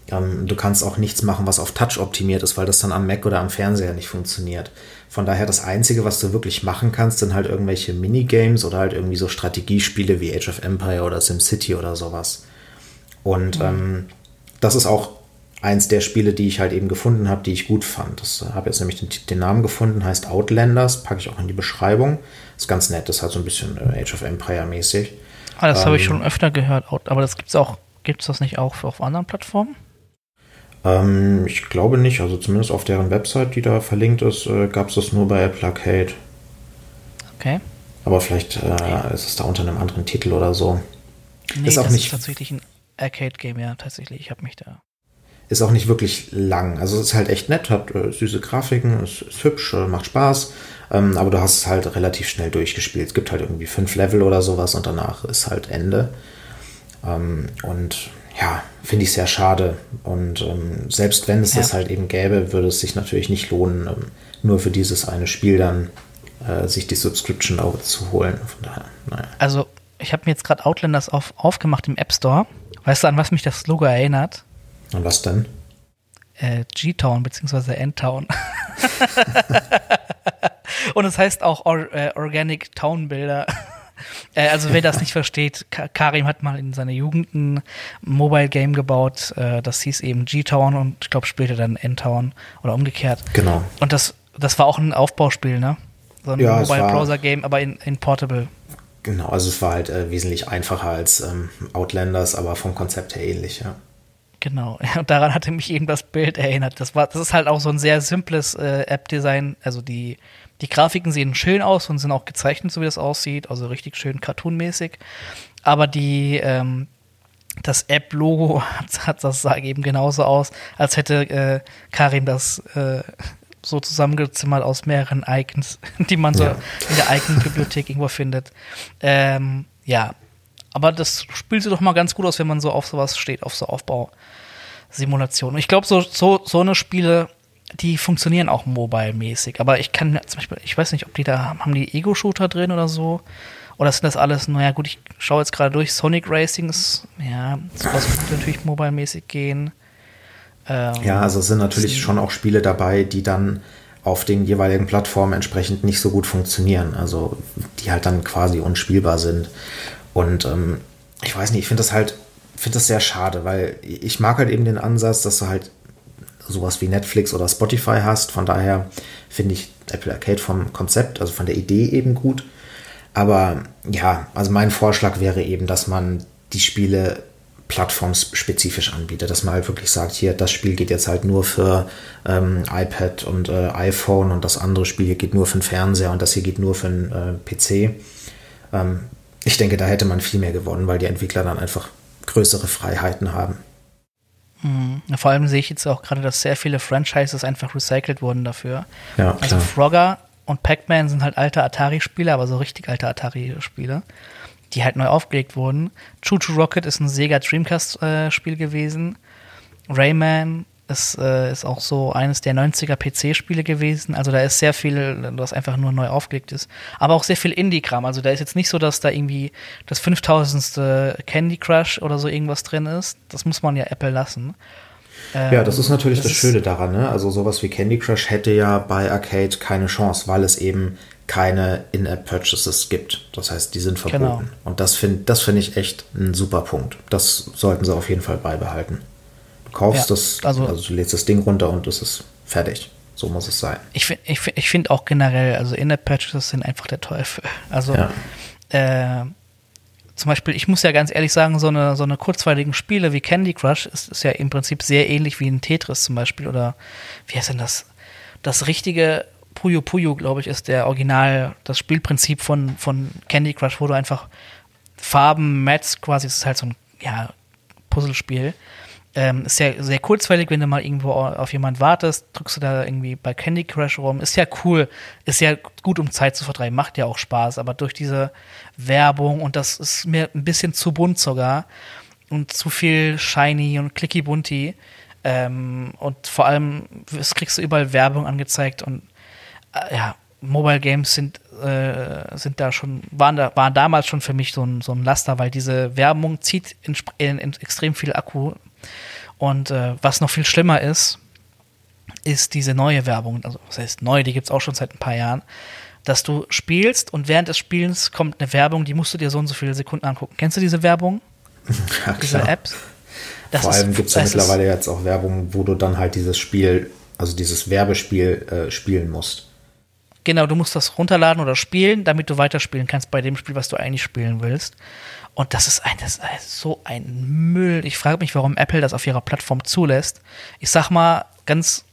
Speaker 1: Ähm, du kannst auch nichts machen, was auf Touch optimiert ist, weil das dann am Mac oder am Fernseher nicht funktioniert. Von daher das Einzige, was du wirklich machen kannst, sind halt irgendwelche Minigames oder halt irgendwie so Strategiespiele wie Age of Empire oder SimCity oder sowas. Und mhm. ähm, das ist auch eins der Spiele, die ich halt eben gefunden habe, die ich gut fand. Das äh, habe jetzt nämlich den, den, Namen gefunden, heißt Outlanders, packe ich auch in die Beschreibung. Ist ganz nett, das ist halt so ein bisschen äh, Age of Empire mäßig.
Speaker 2: Ah, das ähm, habe ich schon öfter gehört, aber das gibt's auch, gibt es das nicht auch auf anderen Plattformen?
Speaker 1: Ähm, ich glaube nicht, also zumindest auf deren Website, die da verlinkt ist, äh, gab es das nur bei Apple Arcade.
Speaker 2: Okay.
Speaker 1: Aber vielleicht äh, ist es da unter einem anderen Titel oder so.
Speaker 2: Nee, ist auch das nicht ist tatsächlich ein Arcade-Game, ja, tatsächlich. Ich habe mich da
Speaker 1: ist auch nicht wirklich lang. Also es ist halt echt nett, hat äh, süße Grafiken, ist, ist hübsch, äh, macht Spaß. Ähm, aber du hast es halt relativ schnell durchgespielt. Es gibt halt irgendwie fünf Level oder sowas und danach ist halt Ende. Ähm, und ja, finde ich sehr schade. Und ähm, selbst wenn es ja. das halt eben gäbe, würde es sich natürlich nicht lohnen, ähm, nur für dieses eine Spiel dann äh, sich die Subscription zu holen. Von daher,
Speaker 2: naja. Also ich habe mir jetzt gerade Outlanders auf, aufgemacht im App Store. Weißt du, an was mich das Logo erinnert?
Speaker 1: Und was denn?
Speaker 2: Äh, G-Town bzw. N-Town. Und es heißt auch Or äh, Organic Town Bilder. äh, also wer das nicht versteht, Ka Karim hat mal in seiner Jugend ein Mobile Game gebaut. Äh, das hieß eben G-Town und ich glaube später dann N-Town oder umgekehrt.
Speaker 1: Genau.
Speaker 2: Und das, das war auch ein Aufbauspiel, ne? So ein ja, Mobile Browser Game, aber in, in Portable.
Speaker 1: Genau, also es war halt äh, wesentlich einfacher als ähm, Outlanders, aber vom Konzept her ähnlich, ja.
Speaker 2: Genau, und daran hatte mich eben das Bild erinnert. Das war, das ist halt auch so ein sehr simples äh, App-Design. Also die, die Grafiken sehen schön aus und sind auch gezeichnet, so wie das aussieht, also richtig schön cartoonmäßig. Aber die, ähm, das App-Logo hat, hat, das sah eben genauso aus, als hätte äh, Karim das äh, so zusammengezimmert aus mehreren Icons, die man so ja. in der Icon-Bibliothek irgendwo findet. Ähm, ja, aber das spielt sich doch mal ganz gut aus, wenn man so auf sowas steht, auf so Aufbausimulationen. Ich glaube, so, so, so eine Spiele, die funktionieren auch mobile-mäßig. Aber ich kann zum Beispiel, ich weiß nicht, ob die da, haben die Ego-Shooter drin oder so? Oder sind das alles, naja, gut, ich schaue jetzt gerade durch, Sonic Racings, ja, sowas könnte natürlich mobile-mäßig gehen.
Speaker 1: Ähm, ja, also es sind natürlich schon auch Spiele dabei, die dann auf den jeweiligen Plattformen entsprechend nicht so gut funktionieren. Also die halt dann quasi unspielbar sind. Und ähm, ich weiß nicht, ich finde das halt, finde das sehr schade, weil ich mag halt eben den Ansatz, dass du halt sowas wie Netflix oder Spotify hast. Von daher finde ich Apple Arcade vom Konzept, also von der Idee eben gut. Aber ja, also mein Vorschlag wäre eben, dass man die Spiele plattformspezifisch anbietet, dass man halt wirklich sagt, hier, das Spiel geht jetzt halt nur für ähm, iPad und äh, iPhone und das andere Spiel hier geht nur für den Fernseher und das hier geht nur für den äh, PC. Ähm, ich denke, da hätte man viel mehr gewonnen, weil die Entwickler dann einfach größere Freiheiten haben.
Speaker 2: Mhm. Vor allem sehe ich jetzt auch gerade, dass sehr viele Franchises einfach recycelt wurden dafür.
Speaker 1: Ja,
Speaker 2: also Frogger und Pac-Man sind halt alte Atari-Spiele, aber so richtig alte Atari-Spiele die halt neu aufgelegt wurden. Choo Choo Rocket ist ein Sega Dreamcast-Spiel äh, gewesen. Rayman ist, äh, ist auch so eines der 90er PC-Spiele gewesen. Also da ist sehr viel, was einfach nur neu aufgelegt ist. Aber auch sehr viel Indie-Kram. Also da ist jetzt nicht so, dass da irgendwie das 5000. Candy Crush oder so irgendwas drin ist. Das muss man ja Apple lassen.
Speaker 1: ja, das ist natürlich das, das Schöne daran. Ne? Also sowas wie Candy Crush hätte ja bei Arcade keine Chance, weil es eben keine In-App-Purchases gibt. Das heißt, die sind verboten. Genau. Und das finde das find ich echt ein super Punkt. Das sollten sie auf jeden Fall beibehalten. Du kaufst ja, das, also, also, du lädst das Ding runter und es ist fertig. So muss es sein.
Speaker 2: Ich finde ich, ich find auch generell, also In-App-Purchases sind einfach der Teufel. Also ja. äh, zum Beispiel, ich muss ja ganz ehrlich sagen, so eine, so eine kurzweiligen Spiele wie Candy Crush ist, ist ja im Prinzip sehr ähnlich wie ein Tetris zum Beispiel oder wie heißt denn das? Das richtige Puyo Puyo, glaube ich, ist der Original, das Spielprinzip von, von Candy Crush, wo du einfach Farben matchst, quasi, es ist halt so ein ja, Puzzlespiel. Ähm, ist ja sehr kurzweilig, wenn du mal irgendwo auf jemand wartest, drückst du da irgendwie bei Candy Crush rum. Ist ja cool, ist ja gut, um Zeit zu vertreiben, macht ja auch Spaß, aber durch diese Werbung und das ist mir ein bisschen zu bunt sogar und zu viel shiny und clicky bunty ähm, und vor allem es kriegst du überall Werbung angezeigt und äh, ja, Mobile Games sind, äh, sind da schon, waren da, waren damals schon für mich so ein, so ein Laster, weil diese Werbung zieht in, in extrem viel Akku. Und äh, was noch viel schlimmer ist, ist diese neue Werbung, also was heißt neu, die gibt es auch schon seit ein paar Jahren, dass du spielst und während des Spielens kommt eine Werbung, die musst du dir so und so viele Sekunden angucken. Kennst du diese Werbung?
Speaker 1: Ja, diese Apps? Das Vor allem gibt es ja mittlerweile jetzt auch Werbung, wo du dann halt dieses Spiel, also dieses Werbespiel äh, spielen musst.
Speaker 2: Genau, du musst das runterladen oder spielen, damit du weiterspielen kannst bei dem Spiel, was du eigentlich spielen willst. Und das ist, ein, das ist so ein Müll. Ich frage mich, warum Apple das auf ihrer Plattform zulässt. Ich sag mal ganz,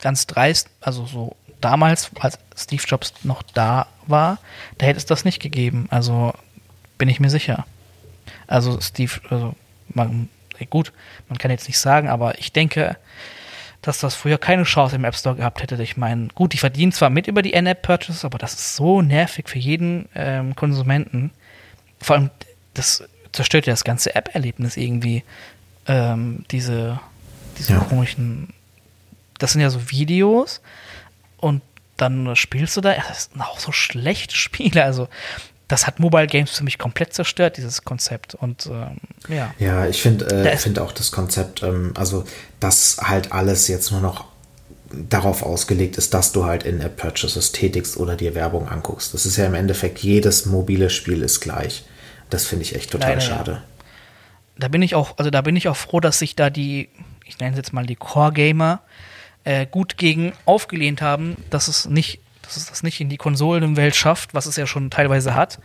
Speaker 2: ganz dreist, also so damals, als Steve Jobs noch da war, da hätte es das nicht gegeben. Also bin ich mir sicher. Also Steve, also man, gut, man kann jetzt nicht sagen, aber ich denke, dass das früher keine Chance im App Store gehabt hätte. Ich meine, gut, die verdienen zwar mit über die In-App-Purchases, aber das ist so nervig für jeden ähm, Konsumenten. Vor allem, das zerstört ja das ganze App-Erlebnis irgendwie. Ähm, diese diese ja. komischen, das sind ja so Videos und dann spielst du da, das sind auch so schlechte Spiele. Also das hat Mobile Games für mich komplett zerstört, dieses Konzept. Und ähm, ja.
Speaker 1: Ja, ich finde äh, find auch das Konzept, ähm, also dass halt alles jetzt nur noch darauf ausgelegt ist, dass du halt in App-Purchases tätigst oder dir Werbung anguckst. Das ist ja im Endeffekt, jedes mobile Spiel ist gleich. Das finde ich echt total Leider, schade. Ja.
Speaker 2: Da bin ich auch, also da bin ich auch froh, dass sich da die, ich nenne es jetzt mal die Core-Gamer, äh, gut gegen aufgelehnt haben, dass es nicht dass es das nicht in die Konsolenwelt schafft, was es ja schon teilweise hat,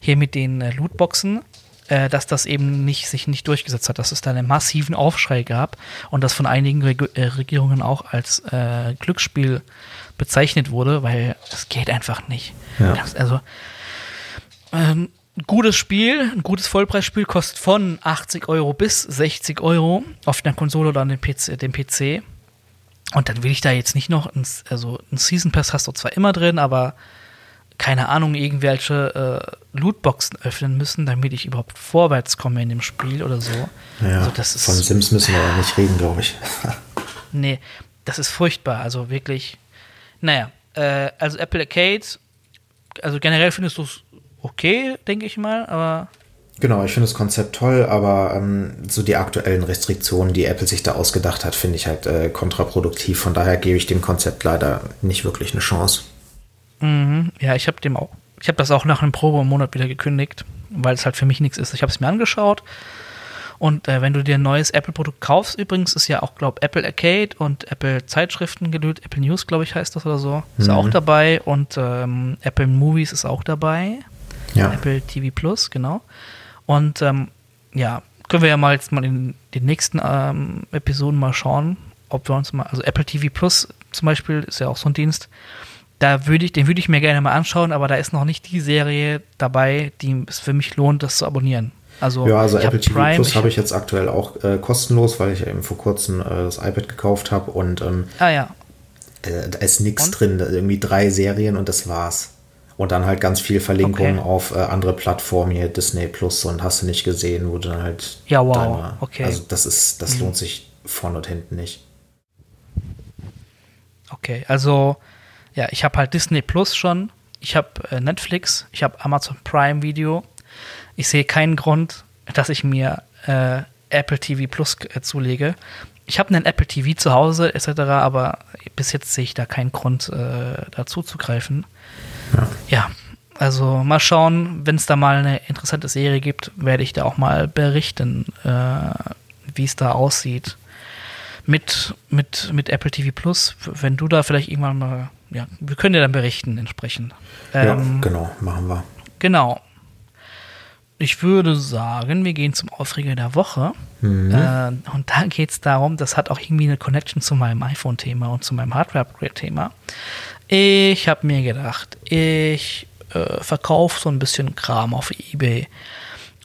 Speaker 2: hier mit den äh, Lootboxen, äh, dass das eben nicht, sich nicht durchgesetzt hat, dass es da einen massiven Aufschrei gab und das von einigen Reg äh, Regierungen auch als äh, Glücksspiel bezeichnet wurde, weil es geht einfach nicht. Ja. Also ähm, gutes Spiel, ein gutes Vollpreisspiel kostet von 80 Euro bis 60 Euro auf der Konsole oder an dem PC. Dem PC. Und dann will ich da jetzt nicht noch, ein, also ein Season Pass hast du zwar immer drin, aber keine Ahnung, irgendwelche äh, Lootboxen öffnen müssen, damit ich überhaupt vorwärts komme in dem Spiel oder so.
Speaker 1: Ja, also das ist, von Sims müssen wir ja nicht reden, glaube ich.
Speaker 2: nee, das ist furchtbar. Also wirklich, naja, äh, also Apple Arcade, also generell findest du es okay, denke ich mal, aber
Speaker 1: Genau, ich finde das Konzept toll, aber ähm, so die aktuellen Restriktionen, die Apple sich da ausgedacht hat, finde ich halt äh, kontraproduktiv. Von daher gebe ich dem Konzept leider nicht wirklich eine Chance.
Speaker 2: Mhm. Ja, ich habe dem auch, ich habe das auch nach einem Probemonat wieder gekündigt, weil es halt für mich nichts ist. Ich habe es mir angeschaut und äh, wenn du dir ein neues Apple-Produkt kaufst, übrigens ist ja auch, glaube Apple Arcade und Apple Zeitschriften gelöst, Apple News, glaube ich, heißt das oder so, ist mhm. auch dabei und ähm, Apple Movies ist auch dabei. Ja. Apple TV Plus, genau. Und ähm, ja, können wir ja mal jetzt mal in den nächsten ähm, Episoden mal schauen, ob wir uns mal, also Apple TV Plus zum Beispiel ist ja auch so ein Dienst, da würde ich, den würde ich mir gerne mal anschauen, aber da ist noch nicht die Serie dabei, die es für mich lohnt, das zu abonnieren. Also,
Speaker 1: ja, also Apple TV Prime, Plus habe ich jetzt aktuell auch äh, kostenlos, weil ich eben vor kurzem äh, das iPad gekauft habe und ähm,
Speaker 2: ah, ja.
Speaker 1: äh, da ist nichts drin, irgendwie drei Serien und das war's. Und dann halt ganz viel Verlinkungen okay. auf äh, andere Plattformen, hier Disney Plus und hast du nicht gesehen, wo du dann halt.
Speaker 2: Ja, wow. Deine,
Speaker 1: okay. Also das ist, das mhm. lohnt sich vorne und hinten nicht.
Speaker 2: Okay, also ja, ich habe halt Disney Plus schon, ich habe äh, Netflix, ich habe Amazon Prime Video. Ich sehe keinen Grund, dass ich mir äh, Apple TV Plus äh, zulege. Ich habe einen Apple TV zu Hause etc., aber bis jetzt sehe ich da keinen Grund, äh, dazu zu greifen. Ja. ja, also mal schauen, wenn es da mal eine interessante Serie gibt, werde ich da auch mal berichten, äh, wie es da aussieht mit, mit, mit Apple TV Plus. Wenn du da vielleicht irgendwann mal ja, wir können ja dann berichten entsprechend.
Speaker 1: Ähm, ja, genau, machen wir.
Speaker 2: Genau. Ich würde sagen, wir gehen zum Aufreger der Woche. Mhm. Äh, und da geht es darum, das hat auch irgendwie eine Connection zu meinem iPhone-Thema und zu meinem Hardware-Upgrade-Thema. Ich habe mir gedacht, ich äh, verkaufe so ein bisschen Kram auf Ebay.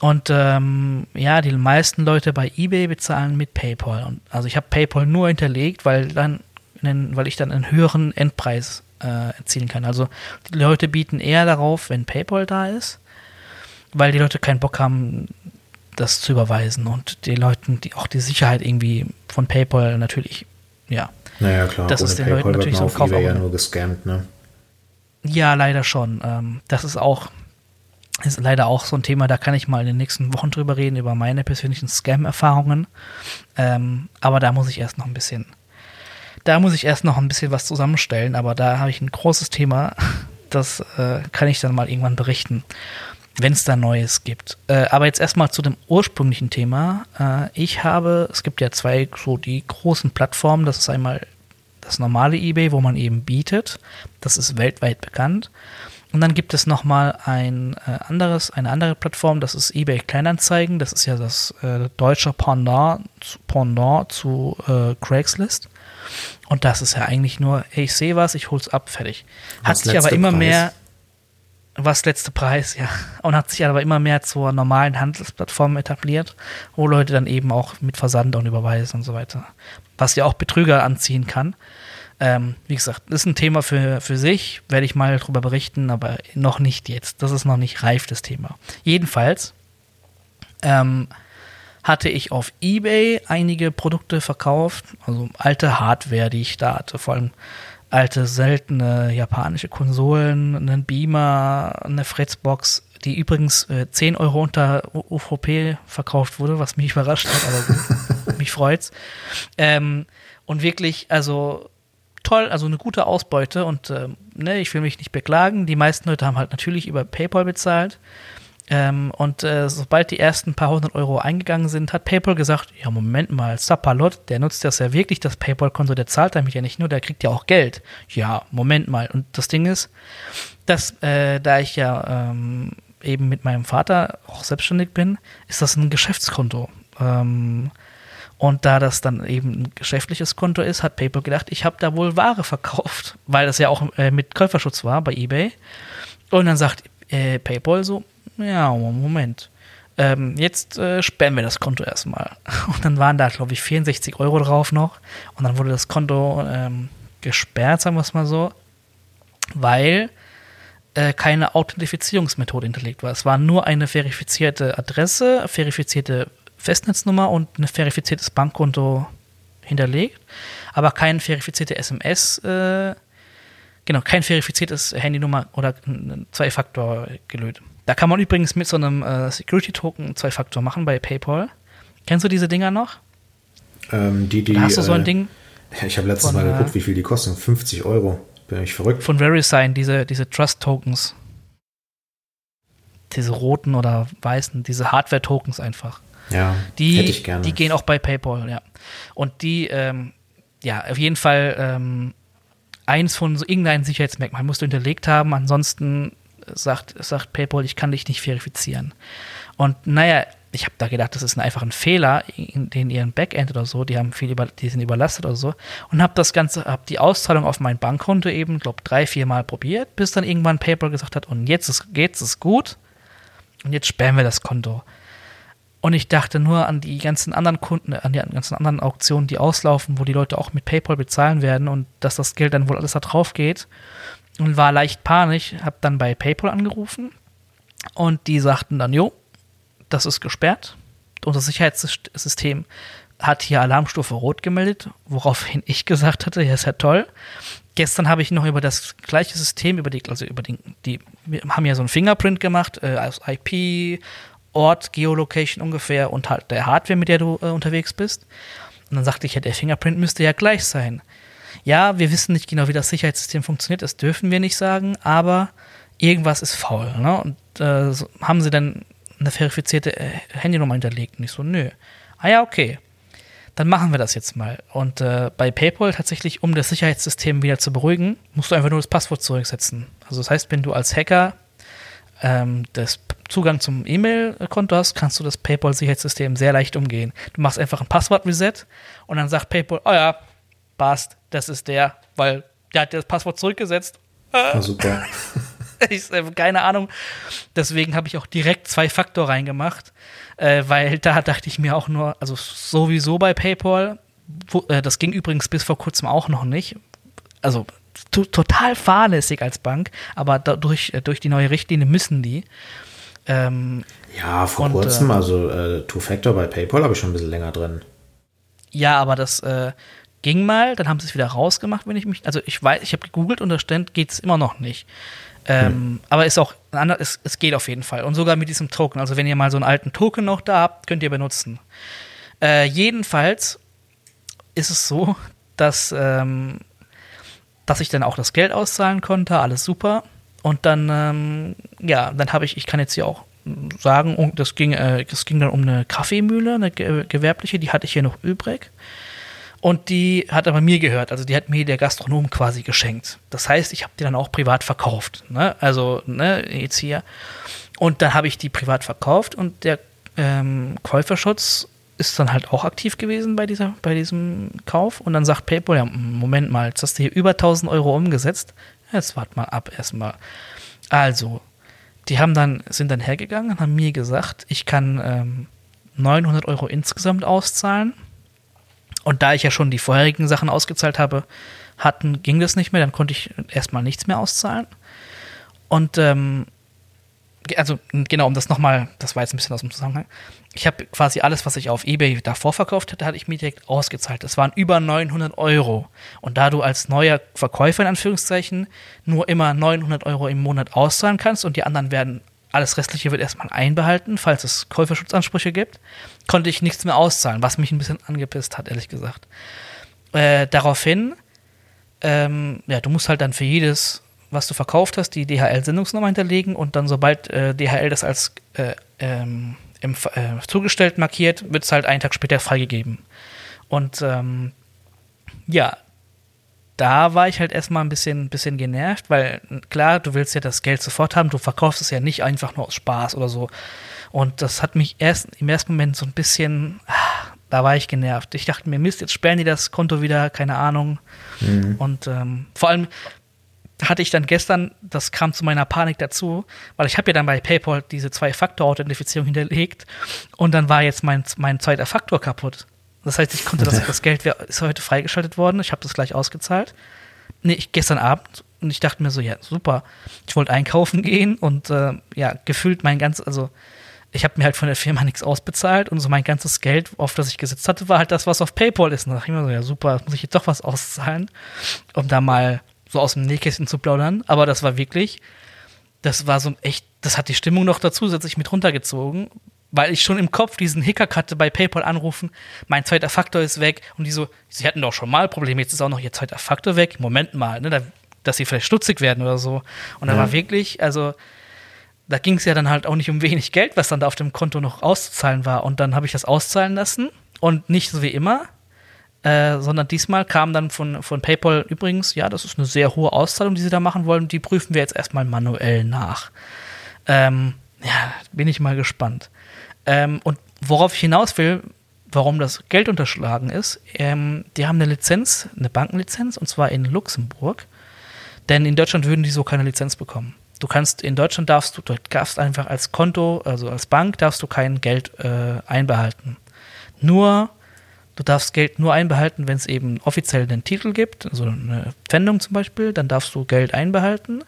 Speaker 2: Und ähm, ja, die meisten Leute bei eBay bezahlen mit PayPal. Und, also ich habe PayPal nur hinterlegt, weil dann weil ich dann einen höheren Endpreis äh, erzielen kann. Also die Leute bieten eher darauf, wenn PayPal da ist, weil die Leute keinen Bock haben, das zu überweisen und die Leuten, die auch die Sicherheit irgendwie von PayPal natürlich, ja.
Speaker 1: Naja, klar,
Speaker 2: das ist den Leuten natürlich so ein Kauf.
Speaker 1: ja nur gescammt, ne?
Speaker 2: Ja, leider schon. Ähm, das ist auch, ist leider auch so ein Thema, da kann ich mal in den nächsten Wochen drüber reden, über meine persönlichen Scam-Erfahrungen. Ähm, aber da muss ich erst noch ein bisschen da muss ich erst noch ein bisschen was zusammenstellen, aber da habe ich ein großes Thema. Das äh, kann ich dann mal irgendwann berichten, wenn es da Neues gibt. Äh, aber jetzt erstmal zu dem ursprünglichen Thema. Äh, ich habe, es gibt ja zwei so die großen Plattformen. Das ist einmal das normale eBay, wo man eben bietet. Das ist weltweit bekannt. Und dann gibt es nochmal ein äh, anderes, eine andere Plattform, das ist eBay Kleinanzeigen. Das ist ja das äh, deutsche Pendant, Pendant zu äh, Craigslist. Und das ist ja eigentlich nur, hey, ich sehe was, ich hol's ab, fertig. Hat sich aber immer Preis? mehr, was letzte Preis, ja. Und hat sich aber immer mehr zur normalen Handelsplattform etabliert, wo Leute dann eben auch mit Versand und Überweisen und so weiter. Was ja auch Betrüger anziehen kann. Ähm, wie gesagt, ist ein Thema für, für sich, werde ich mal darüber berichten, aber noch nicht jetzt. Das ist noch nicht reif, das Thema. Jedenfalls, ähm, hatte ich auf eBay einige Produkte verkauft, also alte Hardware, die ich da hatte, vor allem alte, seltene japanische Konsolen, einen Beamer, eine Fritzbox, die übrigens äh, 10 Euro unter UVP verkauft wurde, was mich überrascht hat, aber gut, mich freut's. Ähm, und wirklich, also toll, also eine gute Ausbeute und äh, ne, ich will mich nicht beklagen. Die meisten Leute haben halt natürlich über PayPal bezahlt. Ähm, und äh, sobald die ersten paar hundert Euro eingegangen sind, hat PayPal gesagt, ja Moment mal, Sapalot, der nutzt das ja wirklich, das PayPal-Konto, der zahlt damit ja nicht nur, der kriegt ja auch Geld. Ja, Moment mal. Und das Ding ist, dass äh, da ich ja ähm, eben mit meinem Vater auch selbstständig bin, ist das ein Geschäftskonto. Ähm, und da das dann eben ein geschäftliches Konto ist, hat PayPal gedacht, ich habe da wohl Ware verkauft, weil das ja auch äh, mit Käuferschutz war bei eBay. Und dann sagt äh, PayPal so, ja, Moment. Ähm, jetzt äh, sperren wir das Konto erstmal. Und dann waren da, glaube ich, 64 Euro drauf noch. Und dann wurde das Konto ähm, gesperrt, sagen wir es mal so, weil äh, keine Authentifizierungsmethode hinterlegt war. Es war nur eine verifizierte Adresse, verifizierte Festnetznummer und ein verifiziertes Bankkonto hinterlegt, aber kein verifizierte SMS, äh, genau, kein verifiziertes Handynummer oder Zwei-Faktor gelöt. Da kann man übrigens mit so einem äh, Security-Token Zwei-Faktor machen bei PayPal. Kennst du diese Dinger noch?
Speaker 1: Ähm, die, die,
Speaker 2: Oder hast du so ein äh, Ding?
Speaker 1: Ich habe letztes von, Mal geguckt, wie viel die kosten. 50 Euro. Bin ich verrückt.
Speaker 2: Von VeriSign, diese, diese Trust-Tokens. Diese roten oder weißen, diese Hardware-Tokens einfach.
Speaker 1: Ja,
Speaker 2: die,
Speaker 1: hätte ich gerne.
Speaker 2: Die gehen auch bei PayPal, ja. Und die, ähm, ja, auf jeden Fall ähm, eins von so irgendeinem Sicherheitsmerkmal musst du hinterlegt haben, ansonsten sagt, sagt PayPal, ich kann dich nicht verifizieren. Und naja, ich habe da gedacht, das ist einfach ein Fehler in, in ihrem Backend oder so, die haben viel über, die sind überlastet oder so und habe das Ganze, habe die Auszahlung auf mein Bankkonto eben, glaube drei, vier Mal probiert, bis dann irgendwann PayPal gesagt hat, und jetzt ist, jetzt ist gut und jetzt sperren wir das Konto. Und ich dachte nur an die ganzen anderen Kunden, an die ganzen anderen Auktionen, die auslaufen, wo die Leute auch mit PayPal bezahlen werden und dass das Geld dann wohl alles da drauf geht. Und war leicht panisch, habe dann bei PayPal angerufen und die sagten dann, jo, das ist gesperrt. Unser Sicherheitssystem hat hier Alarmstufe Rot gemeldet, woraufhin ich gesagt hatte, ja, ist ja toll. Gestern habe ich noch über das gleiche System, über die, also über die, die wir haben ja so ein Fingerprint gemacht, äh, als IP, Ort, Geolocation ungefähr und halt der Hardware, mit der du äh, unterwegs bist. Und dann sagte ich, ja, der Fingerprint müsste ja gleich sein. Ja, wir wissen nicht genau, wie das Sicherheitssystem funktioniert, das dürfen wir nicht sagen, aber irgendwas ist faul. Ne? Und äh, so haben sie dann eine verifizierte äh, Handynummer hinterlegt. Und ich so, nö. Ah ja, okay. Dann machen wir das jetzt mal. Und äh, bei PayPal tatsächlich, um das Sicherheitssystem wieder zu beruhigen, musst du einfach nur das Passwort zurücksetzen. Also das heißt, wenn du als Hacker ähm, das Zugang zum E-Mail-Konto hast, kannst du das PayPal-Sicherheitssystem sehr leicht umgehen. Du machst einfach ein Passwort-Reset und dann sagt PayPal, oh ja, passt, das ist der, weil der hat das Passwort zurückgesetzt.
Speaker 1: Ah, super.
Speaker 2: ich, äh, keine Ahnung. Deswegen habe ich auch direkt zwei Faktor reingemacht, äh, weil da dachte ich mir auch nur, also sowieso bei PayPal, wo, äh, das ging übrigens bis vor kurzem auch noch nicht. Also total fahrlässig als Bank, aber dadurch, äh, durch die neue Richtlinie müssen die.
Speaker 1: Ähm, ja, vor und, kurzem, also Two-Factor bei PayPal habe ich schon ein bisschen länger drin.
Speaker 2: Ja, aber das äh, ging mal, dann haben sie es wieder rausgemacht, wenn ich mich, also ich weiß, ich habe gegoogelt und da stand, geht es immer noch nicht. Ähm, hm. Aber ist auch, es, es geht auf jeden Fall. Und sogar mit diesem Token. Also wenn ihr mal so einen alten Token noch da habt, könnt ihr benutzen. Äh, jedenfalls ist es so, dass, ähm, dass ich dann auch das Geld auszahlen konnte, alles super. Und dann, ähm, ja, dann habe ich, ich kann jetzt hier auch sagen, das ging, äh, das ging dann um eine Kaffeemühle, eine gewerbliche, die hatte ich hier noch übrig. Und die hat aber mir gehört, also die hat mir der Gastronom quasi geschenkt. Das heißt, ich habe die dann auch privat verkauft. Ne? Also, ne, jetzt hier. Und dann habe ich die privat verkauft und der ähm, Käuferschutz ist dann halt auch aktiv gewesen bei, dieser, bei diesem Kauf. Und dann sagt PayPal, ja, Moment mal, jetzt hast du hier über 1000 Euro umgesetzt. Jetzt wart mal ab erstmal. Also, die haben dann, sind dann hergegangen und haben mir gesagt, ich kann ähm, 900 Euro insgesamt auszahlen und da ich ja schon die vorherigen Sachen ausgezahlt habe, hatten, ging das nicht mehr, dann konnte ich erstmal nichts mehr auszahlen. Und ähm, also genau, um das nochmal, das war jetzt ein bisschen aus dem Zusammenhang. Ich habe quasi alles, was ich auf Ebay davor verkauft hatte, hatte ich mir direkt ausgezahlt. Das waren über 900 Euro. Und da du als neuer Verkäufer in Anführungszeichen nur immer 900 Euro im Monat auszahlen kannst und die anderen werden alles Restliche wird erstmal einbehalten, falls es Käuferschutzansprüche gibt, konnte ich nichts mehr auszahlen, was mich ein bisschen angepisst hat, ehrlich gesagt. Äh, daraufhin, ähm, ja, du musst halt dann für jedes, was du verkauft hast, die DHL-Sendungsnummer hinterlegen und dann, sobald äh, DHL das als äh, ähm, im, äh, zugestellt markiert, wird es halt einen Tag später freigegeben. Und ähm, ja, da war ich halt erstmal ein bisschen, bisschen genervt, weil klar, du willst ja das Geld sofort haben, du verkaufst es ja nicht einfach nur aus Spaß oder so. Und das hat mich erst im ersten Moment so ein bisschen, ah, da war ich genervt. Ich dachte mir, Mist, jetzt sperren die das Konto wieder, keine Ahnung. Mhm. Und ähm, vor allem hatte ich dann gestern, das kam zu meiner Panik dazu, weil ich habe ja dann bei PayPal diese Zwei-Faktor-Authentifizierung hinterlegt und dann war jetzt mein, mein zweiter Faktor kaputt. Das heißt, ich konnte das, das Geld ist heute freigeschaltet worden. Ich habe das gleich ausgezahlt. Nee, ich, gestern Abend und ich dachte mir so, ja, super. Ich wollte einkaufen gehen und äh, ja, gefühlt mein ganz, also ich habe mir halt von der Firma nichts ausbezahlt und so mein ganzes Geld, auf das ich gesetzt hatte, war halt das, was auf PayPal ist. Und da dachte ich mir so, ja, super, muss ich jetzt doch was auszahlen, um da mal so aus dem Nähkästchen zu plaudern. Aber das war wirklich, das war so echt, das hat die Stimmung noch da zusätzlich mit runtergezogen, weil ich schon im Kopf diesen Hickhack hatte bei PayPal anrufen, mein zweiter Faktor ist weg und die so, sie hatten doch schon mal Probleme, jetzt ist auch noch ihr zweiter Faktor weg. Moment mal, ne, da, dass sie vielleicht stutzig werden oder so. Und da ja. war wirklich, also da ging es ja dann halt auch nicht um wenig Geld, was dann da auf dem Konto noch auszuzahlen war. Und dann habe ich das auszahlen lassen und nicht so wie immer, äh, sondern diesmal kam dann von, von PayPal übrigens, ja, das ist eine sehr hohe Auszahlung, die sie da machen wollen, die prüfen wir jetzt erstmal manuell nach. Ähm, ja, bin ich mal gespannt. Ähm, und worauf ich hinaus will, warum das Geld unterschlagen ist, ähm, die haben eine Lizenz, eine Bankenlizenz, und zwar in Luxemburg. Denn in Deutschland würden die so keine Lizenz bekommen. Du kannst, in Deutschland darfst du, du darfst einfach als Konto, also als Bank, darfst du kein Geld äh, einbehalten. Nur, du darfst Geld nur einbehalten, wenn es eben offiziell einen Titel gibt, also eine Pfändung zum Beispiel, dann darfst du Geld einbehalten.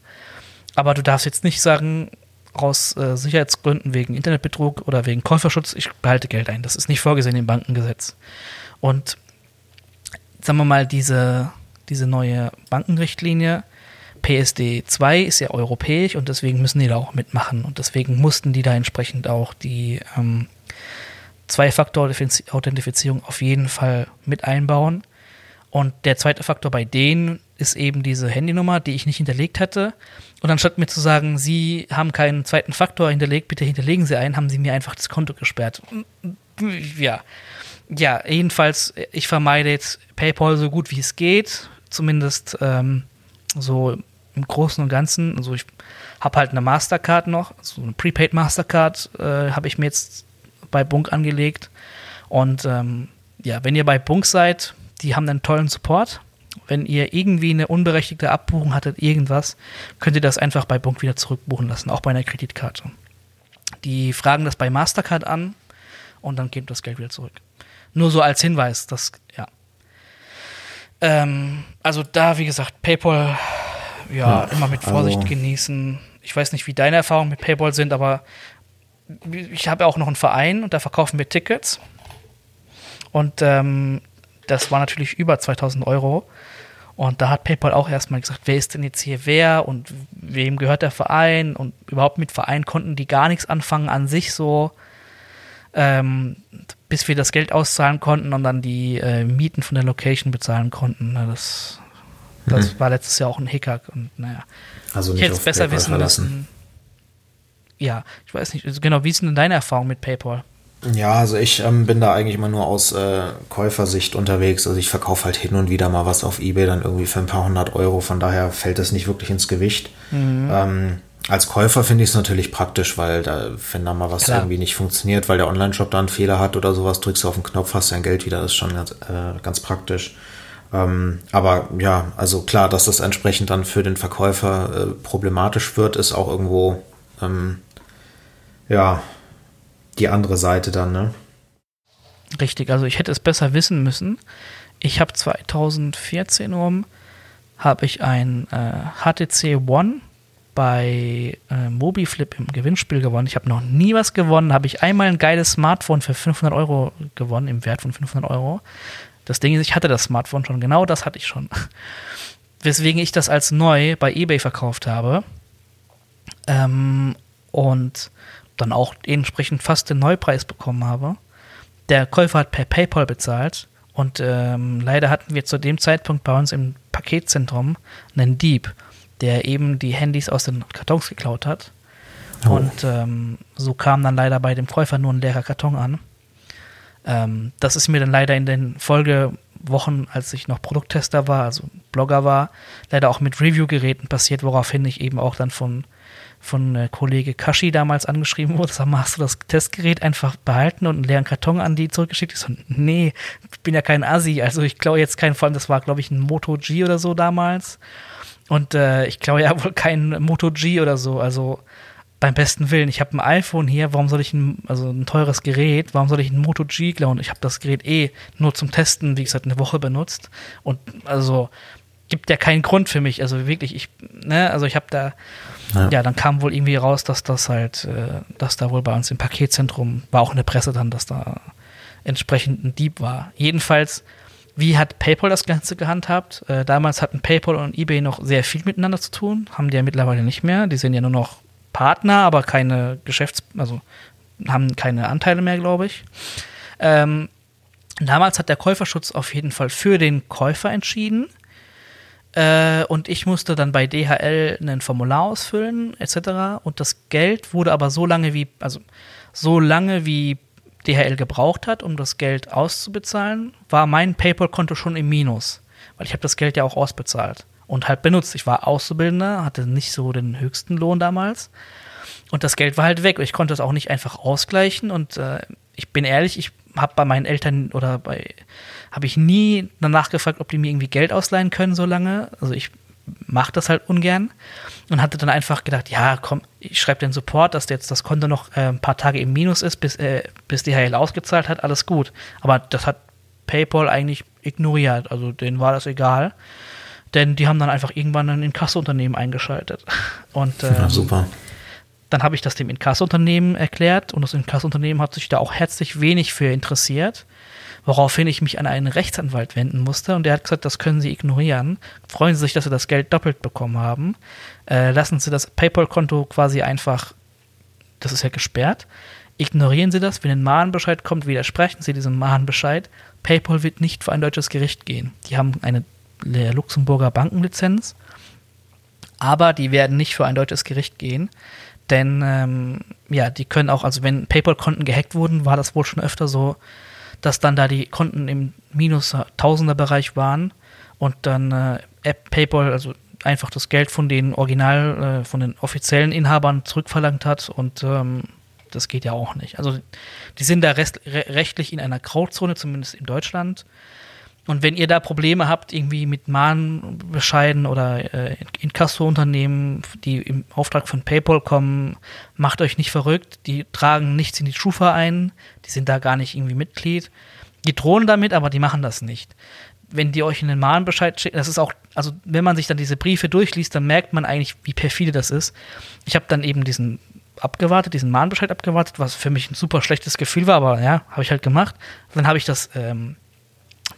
Speaker 2: Aber du darfst jetzt nicht sagen, aus äh, Sicherheitsgründen wegen Internetbetrug oder wegen Käuferschutz, ich behalte Geld ein. Das ist nicht vorgesehen im Bankengesetz. Und sagen wir mal, diese, diese neue Bankenrichtlinie, PSD 2 ist ja europäisch und deswegen müssen die da auch mitmachen. Und deswegen mussten die da entsprechend auch die ähm, Zwei-Faktor-Authentifizierung auf jeden Fall mit einbauen. Und der zweite Faktor bei denen ist eben diese Handynummer, die ich nicht hinterlegt hatte. Und anstatt mir zu sagen, Sie haben keinen zweiten Faktor hinterlegt, bitte hinterlegen Sie einen, haben Sie mir einfach das Konto gesperrt. Ja. Ja, jedenfalls, ich vermeide jetzt PayPal so gut wie es geht. Zumindest ähm, so im Großen und Ganzen. Also ich habe halt eine Mastercard noch, so eine Prepaid Mastercard äh, habe ich mir jetzt bei Bunk angelegt. Und ähm, ja, wenn ihr bei Bunk seid, die haben einen tollen Support wenn ihr irgendwie eine unberechtigte Abbuchung hattet, irgendwas, könnt ihr das einfach bei Bunk wieder zurückbuchen lassen, auch bei einer Kreditkarte. Die fragen das bei Mastercard an und dann geht das Geld wieder zurück. Nur so als Hinweis, dass, ja. Ähm, also da, wie gesagt, PayPal, ja, ja immer mit Vorsicht also. genießen. Ich weiß nicht, wie deine Erfahrungen mit PayPal sind, aber ich habe auch noch einen Verein und da verkaufen wir Tickets. Und ähm, das war natürlich über 2000 Euro. Und da hat PayPal auch erstmal gesagt, wer ist denn jetzt hier wer und wem gehört der Verein und überhaupt mit Verein konnten die gar nichts anfangen an sich so, ähm, bis wir das Geld auszahlen konnten und dann die äh, Mieten von der Location bezahlen konnten. Na, das das mhm. war letztes Jahr auch ein Hickhack und naja.
Speaker 1: Also nicht ich hätte es besser PayPal wissen verlassen. müssen.
Speaker 2: Ja, ich weiß nicht, genau, wie ist denn deine Erfahrung mit PayPal?
Speaker 1: Ja, also ich ähm, bin da eigentlich immer nur aus äh, Käufersicht unterwegs. Also ich verkaufe halt hin und wieder mal was auf Ebay, dann irgendwie für ein paar hundert Euro. Von daher fällt das nicht wirklich ins Gewicht. Mhm. Ähm, als Käufer finde ich es natürlich praktisch, weil da, wenn da mal was Klar. irgendwie nicht funktioniert, weil der Online-Shop da einen Fehler hat oder sowas, drückst du auf den Knopf, hast dein Geld wieder, das ist schon ganz, äh, ganz praktisch. Ähm, aber ja, also klar, dass das entsprechend dann für den Verkäufer äh, problematisch wird, ist auch irgendwo, ähm, ja, die andere Seite dann, ne?
Speaker 2: Richtig, also ich hätte es besser wissen müssen. Ich habe 2014 rum habe ich ein äh, HTC One bei äh, Mobiflip im Gewinnspiel gewonnen. Ich habe noch nie was gewonnen. Habe ich einmal ein geiles Smartphone für 500 Euro gewonnen, im Wert von 500 Euro. Das Ding ist, ich hatte das Smartphone schon. Genau das hatte ich schon. Weswegen ich das als neu bei eBay verkauft habe. Ähm, und dann auch entsprechend fast den Neupreis bekommen habe. Der Käufer hat per PayPal bezahlt und ähm, leider hatten wir zu dem Zeitpunkt bei uns im Paketzentrum einen Dieb, der eben die Handys aus den Kartons geklaut hat. Oh. Und ähm, so kam dann leider bei dem Käufer nur ein leerer Karton an. Ähm, das ist mir dann leider in den Folgewochen, als ich noch Produkttester war, also Blogger war, leider auch mit Review-Geräten passiert, woraufhin ich eben auch dann von von äh, Kollege Kashi damals angeschrieben wurde, sag mal, hast du das Testgerät einfach behalten und einen leeren Karton an die zurückgeschickt? Ich so, nee, ich bin ja kein Assi, also ich glaube jetzt keinen, vor allem das war, glaube ich, ein Moto G oder so damals. Und äh, ich glaube ja wohl kein Moto G oder so, also beim besten Willen, ich habe ein iPhone hier, warum soll ich ein, also ein teures Gerät, warum soll ich ein Moto G klauen? Ich habe das Gerät eh nur zum Testen, wie gesagt, eine Woche benutzt. Und also gibt ja keinen Grund für mich. Also wirklich, ich, ne, also ich habe da, ja. ja. dann kam wohl irgendwie raus, dass das halt, äh, dass da wohl bei uns im Paketzentrum, war auch in der Presse dann, dass da entsprechend ein Dieb war. Jedenfalls, wie hat PayPal das Ganze gehandhabt? Äh, damals hatten PayPal und eBay noch sehr viel miteinander zu tun, haben die ja mittlerweile nicht mehr. Die sind ja nur noch Partner, aber keine Geschäfts-, also haben keine Anteile mehr, glaube ich. Ähm, damals hat der Käuferschutz auf jeden Fall für den Käufer entschieden äh, und ich musste dann bei DHL ein Formular ausfüllen, etc. Und das Geld wurde aber so lange wie, also so lange wie DHL gebraucht hat, um das Geld auszubezahlen, war mein PayPal-Konto schon im Minus. Weil ich habe das Geld ja auch ausbezahlt und halt benutzt. Ich war Auszubildender, hatte nicht so den höchsten Lohn damals. Und das Geld war halt weg. Ich konnte es auch nicht einfach ausgleichen. Und äh, ich bin ehrlich, ich habe bei meinen Eltern oder bei, habe ich nie danach gefragt, ob die mir irgendwie Geld ausleihen können so lange. Also ich mache das halt ungern und hatte dann einfach gedacht, ja, komm, ich schreibe den Support, dass jetzt das Konto noch äh, ein paar Tage im Minus ist, bis, äh, bis DHL ausgezahlt hat, alles gut. Aber das hat PayPal eigentlich ignoriert, also denen war das egal. Denn die haben dann einfach irgendwann ein Inkassounternehmen eingeschaltet. Und ähm,
Speaker 1: ja, super.
Speaker 2: Dann habe ich das dem Inkassounternehmen erklärt und das Inkassounternehmen hat sich da auch herzlich wenig für interessiert, woraufhin ich mich an einen Rechtsanwalt wenden musste und der hat gesagt, das können Sie ignorieren. Freuen Sie sich, dass Sie das Geld doppelt bekommen haben. Äh, lassen Sie das PayPal-Konto quasi einfach, das ist ja gesperrt. Ignorieren Sie das, wenn ein Mahnbescheid kommt, widersprechen Sie diesem Mahnbescheid. PayPal wird nicht vor ein deutsches Gericht gehen. Die haben eine Luxemburger Bankenlizenz, aber die werden nicht vor ein deutsches Gericht gehen. Denn ähm, ja, die können auch, also wenn PayPal-Konten gehackt wurden, war das wohl schon öfter so, dass dann da die Konten im Minus-Tausender-Bereich waren und dann äh, App PayPal, also einfach das Geld von den Original, äh, von den offiziellen Inhabern zurückverlangt hat und ähm, das geht ja auch nicht. Also die sind da rest, re rechtlich in einer Grauzone, zumindest in Deutschland. Und wenn ihr da Probleme habt, irgendwie mit Mahnbescheiden oder äh, Inkasso-Unternehmen, die im Auftrag von PayPal kommen, macht euch nicht verrückt. Die tragen nichts in die Schufa ein, die sind da gar nicht irgendwie Mitglied. Die drohen damit, aber die machen das nicht. Wenn die euch einen Mahnbescheid schicken, das ist auch, also wenn man sich dann diese Briefe durchliest, dann merkt man eigentlich, wie perfide das ist. Ich habe dann eben diesen abgewartet, diesen Mahnbescheid abgewartet, was für mich ein super schlechtes Gefühl war, aber ja, habe ich halt gemacht. Dann habe ich das ähm,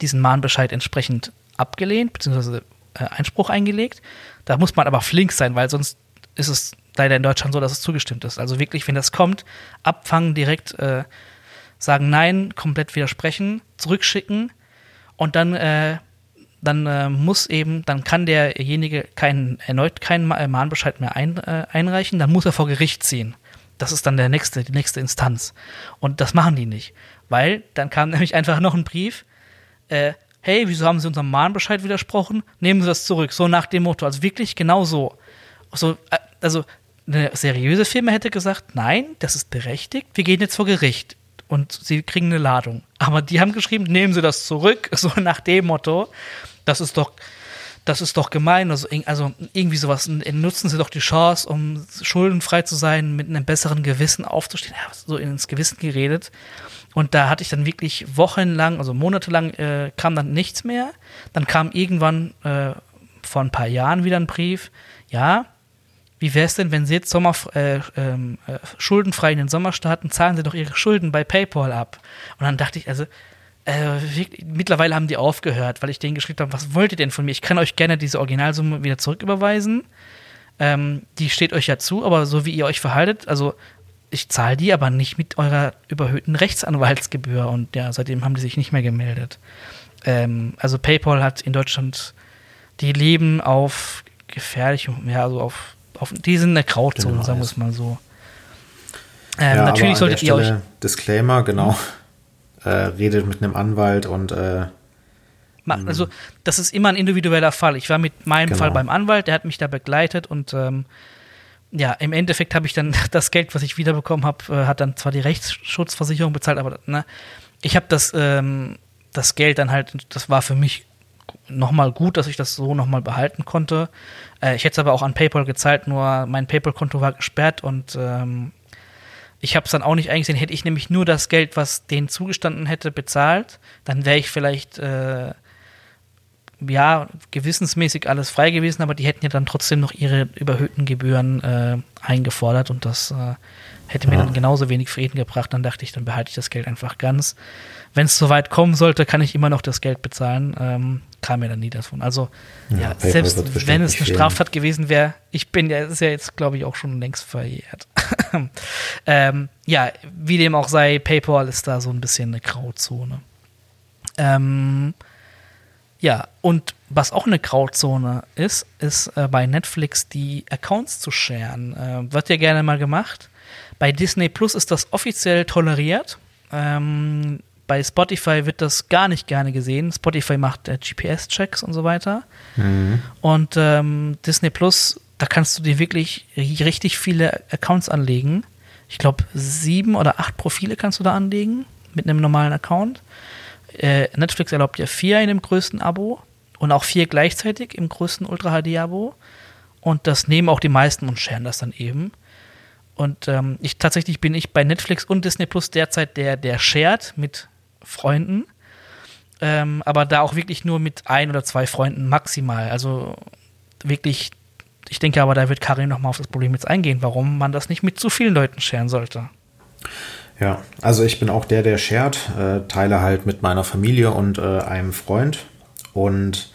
Speaker 2: diesen Mahnbescheid entsprechend abgelehnt, beziehungsweise äh, Einspruch eingelegt. Da muss man aber flink sein, weil sonst ist es leider in Deutschland so, dass es zugestimmt ist. Also wirklich, wenn das kommt, abfangen, direkt äh, sagen Nein, komplett widersprechen, zurückschicken und dann, äh, dann äh, muss eben, dann kann derjenige keinen, erneut keinen äh, Mahnbescheid mehr ein, äh, einreichen, dann muss er vor Gericht ziehen. Das ist dann der nächste, die nächste Instanz. Und das machen die nicht. Weil dann kam nämlich einfach noch ein Brief, äh, hey, wieso haben Sie unserem Mahnbescheid widersprochen? Nehmen Sie das zurück. So nach dem Motto. Also wirklich genau so. so äh, also eine seriöse Firma hätte gesagt, nein, das ist berechtigt, wir gehen jetzt vor Gericht und Sie kriegen eine Ladung. Aber die haben geschrieben, nehmen Sie das zurück, so nach dem Motto. Das ist doch, das ist doch gemein. Also, also irgendwie sowas. Nutzen Sie doch die Chance, um schuldenfrei zu sein, mit einem besseren Gewissen aufzustehen. Ja, so ins Gewissen geredet. Und da hatte ich dann wirklich wochenlang, also monatelang, äh, kam dann nichts mehr. Dann kam irgendwann äh, vor ein paar Jahren wieder ein Brief. Ja, wie wäre es denn, wenn Sie jetzt Sommer, äh, ähm, äh, schuldenfrei in den Sommer starten, zahlen Sie doch Ihre Schulden bei PayPal ab. Und dann dachte ich, also, äh, wirklich, mittlerweile haben die aufgehört, weil ich denen geschrieben habe, was wollt ihr denn von mir? Ich kann euch gerne diese Originalsumme wieder zurücküberweisen. Ähm, die steht euch ja zu, aber so wie ihr euch verhaltet, also ich zahle die aber nicht mit eurer überhöhten Rechtsanwaltsgebühr. Und ja, seitdem haben die sich nicht mehr gemeldet. Ähm, also PayPal hat in Deutschland, die leben auf gefährlichem, ja, also auf, auf die sind eine Grauzone, genau, sagen wir es mal so.
Speaker 1: Ähm, ja, natürlich solltet ihr euch. Disclaimer, genau. Hm. Äh, redet mit einem Anwalt und äh,
Speaker 2: also das ist immer ein individueller Fall. Ich war mit meinem genau. Fall beim Anwalt, der hat mich da begleitet und ähm, ja, im Endeffekt habe ich dann das Geld, was ich wiederbekommen habe, äh, hat dann zwar die Rechtsschutzversicherung bezahlt, aber ne, ich habe das, ähm, das Geld dann halt, das war für mich nochmal gut, dass ich das so nochmal behalten konnte. Äh, ich hätte es aber auch an PayPal gezahlt, nur mein PayPal-Konto war gesperrt und ähm, ich habe es dann auch nicht eingesehen. Hätte ich nämlich nur das Geld, was denen zugestanden hätte, bezahlt, dann wäre ich vielleicht äh, ja, gewissensmäßig alles frei gewesen, aber die hätten ja dann trotzdem noch ihre überhöhten Gebühren äh, eingefordert und das äh, hätte mir dann genauso wenig Frieden gebracht. Dann dachte ich, dann behalte ich das Geld einfach ganz. Wenn es soweit kommen sollte, kann ich immer noch das Geld bezahlen. Ähm, kam mir dann nie davon. Also, ja, ja selbst wenn es eine Straftat gewesen wäre, ich bin ja, ist ja jetzt, glaube ich, auch schon längst verjährt. ähm, ja, wie dem auch sei, PayPal ist da so ein bisschen eine Grauzone. Ähm, ja, und was auch eine Grauzone ist, ist äh, bei Netflix die Accounts zu sharen. Äh, wird ja gerne mal gemacht. Bei Disney Plus ist das offiziell toleriert. Ähm, bei Spotify wird das gar nicht gerne gesehen. Spotify macht äh, GPS-Checks und so weiter. Mhm. Und ähm, Disney Plus da kannst du dir wirklich richtig viele Accounts anlegen. Ich glaube, sieben oder acht Profile kannst du da anlegen mit einem normalen Account. Äh, Netflix erlaubt dir vier in dem größten Abo und auch vier gleichzeitig im größten Ultra HD-Abo. Und das nehmen auch die meisten und scheren das dann eben. Und ähm, ich tatsächlich bin ich bei Netflix und Disney Plus derzeit der, der shared mit Freunden. Ähm, aber da auch wirklich nur mit ein oder zwei Freunden maximal. Also wirklich, ich denke aber, da wird Karin nochmal auf das Problem jetzt eingehen, warum man das nicht mit zu vielen Leuten scheren sollte.
Speaker 1: Ja, also ich bin auch der, der shared, äh, teile halt mit meiner Familie und äh, einem Freund. Und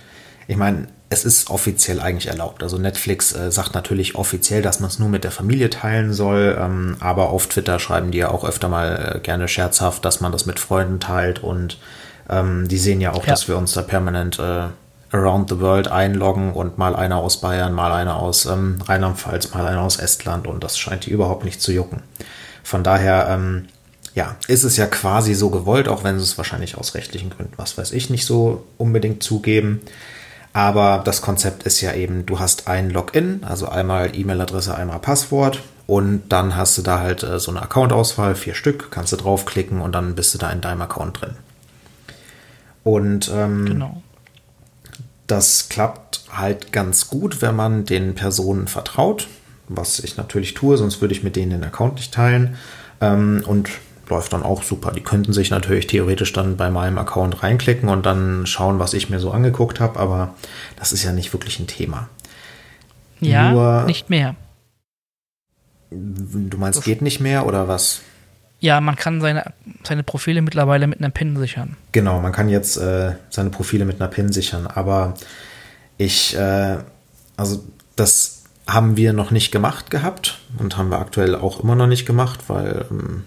Speaker 1: ich meine, es ist offiziell eigentlich erlaubt. Also Netflix äh, sagt natürlich offiziell, dass man es nur mit der Familie teilen soll, ähm, aber auf Twitter schreiben die ja auch öfter mal äh, gerne scherzhaft, dass man das mit Freunden teilt und ähm, die sehen ja auch, ja. dass wir uns da permanent äh, around the world einloggen und mal einer aus Bayern, mal einer aus ähm, Rheinland-Pfalz, mal einer aus Estland und das scheint die überhaupt nicht zu jucken. Von daher, ähm, ja, ist es ja quasi so gewollt, auch wenn sie es wahrscheinlich aus rechtlichen Gründen, was weiß ich, nicht so unbedingt zugeben. Aber das Konzept ist ja eben, du hast ein Login, also einmal E-Mail-Adresse, einmal Passwort und dann hast du da halt äh, so eine Account-Auswahl, vier Stück, kannst du draufklicken und dann bist du da in deinem Account drin. Und ähm, genau. das klappt halt ganz gut, wenn man den Personen vertraut, was ich natürlich tue, sonst würde ich mit denen den Account nicht teilen. Ähm, und läuft dann auch super. Die könnten sich natürlich theoretisch dann bei meinem Account reinklicken und dann schauen, was ich mir so angeguckt habe, aber das ist ja nicht wirklich ein Thema.
Speaker 2: Ja, Nur, nicht mehr.
Speaker 1: Du meinst, das geht nicht mehr oder was?
Speaker 2: Ja, man kann seine, seine Profile mittlerweile mit einer PIN sichern.
Speaker 1: Genau, man kann jetzt äh, seine Profile mit einer PIN sichern, aber ich, äh, also das haben wir noch nicht gemacht gehabt und haben wir aktuell auch immer noch nicht gemacht, weil ähm,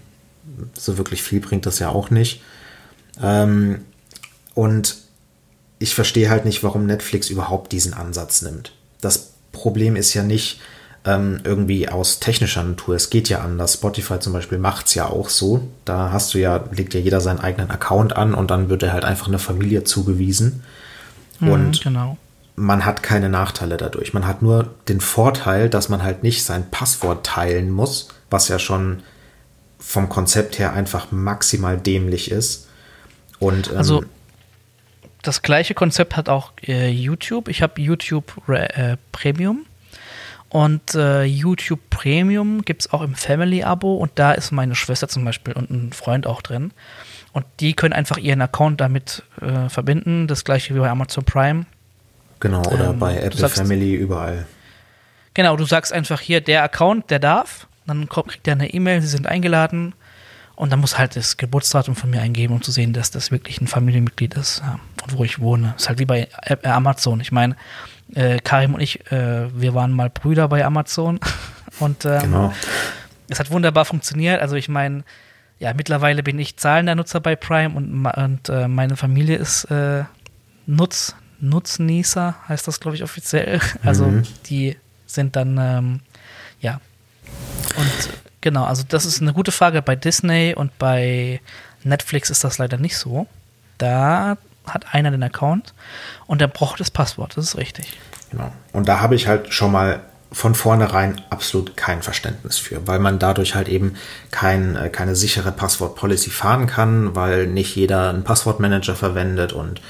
Speaker 1: so wirklich viel bringt das ja auch nicht. Ähm, und ich verstehe halt nicht, warum Netflix überhaupt diesen Ansatz nimmt. Das Problem ist ja nicht, ähm, irgendwie aus technischer Natur. Es geht ja anders. Spotify zum Beispiel macht es ja auch so. Da hast du ja, legt ja jeder seinen eigenen Account an und dann wird er halt einfach eine Familie zugewiesen. Mhm, und genau. man hat keine Nachteile dadurch. Man hat nur den Vorteil, dass man halt nicht sein Passwort teilen muss, was ja schon vom Konzept her einfach maximal dämlich ist. Und, ähm,
Speaker 2: also das gleiche Konzept hat auch äh, YouTube. Ich habe YouTube äh, Premium und äh, YouTube Premium gibt es auch im Family-Abo und da ist meine Schwester zum Beispiel und ein Freund auch drin. Und die können einfach ihren Account damit äh, verbinden. Das gleiche wie bei Amazon Prime.
Speaker 1: Genau, oder ähm, bei Apple sagst, Family, überall.
Speaker 2: Genau, du sagst einfach hier, der Account, der darf. Dann kriegt er eine E-Mail, sie sind eingeladen. Und dann muss halt das Geburtsdatum von mir eingeben, um zu sehen, dass das wirklich ein Familienmitglied ist ja, und wo ich wohne. Ist halt wie bei Amazon. Ich meine, äh, Karim und ich, äh, wir waren mal Brüder bei Amazon und ähm, genau. es hat wunderbar funktioniert. Also ich meine, ja, mittlerweile bin ich zahlender Nutzer bei Prime und, und äh, meine Familie ist äh, Nutz, Nutznießer, heißt das, glaube ich, offiziell. Also mhm. die sind dann, ähm, ja. Und genau, also das ist eine gute Frage. Bei Disney und bei Netflix ist das leider nicht so. Da hat einer den Account und der braucht das Passwort, das ist richtig.
Speaker 1: Genau. Und da habe ich halt schon mal von vornherein absolut kein Verständnis für, weil man dadurch halt eben kein, äh, keine sichere Passwort-Policy fahren kann, weil nicht jeder einen Passwortmanager verwendet und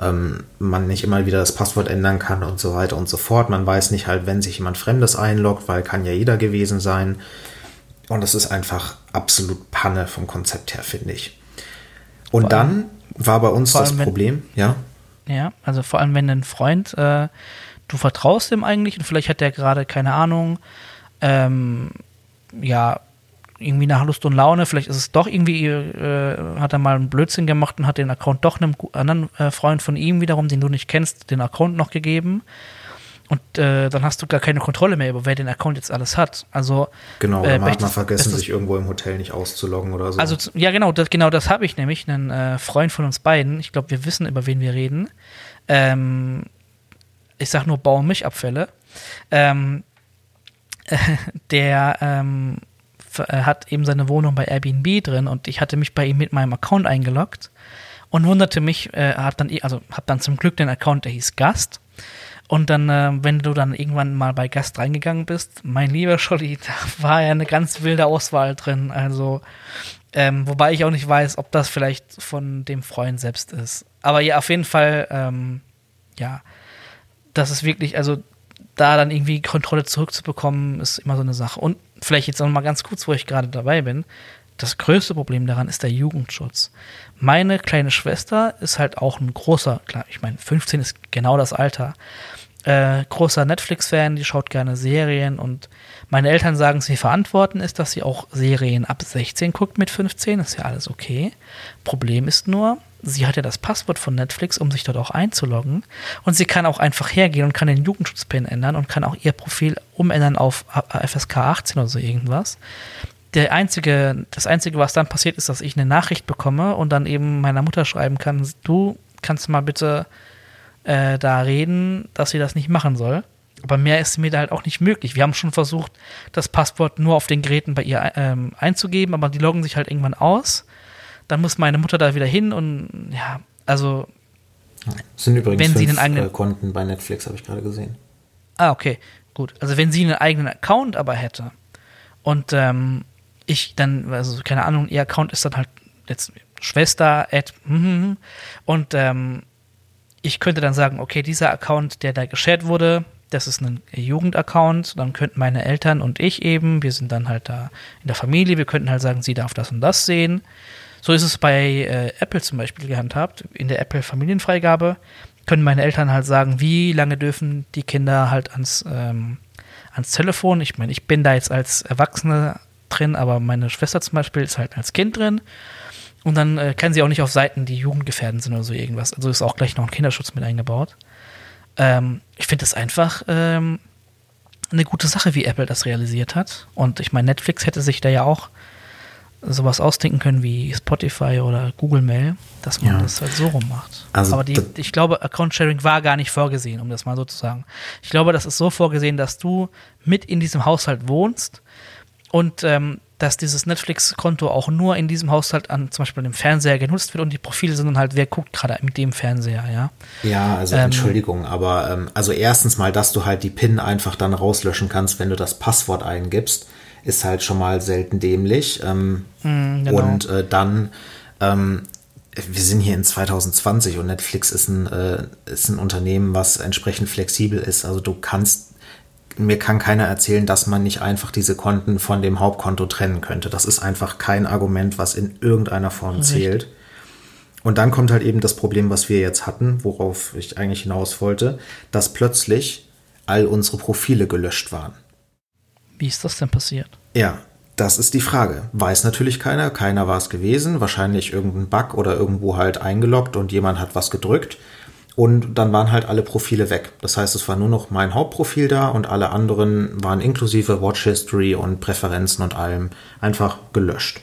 Speaker 1: ähm, man nicht immer wieder das Passwort ändern kann und so weiter und so fort. Man weiß nicht halt, wenn sich jemand Fremdes einloggt, weil kann ja jeder gewesen sein. Und das ist einfach absolut Panne vom Konzept her, finde ich. Und dann war bei uns das Problem, wenn, ja.
Speaker 2: Ja, also vor allem, wenn ein Freund, äh, du vertraust ihm eigentlich und vielleicht hat der gerade, keine Ahnung, ähm, ja, irgendwie nach Lust und Laune, vielleicht ist es doch irgendwie, äh, hat er mal einen Blödsinn gemacht und hat den Account doch einem anderen äh, Freund von ihm wiederum, den du nicht kennst, den Account noch gegeben. Und äh, dann hast du gar keine Kontrolle mehr über wer den Account jetzt alles hat. Also
Speaker 1: genau, äh, man hat mal vergessen, sich irgendwo im Hotel nicht auszuloggen oder so.
Speaker 2: Also ja, genau, das, genau das habe ich nämlich. Einen äh, Freund von uns beiden. Ich glaube, wir wissen über wen wir reden. Ähm, ich sag nur Bau- und Milchabfälle. Ähm, der ähm, hat eben seine Wohnung bei Airbnb drin und ich hatte mich bei ihm mit meinem Account eingeloggt und wunderte mich, äh, hat dann, also habe dann zum Glück den Account, der hieß Gast Und dann, äh, wenn du dann irgendwann mal bei Gast reingegangen bist, mein lieber Scholli, da war ja eine ganz wilde Auswahl drin. Also, ähm, wobei ich auch nicht weiß, ob das vielleicht von dem Freund selbst ist. Aber ja, auf jeden Fall, ähm, ja, das ist wirklich, also da dann irgendwie Kontrolle zurückzubekommen, ist immer so eine Sache. Und vielleicht jetzt noch mal ganz kurz, wo ich gerade dabei bin. Das größte Problem daran ist der Jugendschutz. Meine kleine Schwester ist halt auch ein großer, klar, ich meine, 15 ist genau das Alter, äh, großer Netflix-Fan, die schaut gerne Serien und meine Eltern sagen, sie verantworten ist, dass sie auch Serien ab 16 guckt mit 15, ist ja alles okay. Problem ist nur, sie hat ja das Passwort von Netflix, um sich dort auch einzuloggen. Und sie kann auch einfach hergehen und kann den Jugendschutzpin ändern und kann auch ihr Profil umändern auf FSK 18 oder so irgendwas. Der einzige, das Einzige, was dann passiert, ist, dass ich eine Nachricht bekomme und dann eben meiner Mutter schreiben kann, du kannst mal bitte äh, da reden, dass sie das nicht machen soll. Aber mehr ist mir da halt auch nicht möglich. Wir haben schon versucht, das Passwort nur auf den Geräten bei ihr ähm, einzugeben, aber die loggen sich halt irgendwann aus. Dann muss meine Mutter da wieder hin und ja, also.
Speaker 1: Das sind übrigens
Speaker 2: wenn
Speaker 1: fünf
Speaker 2: sie einen eigenen
Speaker 1: äh, Konten bei Netflix, habe ich gerade gesehen.
Speaker 2: Ah, okay, gut. Also wenn sie einen eigenen Account aber hätte und ähm, ich dann, also keine Ahnung, ihr Account ist dann halt jetzt Schwester, at, mm, und ähm, ich könnte dann sagen, okay, dieser Account, der da geshared wurde, das ist ein Jugendaccount, dann könnten meine Eltern und ich eben, wir sind dann halt da in der Familie, wir könnten halt sagen, sie darf das und das sehen. So ist es bei äh, Apple zum Beispiel gehandhabt. In der Apple Familienfreigabe können meine Eltern halt sagen, wie lange dürfen die Kinder halt ans, ähm, ans Telefon. Ich meine, ich bin da jetzt als Erwachsene drin, aber meine Schwester zum Beispiel ist halt als Kind drin. Und dann äh, kann sie auch nicht auf Seiten, die jugendgefährdend sind oder so irgendwas. Also ist auch gleich noch ein Kinderschutz mit eingebaut. Ähm, ich finde das einfach ähm, eine gute Sache, wie Apple das realisiert hat. Und ich meine, Netflix hätte sich da ja auch sowas ausdenken können wie Spotify oder Google Mail, dass man ja. das halt so rum macht. Also Aber die, ich glaube, Account Sharing war gar nicht vorgesehen, um das mal so zu sagen. Ich glaube, das ist so vorgesehen, dass du mit in diesem Haushalt wohnst und ähm, dass dieses Netflix-Konto auch nur in diesem Haushalt an zum Beispiel dem Fernseher genutzt wird und die Profile sind dann halt, wer guckt gerade mit dem Fernseher, ja.
Speaker 1: Ja, also ähm, Entschuldigung, aber ähm, also erstens mal, dass du halt die PIN einfach dann rauslöschen kannst, wenn du das Passwort eingibst, ist halt schon mal selten dämlich. Ähm, mm, genau. Und äh, dann, ähm, wir sind hier in 2020 und Netflix ist ein, äh, ist ein Unternehmen, was entsprechend flexibel ist. Also du kannst mir kann keiner erzählen, dass man nicht einfach diese Konten von dem Hauptkonto trennen könnte. Das ist einfach kein Argument, was in irgendeiner Form zählt. Und dann kommt halt eben das Problem, was wir jetzt hatten, worauf ich eigentlich hinaus wollte, dass plötzlich all unsere Profile gelöscht waren.
Speaker 2: Wie ist das denn passiert?
Speaker 1: Ja, das ist die Frage. Weiß natürlich keiner, keiner war es gewesen, wahrscheinlich irgendein Bug oder irgendwo halt eingeloggt und jemand hat was gedrückt. Und dann waren halt alle Profile weg. Das heißt, es war nur noch mein Hauptprofil da und alle anderen waren inklusive Watch History und Präferenzen und allem einfach gelöscht.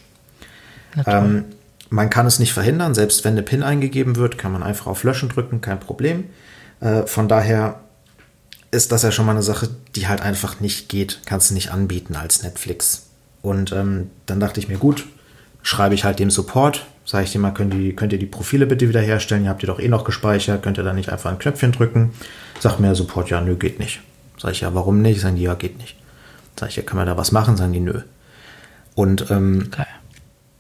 Speaker 1: Ähm, man kann es nicht verhindern, selbst wenn eine PIN eingegeben wird, kann man einfach auf Löschen drücken, kein Problem. Äh, von daher ist das ja schon mal eine Sache, die halt einfach nicht geht, kannst du nicht anbieten als Netflix. Und ähm, dann dachte ich mir, gut, schreibe ich halt dem Support, Sage ich dir mal, könnt ihr, könnt ihr die Profile bitte wiederherstellen? Ihr habt die doch eh noch gespeichert. Könnt ihr da nicht einfach ein Knöpfchen drücken? Sagt mir der Support, ja, nö, geht nicht. Sag ich, ja, warum nicht? Sagen die, ja, geht nicht. Sag ich, ja, kann man da was machen? Sagen die, nö. Und ähm, okay.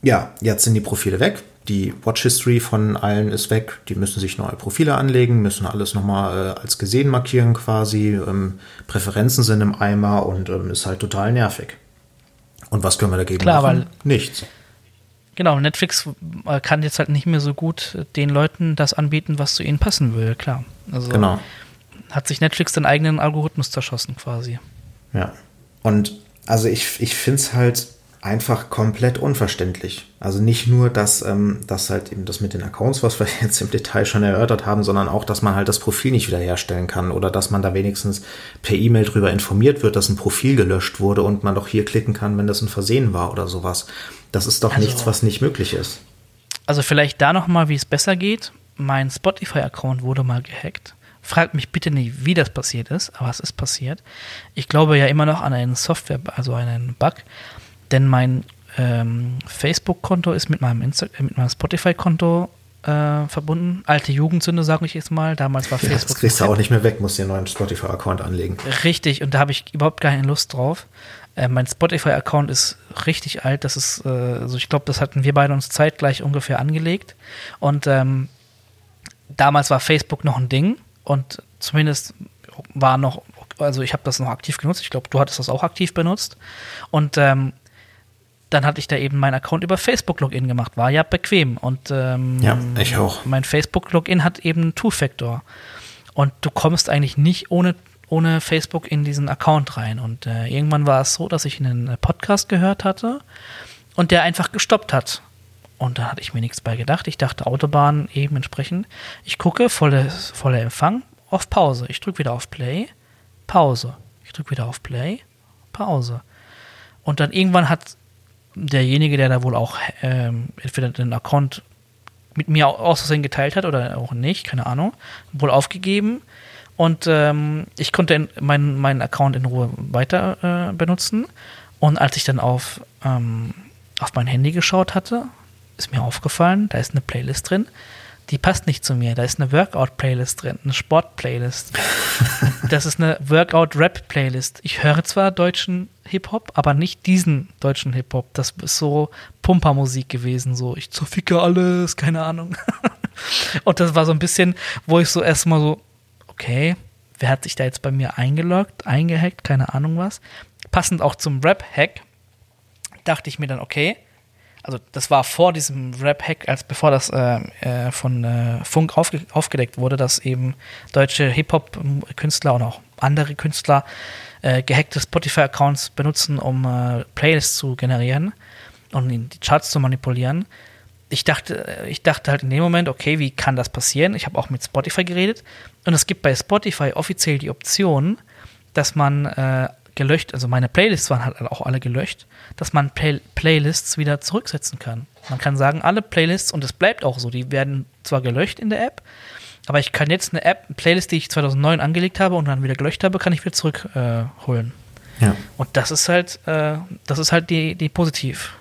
Speaker 1: ja, jetzt sind die Profile weg. Die Watch History von allen ist weg. Die müssen sich neue Profile anlegen, müssen alles nochmal äh, als gesehen markieren quasi. Ähm, Präferenzen sind im Eimer und ähm, ist halt total nervig. Und was können wir dagegen
Speaker 2: Klar, machen? Weil
Speaker 1: Nichts.
Speaker 2: Genau, Netflix äh, kann jetzt halt nicht mehr so gut den Leuten das anbieten, was zu ihnen passen will, klar. Also
Speaker 1: genau.
Speaker 2: hat sich Netflix den eigenen Algorithmus zerschossen quasi.
Speaker 1: Ja. Und also ich, ich finde es halt einfach komplett unverständlich. Also nicht nur, dass, ähm, dass halt eben das mit den Accounts, was wir jetzt im Detail schon erörtert haben, sondern auch, dass man halt das Profil nicht wiederherstellen kann oder dass man da wenigstens per E-Mail drüber informiert wird, dass ein Profil gelöscht wurde und man doch hier klicken kann, wenn das ein Versehen war oder sowas. Das ist doch also, nichts, was nicht möglich ist.
Speaker 2: Also vielleicht da nochmal, wie es besser geht. Mein Spotify-Account wurde mal gehackt. Fragt mich bitte nicht, wie das passiert ist, aber es ist passiert. Ich glaube ja immer noch an einen Software, also einen Bug, denn mein ähm, Facebook-Konto ist mit meinem, äh, meinem Spotify-Konto äh, verbunden. Alte Jugendsünde, sage ich jetzt mal. Damals war
Speaker 1: Ja,
Speaker 2: Facebook.
Speaker 1: das kriegst du auch nicht mehr weg, musst dir einen neuen Spotify-Account anlegen.
Speaker 2: Richtig, und da habe ich überhaupt keine Lust drauf. Äh, mein Spotify-Account ist richtig alt. Das ist, äh, also ich glaube, das hatten wir beide uns zeitgleich ungefähr angelegt. Und ähm, damals war Facebook noch ein Ding und zumindest war noch, also ich habe das noch aktiv genutzt. Ich glaube, du hattest das auch aktiv benutzt. Und ähm, dann hatte ich da eben meinen Account über Facebook-Login gemacht. War ja bequem. Und ähm,
Speaker 1: Ja, ich auch.
Speaker 2: mein Facebook-Login hat eben Two-Factor. Und du kommst eigentlich nicht ohne, ohne Facebook in diesen Account rein. Und äh, irgendwann war es so, dass ich einen äh, Podcast gehört hatte und der einfach gestoppt hat. Und da hatte ich mir nichts bei gedacht. Ich dachte, Autobahn eben entsprechend. Ich gucke, volle, voller Empfang, auf Pause. Ich drücke wieder auf Play, Pause. Ich drücke wieder auf Play, Pause. Und dann irgendwann hat derjenige, der da wohl auch ähm, entweder den Account mit mir au- aus Versehen geteilt hat oder auch nicht, keine Ahnung, wohl aufgegeben. Und ähm, ich konnte in, meinen, meinen Account in Ruhe weiter äh, benutzen. Und als ich dann auf, ähm, auf mein Handy geschaut hatte, ist mir aufgefallen, da ist eine Playlist drin. Die passt nicht zu mir. Da ist eine Workout-Playlist drin, eine Sport-Playlist. das ist eine Workout-Rap-Playlist. Ich höre zwar deutschen Hip-Hop, aber nicht diesen deutschen Hip-Hop. Das ist so Pumpermusik gewesen, so ich zerficke alles, keine Ahnung. Und das war so ein bisschen, wo ich so erstmal so, okay, wer hat sich da jetzt bei mir eingeloggt, eingehackt, keine Ahnung was. Passend auch zum Rap-Hack dachte ich mir dann, okay, also das war vor diesem Rap-Hack, als bevor das äh, äh, von äh, Funk aufge aufgedeckt wurde, dass eben deutsche Hip-Hop-Künstler und auch andere Künstler äh, gehackte Spotify-Accounts benutzen, um äh, Playlists zu generieren und die Charts zu manipulieren. Ich dachte, äh, ich dachte halt in dem Moment, okay, wie kann das passieren? Ich habe auch mit Spotify geredet und es gibt bei Spotify offiziell die Option, dass man äh, gelöscht, also meine Playlists waren halt auch alle gelöscht, dass man Play Playlists wieder zurücksetzen kann. Man kann sagen, alle Playlists, und es bleibt auch so, die werden zwar gelöscht in der App, aber ich kann jetzt eine App, eine Playlist, die ich 2009 angelegt habe und dann wieder gelöscht habe, kann ich wieder zurückholen. Äh.
Speaker 1: Ja.
Speaker 2: und das ist halt, äh, das ist halt die, die positiv,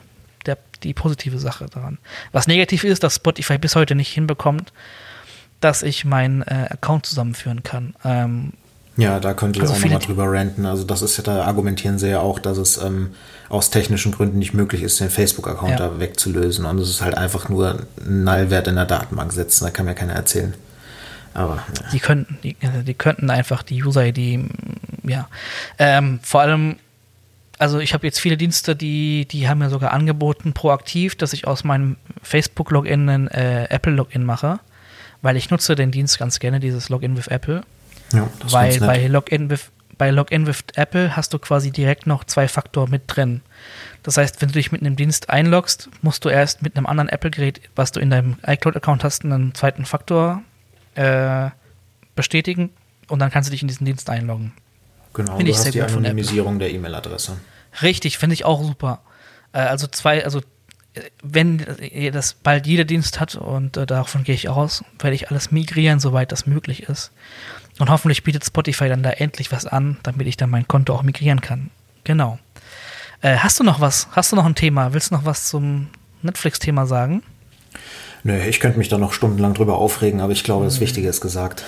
Speaker 2: der, die positive Sache daran. Was negativ ist, dass Spotify bis heute nicht hinbekommt, dass ich meinen äh, Account zusammenführen kann. Ähm,
Speaker 1: Ja, da könnt ihr
Speaker 2: Also
Speaker 1: auch nochmal drüber ranten. Also das ist ja, da argumentieren sie ja auch, dass es ähm, aus technischen Gründen nicht möglich ist, den Facebook-Account
Speaker 2: Ja.
Speaker 1: da wegzulösen. Und es ist halt einfach nur ein Nullwert in der Datenbank setzen. Da kann mir keiner erzählen. Aber ja.
Speaker 2: die könnten, die, äh, die könnten einfach die User-ID, ja. Ähm, vor allem, also ich habe jetzt viele Dienste, die, die haben mir sogar angeboten, proaktiv, dass ich aus meinem Facebook-Login ein äh, Apple-Login mache, weil ich nutze den Dienst ganz gerne, dieses Login with Apple.
Speaker 1: ja, das
Speaker 2: weil bei Login with bei Login with Apple hast du quasi direkt noch zwei Faktor mit drin. Das heißt, wenn du dich mit einem Dienst einloggst, musst du erst mit einem anderen Apple-Gerät, was du in deinem iCloud-Account hast, einen zweiten Faktor äh, bestätigen und dann kannst du dich in diesen Dienst einloggen.
Speaker 1: Genau,
Speaker 2: Finde ich
Speaker 1: hast
Speaker 2: sehr
Speaker 1: die
Speaker 2: gut.
Speaker 1: Anonymisierung der E-Mail-Adresse.
Speaker 2: Richtig, finde ich auch super. Äh, also zwei, also äh, wenn das bald jeder Dienst hat und äh, davon gehe ich aus, werde ich alles migrieren, soweit das möglich ist. Und hoffentlich bietet Spotify dann da endlich was an, damit ich dann mein Konto auch migrieren kann. Genau. Äh, hast du noch was? Hast du noch ein Thema? Willst du noch was zum Netflix-Thema sagen?
Speaker 1: Nö, ich könnte mich da noch stundenlang drüber aufregen, aber ich glaube, das
Speaker 2: Mhm.
Speaker 1: Wichtige ist gesagt.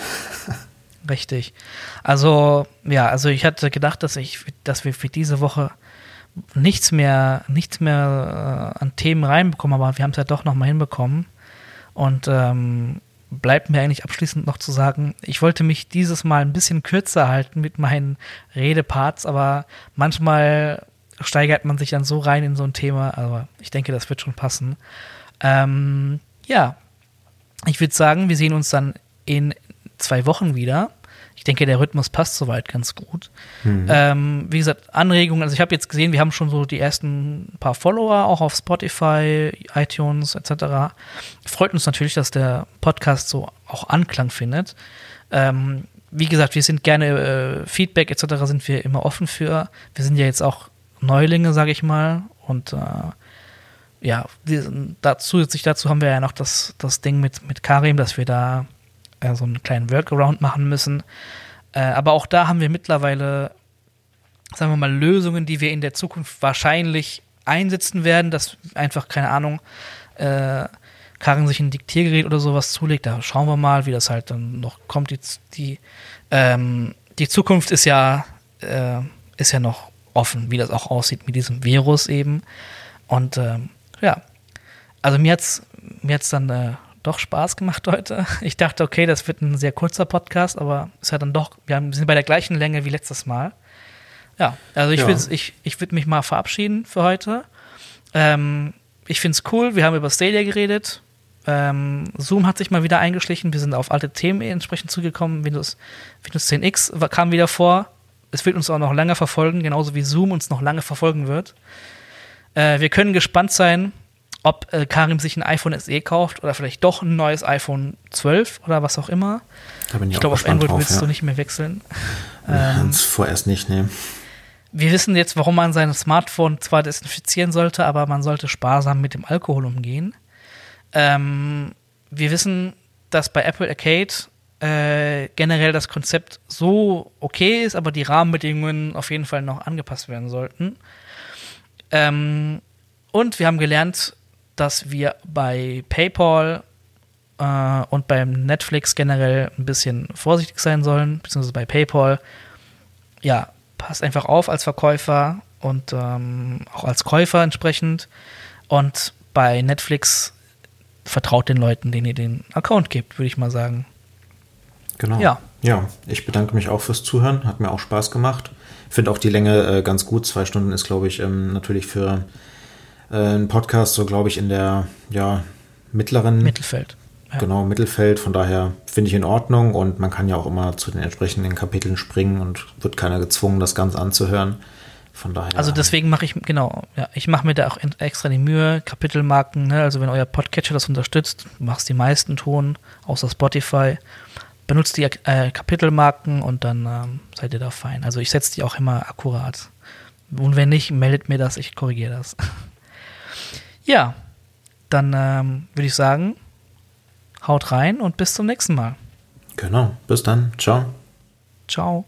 Speaker 2: Richtig. Also, ja, also ich hatte gedacht, dass ich, dass wir für diese Woche nichts mehr, nichts mehr äh, an Themen reinbekommen, aber wir haben es ja doch nochmal hinbekommen. Und ähm, bleibt mir eigentlich abschließend noch zu sagen, ich wollte mich dieses Mal ein bisschen kürzer halten mit meinen Redeparts, aber manchmal steigert man sich dann so rein in so ein Thema, aber ich denke, das wird schon passen. Ähm, ja, ich würde sagen, wir sehen uns dann in zwei Wochen wieder. Ich denke, der Rhythmus passt soweit ganz gut. Ähm, wie gesagt, Anregungen, also ich habe jetzt gesehen, wir haben schon so die ersten paar Follower, auch auf Spotify, iTunes etc. Freut uns natürlich, dass der Podcast so auch Anklang findet. Ähm, wie gesagt, wir sind gerne, äh, Feedback etc. sind wir immer offen für. Wir sind ja jetzt auch Neulinge, sage ich mal. Und äh, ja, die, da, zusätzlich dazu haben wir ja noch das, das Ding mit, mit Karim, dass wir da äh, so einen kleinen Workaround machen müssen. Äh, aber auch da haben wir mittlerweile, sagen wir mal, Lösungen, die wir in der Zukunft wahrscheinlich einsetzen werden, dass einfach, keine Ahnung, äh, Karin sich ein Diktiergerät oder sowas zulegt, da schauen wir mal, wie das halt dann noch kommt. Die, die, ähm, die Zukunft ist ja, äh, ist ja noch offen, wie das auch aussieht mit diesem Virus eben. Und ähm, ja, also mir hat's mir hat's dann äh, doch Spaß gemacht heute. Ich dachte, okay, das wird ein sehr kurzer Podcast, aber es hat dann doch, wir, haben, sind bei der gleichen Länge wie letztes Mal. Ja, also ich, ja. ich, ich würde mich mal verabschieden für heute. Ähm, ich finde es cool, wir haben über Stadia geredet. Ähm, Zoom hat sich mal wieder eingeschlichen, wir sind auf alte Themen entsprechend zugekommen. Windows, Windows 10X kam wieder vor. Es wird uns auch noch lange verfolgen, genauso wie Zoom uns noch lange verfolgen wird. Äh, wir können gespannt sein, ob äh, Karim sich ein iPhone SE kauft oder vielleicht doch ein neues iPhone 12 oder was auch immer. ich, ich glaube, auf Android drauf, willst ja. du nicht mehr wechseln.
Speaker 1: Ähm, vorerst nicht, ne.
Speaker 2: Wir wissen jetzt, warum man sein Smartphone zwar desinfizieren sollte, aber man sollte sparsam mit dem Alkohol umgehen. Ähm, wir wissen, dass bei Apple Arcade äh, generell das Konzept so okay ist, aber die Rahmenbedingungen auf jeden Fall noch angepasst werden sollten. Ähm, und wir haben gelernt, dass wir bei PayPal äh, und beim Netflix generell ein bisschen vorsichtig sein sollen, beziehungsweise bei PayPal. Ja, passt einfach auf als Verkäufer und ähm, auch als Käufer entsprechend. Und bei Netflix vertraut den Leuten, denen ihr den Account gebt, würde ich mal sagen.
Speaker 1: Genau. Ja. Ja, ich bedanke mich auch fürs Zuhören. Hat mir auch Spaß gemacht. Finde auch die Länge äh, ganz gut. Zwei Stunden ist, glaube ich, ähm, natürlich für äh, einen Podcast so, glaube ich, in der ja, mittleren.
Speaker 2: Mittelfeld.
Speaker 1: Ja. Genau, Mittelfeld. Von daher finde ich in Ordnung und man kann ja auch immer zu den entsprechenden Kapiteln springen und wird keiner gezwungen, das Ganze anzuhören. Von daher.
Speaker 2: Also deswegen mache ich, genau, ja, ich mache mir da auch extra die Mühe, Kapitelmarken, ne? also wenn euer Podcatcher das unterstützt, machst die meisten Ton, außer Spotify, benutzt die äh, Kapitelmarken und dann ähm, seid ihr da fein. Also ich setze die auch immer akkurat. Und wenn nicht, meldet mir das, ich korrigiere das. ja, dann ähm, würde ich sagen, haut rein und bis zum nächsten Mal.
Speaker 1: Genau, bis dann. Ciao.
Speaker 2: Ciao.